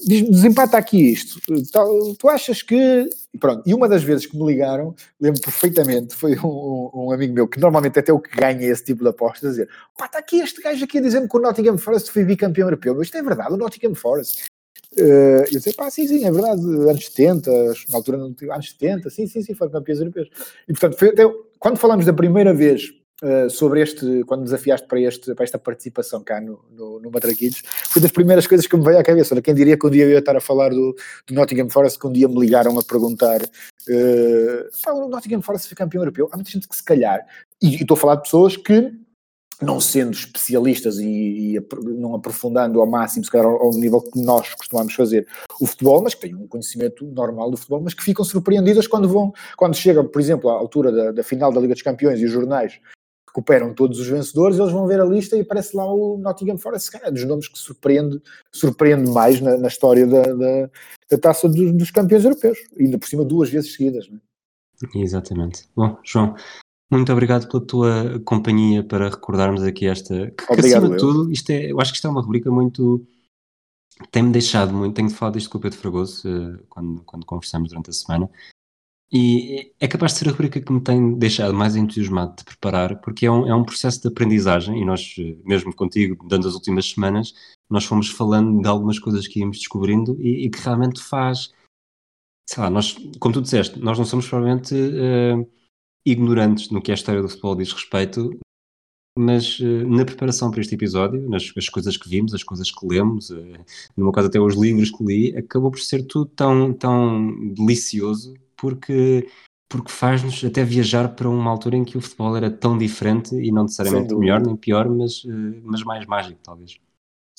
desempata aqui isto, tu, tu achas que... Pronto, e uma das vezes que me ligaram, lembro perfeitamente, foi um, um, amigo meu, que normalmente até o que ganha esse tipo de apostas, dizer, pá, está aqui este gajo aqui a dizer-me que o Nottingham Forest foi bicampeão europeu, mas isto é verdade, o Nottingham Forest Uh, eu disse, pá, sim, sim, é verdade, anos 70, na altura, anos 70, sim, sim, sim, foram campeões europeus. E, portanto, foi até, quando falamos da primeira vez uh, sobre este, quando desafiaste para, este, para esta participação cá no, no, no Matraquilhos, foi das primeiras coisas que me veio à cabeça. Olha, quem diria que um dia eu ia estar a falar do, do Nottingham Forest, que um dia me ligaram a perguntar, uh, o Nottingham Forest foi campeão europeu? Há muita gente que se calhar, e, e estou a falar de pessoas que não sendo especialistas e, e, não aprofundando ao máximo, se calhar ao, nível que nós costumamos fazer o futebol, mas que têm um conhecimento normal do futebol, mas que ficam surpreendidas quando vão, quando chega, por exemplo, à altura da, da final da Liga dos Campeões e os jornais recuperam todos os vencedores, eles vão ver a lista e aparece lá o Nottingham Forest, se calhar, dos nomes que surpreende, surpreende mais na, na história da, da, da taça dos, dos, campeões europeus, ainda por cima duas vezes seguidas. Não é? Exatamente. Bom, João, Muito obrigado pela tua companhia para recordarmos aqui esta. Que, que acima de tudo, isto é, eu acho que isto é uma rubrica muito. Tem-me deixado muito. Tenho de falar disto com o Pedro Fragoso uh, quando, quando conversamos durante a semana. E é capaz de ser a rubrica que me tem deixado mais entusiasmado de preparar, porque é um, é um processo de aprendizagem e nós, eh, mesmo contigo, dando as últimas semanas, nós fomos falando de algumas coisas que íamos descobrindo e, e que realmente faz. Sei lá, nós, como tu disseste, nós não somos provavelmente. Uh, ignorantes no que a história do futebol diz respeito, mas uh, na preparação para este episódio, nas as coisas que vimos, as coisas que lemos, uh, meu caso até os livros que li, acabou por ser tudo tão, tão delicioso, porque, porque faz-nos até viajar para uma altura em que o futebol era tão diferente e não necessariamente melhor nem pior, mas, uh, mas mais mágico talvez.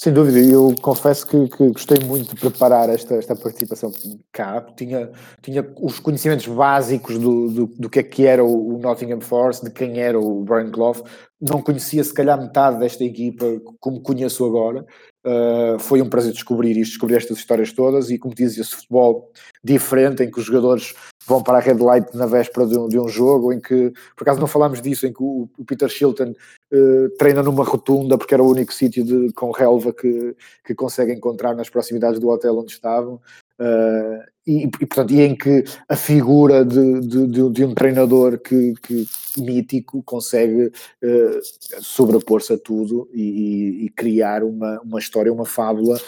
Sem dúvida, eu confesso que, que, gostei muito de preparar esta, esta participação cá. Tinha, tinha os conhecimentos básicos do, do, do que é que era o, Nottingham Forest, de quem era o Brian Clough. Não conhecia se calhar metade desta equipa como conheço agora. Uh, foi um prazer descobrir isto, descobrir estas histórias todas e, como dizia, esse futebol diferente em que os jogadores vão para a red light na véspera de um, de um jogo, em que, por acaso não falámos disso, em que o, o Peter Shilton uh, treina numa rotunda porque era o único sítio com relva que, que consegue encontrar nas proximidades do hotel onde estavam. Uh, e, e, portanto, e em que a figura de, de, de, de um treinador que, que, mítico consegue uh, sobrepor-se a tudo e, e, criar uma, uma história, uma fábula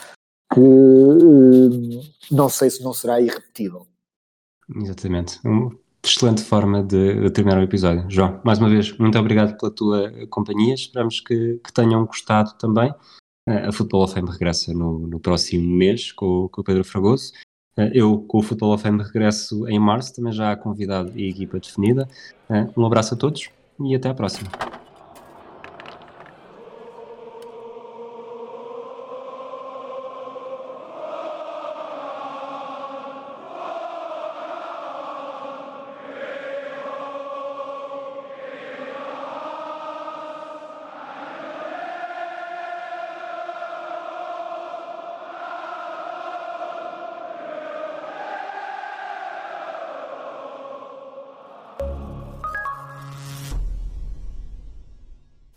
que uh, não sei se não será irrepetível. Exatamente. Excelente forma de, de, terminar o episódio. João, mais uma vez, muito obrigado pela tua companhia. Esperamos que, que tenham gostado também. Uh, a Futebol of Fame regressa no, no próximo mês com, com o Pedro Fragoso. Uh, eu, com o Futebol of Fame, regresso em março, também já convidado e equipa definida. Uh, um abraço a todos e até à próxima.